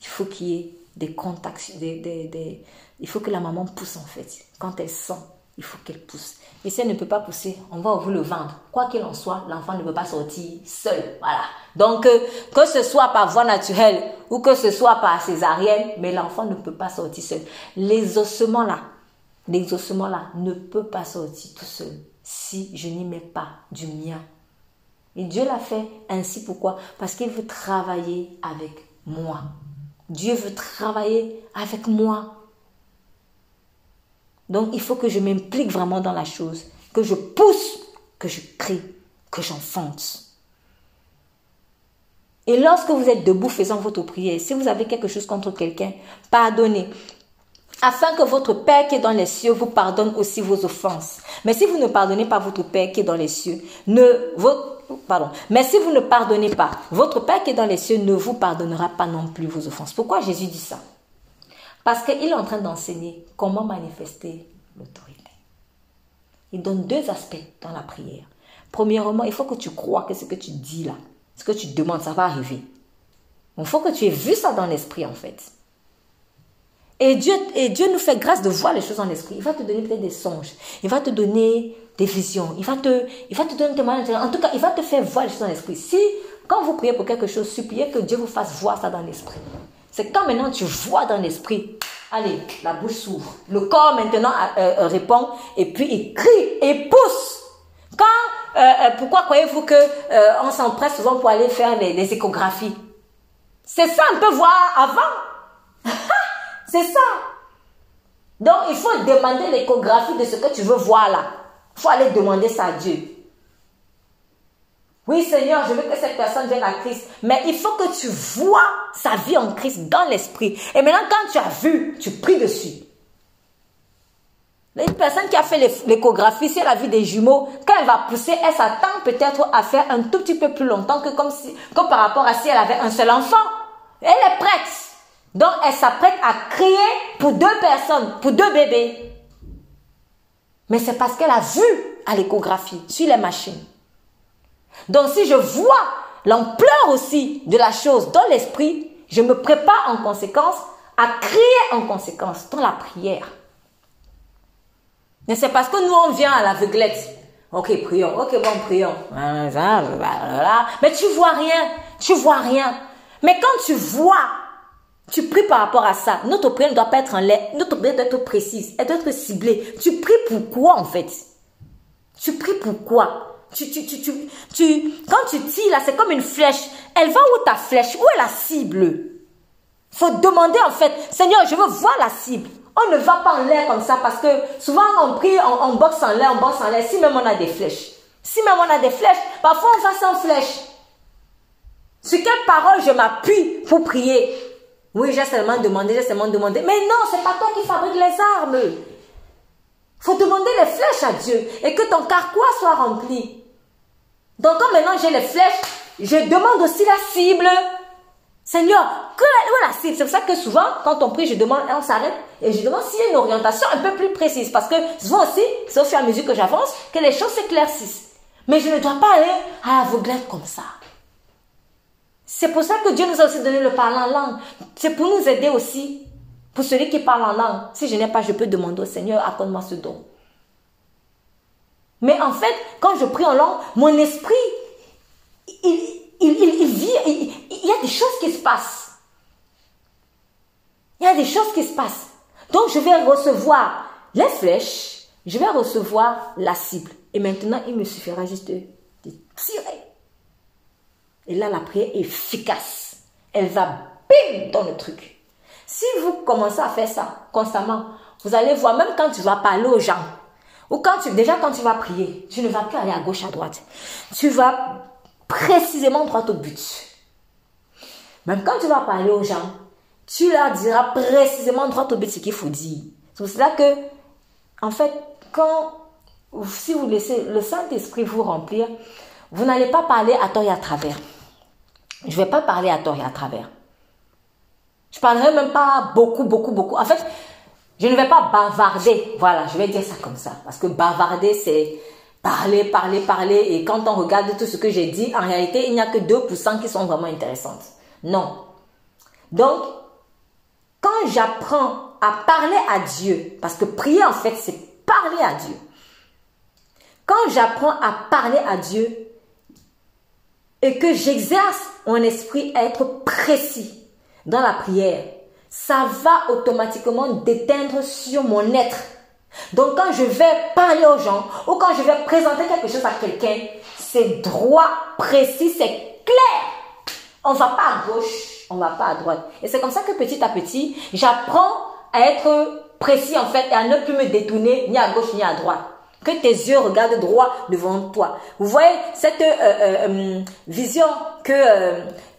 Il faut qu'il y ait des contacts, il faut que la maman pousse en fait. Quand elle sent, il faut qu'elle pousse. Et si elle ne peut pas pousser, on va vous le vendre. Quoi qu'il en soit, l'enfant ne peut pas sortir seul. Voilà. Donc, euh, que ce soit par voie naturelle ou que ce soit par césarienne, mais l'enfant ne peut pas sortir seul. Les ossements là, l'exaucement-là ne peut pas sortir tout seul si je n'y mets pas du mien. Et Dieu l'a fait ainsi. Pourquoi? Parce qu'il veut travailler avec moi. Dieu veut travailler avec moi. Donc il faut que je m'implique vraiment dans la chose, que je pousse, que je crie, que j'enfonce. Et lorsque vous êtes debout faisant votre prière, si vous avez quelque chose contre quelqu'un, pardonnez afin que votre Père qui est dans les cieux vous pardonne aussi vos offenses. Mais si vous ne pardonnez pas votre Père qui est dans les cieux, ne votre, pardon. Mais si vous ne pardonnez pas, votre Père qui est dans les cieux ne vous pardonnera pas non plus vos offenses. Pourquoi Jésus dit ça? Parce qu'il est en train d'enseigner comment manifester l'autorité. Il donne deux aspects dans la prière. Premièrement, il faut que tu crois que ce que tu dis là, ce que tu demandes, ça va arriver. Il faut que tu aies vu ça dans l'esprit en fait. Et Dieu, et Dieu nous fait grâce de voir les choses en esprit. Il va te donner peut-être des songes. Il va te donner des visions. Il va te, il va te donner des En tout cas, il va te faire voir les choses en esprit. Si, quand vous priez pour quelque chose, suppliez que Dieu vous fasse voir ça dans l'esprit. C'est quand maintenant tu vois dans l'esprit. Allez, la bouche s'ouvre. Le corps maintenant euh, euh, répond et puis il crie et pousse. Quand, euh, pourquoi croyez-vous que on s'empresse souvent pour aller faire les, les échographies? C'est ça, on peut voir avant. C'est ça. Donc, il faut demander l'échographie de ce que tu veux voir là. Il faut aller demander ça à Dieu. Oui, Seigneur, je veux que cette personne vienne à Christ. Mais il faut que tu vois sa vie en Christ dans l'esprit. Et maintenant, quand tu as vu, tu pries dessus. Une personne qui a fait l'échographie, si elle a vu des jumeaux, quand elle va pousser, elle s'attend peut-être à faire un tout petit peu plus longtemps que, comme si, comme par rapport à si elle avait un seul enfant. Elle est prête. Donc, elle s'apprête à crier pour deux personnes, pour deux bébés. Mais c'est parce qu'elle a vu à l'échographie, sur les machines. Donc, si je vois l'ampleur aussi de la chose dans l'esprit, je me prépare en conséquence à crier en conséquence dans la prière. Mais c'est parce que nous, on vient à l'aveuglette. Ok, prions. Ok, bon, prions. Mais tu vois rien. Tu vois rien. Mais quand tu vois tu pries par rapport à ça. Notre prière ne doit pas être en l'air. Notre prière doit être précise. Elle doit être ciblée. Tu pries pourquoi en fait? Tu pries pourquoi tu, tu, tu, tu, tu, quand tu tires là, c'est comme une flèche. Elle va où ta flèche? Où est la cible? Faut demander en fait, Seigneur, je veux voir la cible. On ne va pas en l'air comme ça parce que souvent on prie, on, on boxe en l'air, on boxe en l'air, si même on a des flèches. Si même on a des flèches, parfois on va sans flèche. Sur quelle parole je m'appuie pour prier? Oui, j'ai seulement demandé, j'ai seulement demandé. Mais non, c'est pas toi qui fabrique les armes. faut demander les flèches à Dieu et que ton carquois soit rempli. Donc, quand maintenant j'ai les flèches, je demande aussi la cible. Seigneur, que la cible? C'est pour ça que souvent, quand on prie, je demande, on s'arrête et je demande s'il y a une orientation un peu plus précise. Parce que souvent aussi, c'est au fur et à mesure que j'avance que les choses s'éclaircissent. Mais je ne dois pas aller à l'aveuglette comme ça. C'est pour ça que Dieu nous a aussi donné le parler en langue. C'est pour nous aider aussi. Pour celui qui parle en langue. Si je n'ai pas, je peux demander au Seigneur, accorde-moi ce don. Mais en fait, quand je prie en langue, mon esprit, il, il, vit, il y a des choses qui se passent. Il y a des choses qui se passent. Donc je vais recevoir les flèches, je vais recevoir la cible. Et maintenant, il me suffira juste de, tirer. Et là, la prière est efficace. Elle va bim dans le truc. Si vous commencez à faire ça constamment, vous allez voir, même quand tu vas parler aux gens, ou quand tu, déjà quand tu vas prier, tu ne vas plus aller à gauche, à droite. Tu vas précisément droit au but. Même quand tu vas parler aux gens, tu leur diras précisément droit au but ce qu'il faut dire. C'est pour cela que, en fait, quand, si vous laissez le Saint-Esprit vous remplir, vous n'allez pas parler à tort et à travers. Je ne vais pas parler à tort et à travers. Je parlerai même pas beaucoup, beaucoup, beaucoup. En fait, je ne vais pas bavarder. Voilà, je vais dire ça comme ça. Parce que bavarder, c'est parler, parler, parler. Et quand on regarde tout ce que j'ai dit, en réalité, il n'y a que 2% qui sont vraiment intéressantes. Non. Donc, quand j'apprends à parler à Dieu, parce que prier en fait, c'est parler à Dieu. Quand j'apprends à parler à Dieu et que j'exerce mon esprit à être précis dans la prière, ça va automatiquement déteindre sur mon être. Donc quand je vais parler aux gens ou quand je vais présenter quelque chose à quelqu'un, c'est droit, précis, c'est clair. On ne va pas à gauche, on ne va pas à droite. Et c'est comme ça que petit à petit, j'apprends à être précis en fait et à ne plus me détourner ni à gauche ni à droite. Que tes yeux regardent droit devant toi. Vous voyez cette euh, euh, euh, vision que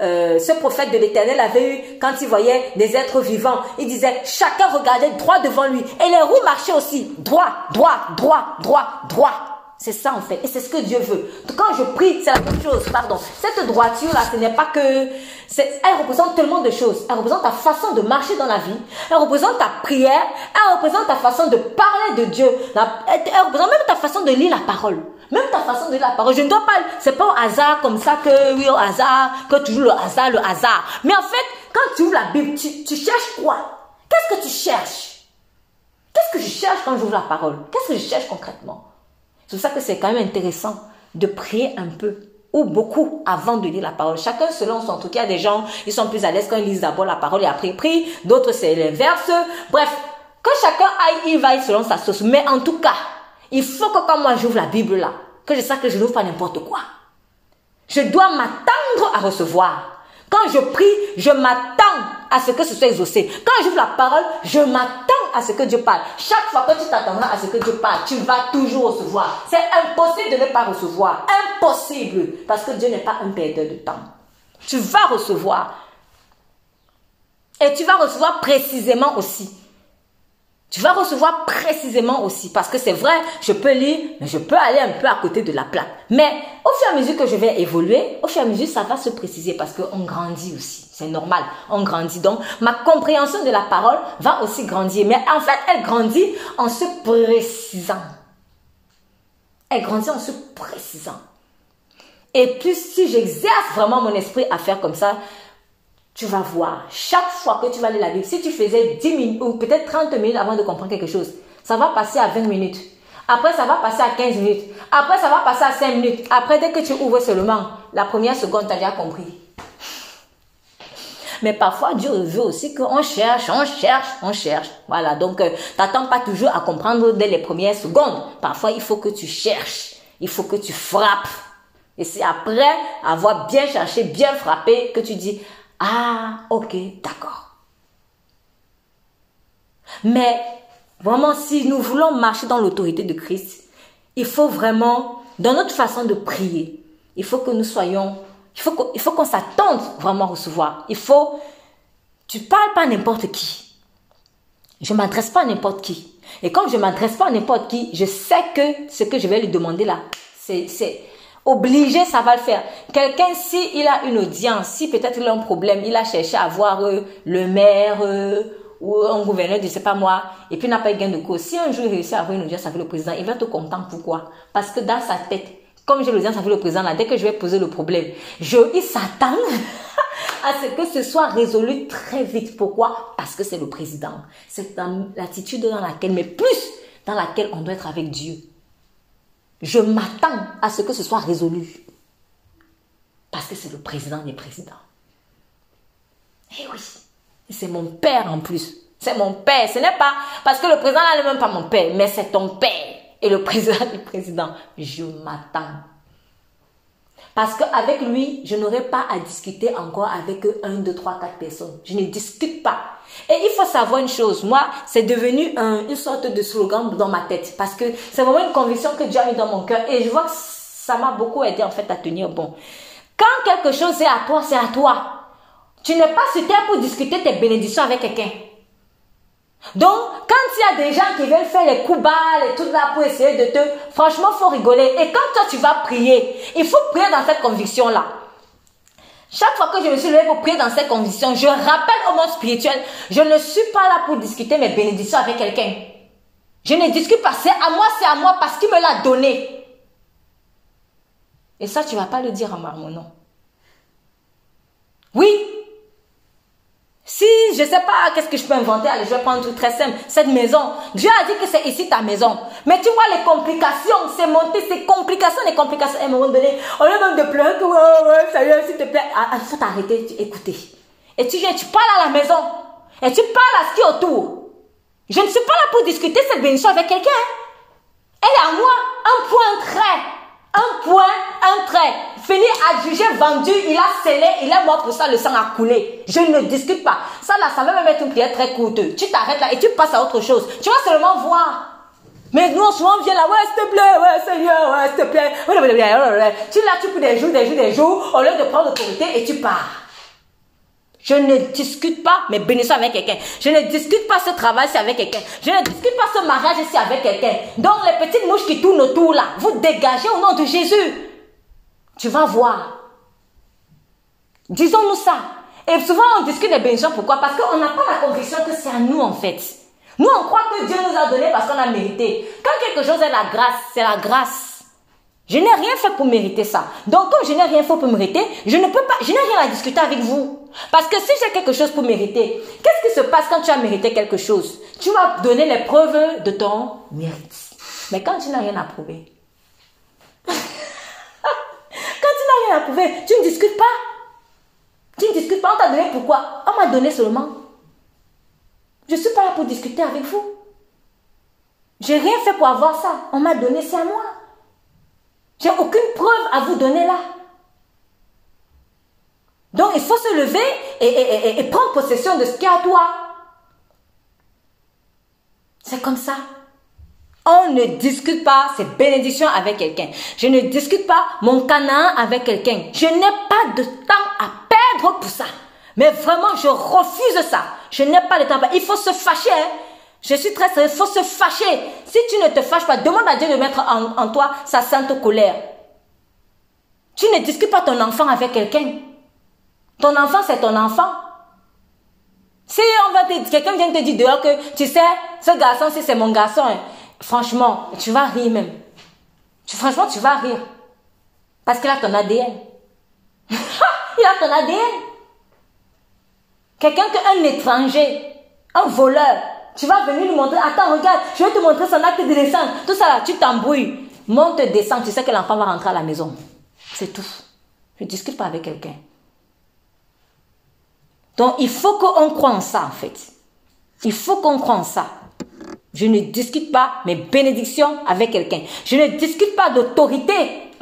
ce prophète de l'Éternel avait eue quand il voyait des êtres vivants. Il disait, chacun regardait droit devant lui. Et les roues marchaient aussi. Droit, droit, droit, droit, droit. C'est ça en fait. Et c'est ce que Dieu veut. Quand je prie, c'est la même chose. Pardon. Cette droiture-là, ce n'est pas que... Elle représente tellement de choses. Elle représente ta façon de marcher dans la vie. Elle représente ta prière. Elle représente ta façon de parler de Dieu. Elle représente même ta façon de lire la parole. Même ta façon de lire la parole. Je ne dois pas... C'est pas au hasard comme ça que... Oui, au hasard. Que toujours le hasard, le hasard. Mais en fait, quand tu ouvres la Bible, tu, tu cherches quoi? Qu'est-ce que tu cherches? Qu'est-ce que je cherche quand j'ouvre la parole? Qu'est-ce que je cherche concrètement? C'est pour ça que c'est quand même intéressant de prier un peu ou beaucoup avant de lire la parole. Chacun selon son truc. Il y a des gens, ils sont plus à l'aise quand ils lisent d'abord la parole et après prient. D'autres, c'est l'inverse. Bref, que chacun aille, il va selon sa sauce. Mais en tout cas, il faut que quand moi j'ouvre la Bible là, que je sache que je n'ouvre pas n'importe quoi. Je dois m'attendre à recevoir. Quand je prie, je m'attends à ce que ce soit exaucé. Quand j'ouvre la parole, je m'attends à ce que Dieu parle. Chaque fois que tu t'attendras à ce que Dieu parle, tu vas toujours recevoir. C'est impossible de ne pas recevoir. Impossible. Parce que Dieu n'est pas un perdeur de temps. Tu vas recevoir. Et tu vas recevoir précisément aussi. Tu vas recevoir précisément aussi. Parce que c'est vrai, je peux lire, mais je peux aller un peu à côté de la plaque. Mais au fur et à mesure que je vais évoluer, au fur et à mesure, ça va se préciser parce qu'on grandit aussi. C'est normal, on grandit. Donc, ma compréhension de la parole va aussi grandir. Mais en fait, elle grandit en se précisant. Elle grandit en se précisant. Et plus si j'exerce vraiment mon esprit à faire comme ça, tu vas voir, chaque fois que tu vas lire la Bible, si tu faisais 10 minutes ou peut-être 30 minutes avant de comprendre quelque chose, ça va passer à 20 minutes. Après, ça va passer à 15 minutes. Après, ça va passer à 5 minutes. Après, dès que tu ouvres seulement, la première seconde, tu as déjà compris. Mais parfois, Dieu veut aussi qu'on cherche, on cherche, on cherche. Voilà, donc, euh, t'attends pas toujours à comprendre dès les premières secondes. Parfois, il faut que tu cherches. Il faut que tu frappes. Et c'est après avoir bien cherché, bien frappé, que tu dis, ah, ok, d'accord. Mais vraiment, si nous voulons marcher dans l'autorité de Christ, il faut vraiment, dans notre façon de prier, il faut que nous soyons, il faut qu'on s'attende vraiment à recevoir. Il faut, tu parles pas n'importe qui. Je m'adresse pas à n'importe qui. Et comme je m'adresse pas à n'importe qui, je sais que ce que je vais lui demander là, c'est, Obligé, ça va le faire. Quelqu'un, si il a une audience, si peut-être il a un problème, il a cherché à voir euh, le maire euh, ou un gouverneur, je ne sais pas moi, et puis n'a pas eu gain de cause. Si un jour il réussit à avoir une audience avec le président, il va être content. Pourquoi? Parce que dans sa tête, comme j'ai l'audience avec le président, là, dès que je vais poser le problème, je, il s'attend à ce que ce soit résolu très vite. Pourquoi? Parce que c'est le président. C'est l'attitude dans laquelle, mais plus dans laquelle on doit être avec Dieu. Je m'attends à ce que ce soit résolu. Parce que c'est le président des présidents. Eh oui. C'est mon père en plus. C'est mon père. Ce n'est pas parce que le président n'est même pas mon père, mais c'est ton père. Et le président du président. Je m'attends. Parce qu'avec lui, je n'aurai pas à discuter encore avec un, deux, trois, quatre personnes. Je ne discute pas. Et il faut savoir une chose. Moi, c'est devenu une sorte de slogan dans ma tête. Parce que c'est vraiment une conviction que Dieu a mis dans mon cœur. Et je vois que ça m'a beaucoup aidé en fait à tenir bon. Quand quelque chose est à toi, c'est à toi. Tu n'es pas sur terre pour discuter tes bénédictions avec quelqu'un. Donc, quand il y a des gens qui veulent faire les coups bas et tout là pour essayer de te... Franchement, faut rigoler. Et quand toi, tu vas prier, il faut prier dans cette conviction-là. Chaque fois que je me suis levée pour prier dans cette conviction, je rappelle au monde spirituel, je ne suis pas là pour discuter mes bénédictions avec quelqu'un. Je ne discute pas, c'est à moi, c'est à moi parce qu'il me l'a donné. Et ça, tu ne vas pas le dire en marmonnant. Oui, si je sais pas qu'est-ce que je peux inventer, allez, je vais prendre très simple. Cette maison, Dieu a dit que c'est ici ta maison. Mais tu vois les complications, c'est monté, c'est complications, les complications. À un moment donné, au lieu même de pleurer, ouais, ouais, y est, s'il te plaît. Ah, il faut t'arrêter, écouter. Et tu viens, tu parles à la maison. Et tu parles à ce qui est autour. Je ne suis pas là pour discuter cette bénédiction avec quelqu'un. Elle est à moi, un point très. Un point, un trait. Fini, adjugé, vendu, il a scellé, il est mort pour ça, le sang a coulé. Je ne discute pas. Ça là, ça va même être une prière très courte. Tu t'arrêtes là et tu passes à autre chose. Tu vas seulement voir. Mais nous, souvent, on vient là, ouais, s'il te plaît, ouais, Seigneur, ouais, s'il te plaît. Tu là, tu peux des jours, des jours, des jours, au lieu de prendre l'autorité et tu pars. Je ne discute pas mes bénédictions avec quelqu'un. Je ne discute pas ce travail-ci avec quelqu'un. Je ne discute pas ce mariage-ci avec quelqu'un. Donc les petites mouches qui tournent autour là, vous dégagez au nom de Jésus. Tu vas voir. Disons-nous ça. Et souvent on discute des bénédictions. Pourquoi? Parce qu'on n'a pas la conviction que c'est à nous en fait. Nous on croit que Dieu nous a donné parce qu'on a mérité. Quand quelque chose est la grâce, c'est la grâce. Je n'ai rien fait pour mériter ça. Donc, comme je n'ai rien fait pour mériter, je ne peux pas, je n'ai rien à discuter avec vous. Parce que si j'ai quelque chose pour mériter, qu'est-ce qui se passe quand tu as mérité quelque chose? Tu vas donner les preuves de ton mérite. Mais quand tu n'as rien à prouver, quand tu n'as rien à prouver, tu ne discutes pas. Tu ne discutes pas, on t'a donné pourquoi? On m'a donné seulement. Je ne suis pas là pour discuter avec vous. J'ai rien fait pour avoir ça. On m'a donné, c'est à moi. J'ai aucune preuve à vous donner là. Donc il faut se lever et, prendre possession de ce qui est à toi. C'est comme ça. On ne discute pas ces bénédictions avec quelqu'un. Je ne discute pas mon canard avec quelqu'un. Je n'ai pas de temps à perdre pour ça. Mais vraiment, je refuse ça. Je n'ai pas de temps. Il faut se fâcher. Hein. Je suis très sérieux, il faut se fâcher. Si tu ne te fâches pas, demande à Dieu de mettre en, toi sa sainte colère. Tu ne discutes pas ton enfant avec quelqu'un. Ton enfant, c'est ton enfant. Si on va te, quelqu'un vient te dire dehors que, tu sais, ce garçon, si c'est mon garçon, hein, franchement, tu vas rire même. Tu, franchement, tu vas rire. Parce qu'il a ton ADN. Il a ton ADN. Quelqu'un un étranger, un voleur, tu vas venir lui montrer, attends, regarde, je vais te montrer son acte de naissance. Tout ça là, tu t'embrouilles. Monte, descends, tu sais que l'enfant va rentrer à la maison. C'est tout. Je ne discute pas avec quelqu'un. Donc, il faut qu'on croie en ça, en fait. Il faut qu'on croie en ça. Je ne discute pas mes bénédictions avec quelqu'un. Je ne discute pas d'autorité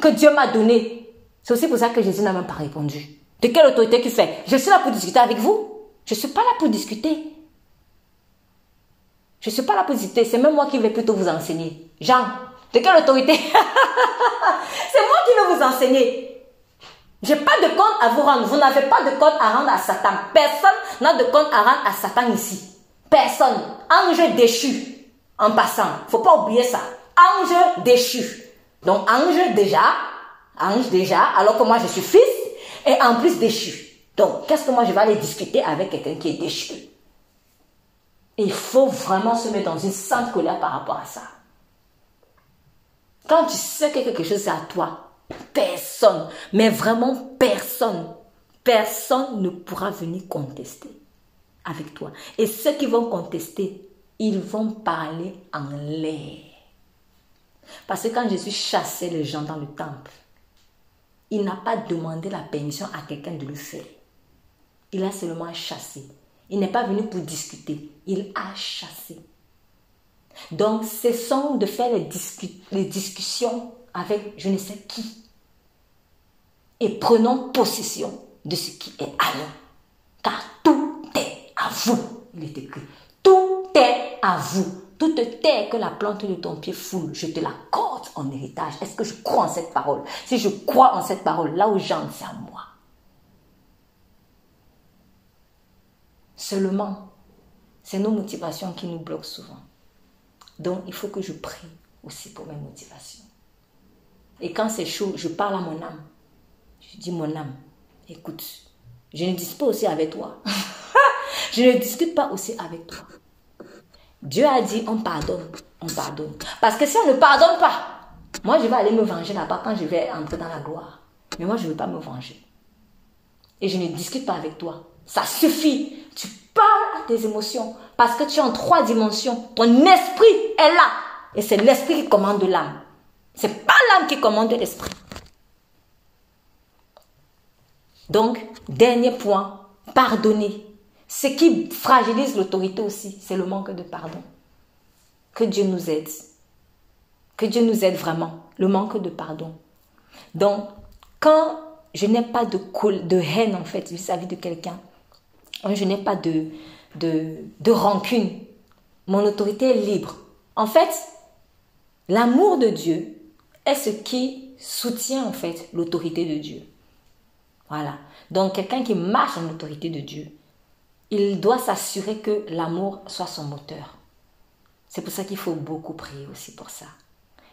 que Dieu m'a donnée. C'est aussi pour ça que Jésus n'a même pas répondu. De quelle autorité tu fais? Je suis là pour discuter avec vous. Je ne suis pas là pour discuter. Je ne suis pas là pour c'est même moi qui vais plutôt vous enseigner. Jean, de quelle autorité? C'est moi qui vais vous enseigner. Je n'ai pas de compte à vous rendre. Vous n'avez pas de compte à rendre à Satan. Personne n'a de compte à rendre à Satan ici. Personne. Ange déchu. En passant. faut pas oublier ça. Ange déchu. Donc ange déjà. Ange déjà. Alors que moi je suis fils. Et en plus déchu. Donc qu'est-ce que moi je vais aller discuter avec quelqu'un qui est déchu? Il faut vraiment se mettre dans une sainte colère par rapport à ça. Quand tu sais que quelque chose est à toi, personne, mais vraiment personne, personne ne pourra venir contester avec toi. Et ceux qui vont contester, ils vont parler en l'air. Parce que quand Jésus chassait les gens dans le temple, il n'a pas demandé la permission à quelqu'un de le faire. Il a seulement chassé. Il n'est pas venu pour discuter. Il a chassé. Donc, cessons de faire les, les discussions avec je ne sais qui. Et prenons possession de ce qui est à nous. Car tout est à vous. Il est écrit. Tout est à vous. Toute terre que la plante de ton pied foule, je te l'accorde en héritage. Est-ce que je crois en cette parole? Si je crois en cette parole, là où j'en c'est à moi. Seulement, c'est nos motivations qui nous bloquent souvent. Donc, il faut que je prie aussi pour mes motivations. Et quand c'est chaud, je parle à mon âme. Je dis, mon âme, écoute, je ne discute pas aussi avec toi. je ne discute pas aussi avec toi. Dieu a dit, on pardonne, on pardonne. Parce que si on ne pardonne pas, moi je vais aller me venger là-bas quand je vais entrer dans la gloire. Mais moi je ne veux pas me venger. Et je ne discute pas avec toi. Ça suffit. Tu parles à tes émotions parce que tu es en trois dimensions. Ton esprit est là. Et c'est l'esprit qui commande l'âme. C'est pas l'âme qui commande l'esprit. Donc, dernier point, pardonner. Ce qui fragilise l'autorité aussi, c'est le manque de pardon. Que Dieu nous aide. Que Dieu nous aide vraiment. Le manque de pardon. Donc, quand je n'ai pas de, de haine, en fait, vis-à-vis de quelqu'un, je n'ai pas de, rancune, mon autorité est libre. En fait, l'amour de Dieu est ce qui soutient, en fait, l'autorité de Dieu. Voilà. Donc, quelqu'un qui marche en autorité de Dieu, il doit s'assurer que l'amour soit son moteur. C'est pour ça qu'il faut beaucoup prier aussi pour ça.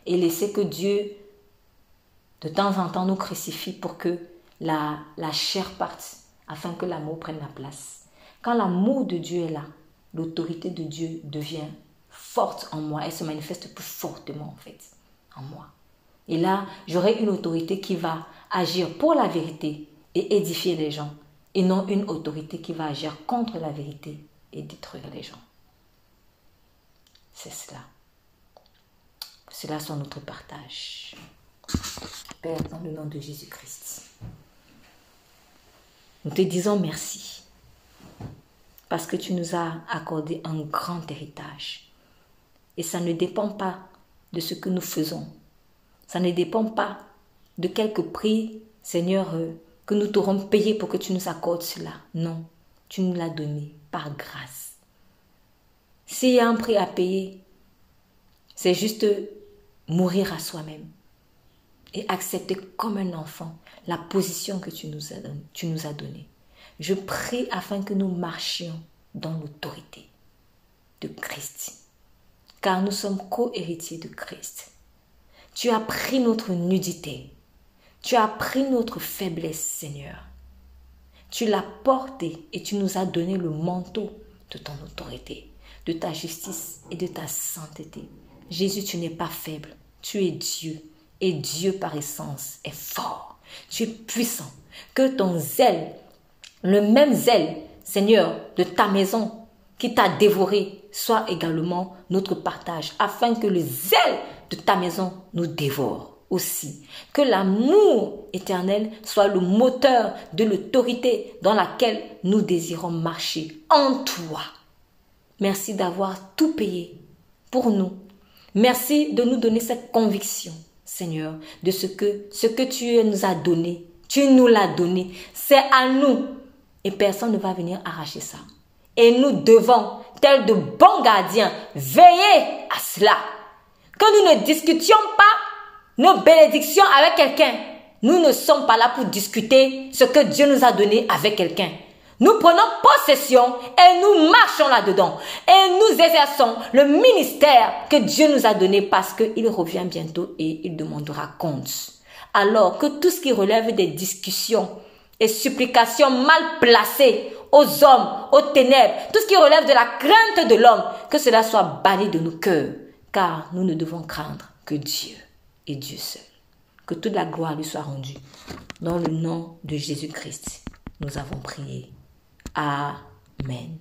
Et laisser que Dieu, de temps en temps, nous crucifie pour que la, la chair parte, afin que l'amour prenne la place. Quand l'amour de Dieu est là, l'autorité de Dieu devient forte en moi. Elle se manifeste plus fortement, en fait, en moi. Et là, j'aurai une autorité qui va agir pour la vérité et édifier les gens et non une autorité qui va agir contre la vérité et détruire les gens. C'est cela. Cela sont notre partage. Père, dans le nom de Jésus-Christ, nous te disons merci parce que tu nous as accordé un grand héritage. Et ça ne dépend pas de ce que nous faisons. Ça ne dépend pas de quelques prix, Seigneur, euh, que nous t'aurons payé pour que tu nous accordes cela. Non, tu nous l'as donné par grâce. S'il y a un prix à payer, c'est juste mourir à soi-même et accepter comme un enfant la position que tu nous as donnée. Je prie afin que nous marchions dans l'autorité de Christ, car nous sommes co-héritiers de Christ. Tu as pris notre nudité tu as pris notre faiblesse, Seigneur. Tu l'as porté et tu nous as donné le manteau de ton autorité, de ta justice et de ta sainteté. Jésus, tu n'es pas faible. Tu es Dieu. Et Dieu par essence est fort. Tu es puissant. Que ton zèle, le même zèle, Seigneur, de ta maison qui t'a dévoré, soit également notre partage, afin que le zèle de ta maison nous dévore aussi. Que l'amour éternel soit le moteur de l'autorité dans laquelle nous désirons marcher en toi. Merci d'avoir tout payé pour nous. Merci de nous donner cette conviction, Seigneur, de ce que ce que tu nous as donné, tu nous l'as donné, c'est à nous et personne ne va venir arracher ça. Et nous devons, tels de bons gardiens, veiller à cela. Que nous ne discutions pas nos bénédictions avec quelqu'un. Nous ne sommes pas là pour discuter ce que Dieu nous a donné avec quelqu'un. Nous prenons possession et nous marchons là-dedans. Et nous exerçons le ministère que Dieu nous a donné parce qu'il revient bientôt et il demandera compte. Alors que tout ce qui relève des discussions et supplications mal placées aux hommes, aux ténèbres, tout ce qui relève de la crainte de l'homme, que cela soit banni de nos cœurs. Car nous ne devons craindre que Dieu et Dieu seul. Que toute la gloire lui soit rendue. Dans le nom de Jésus-Christ, nous avons prié. Amen.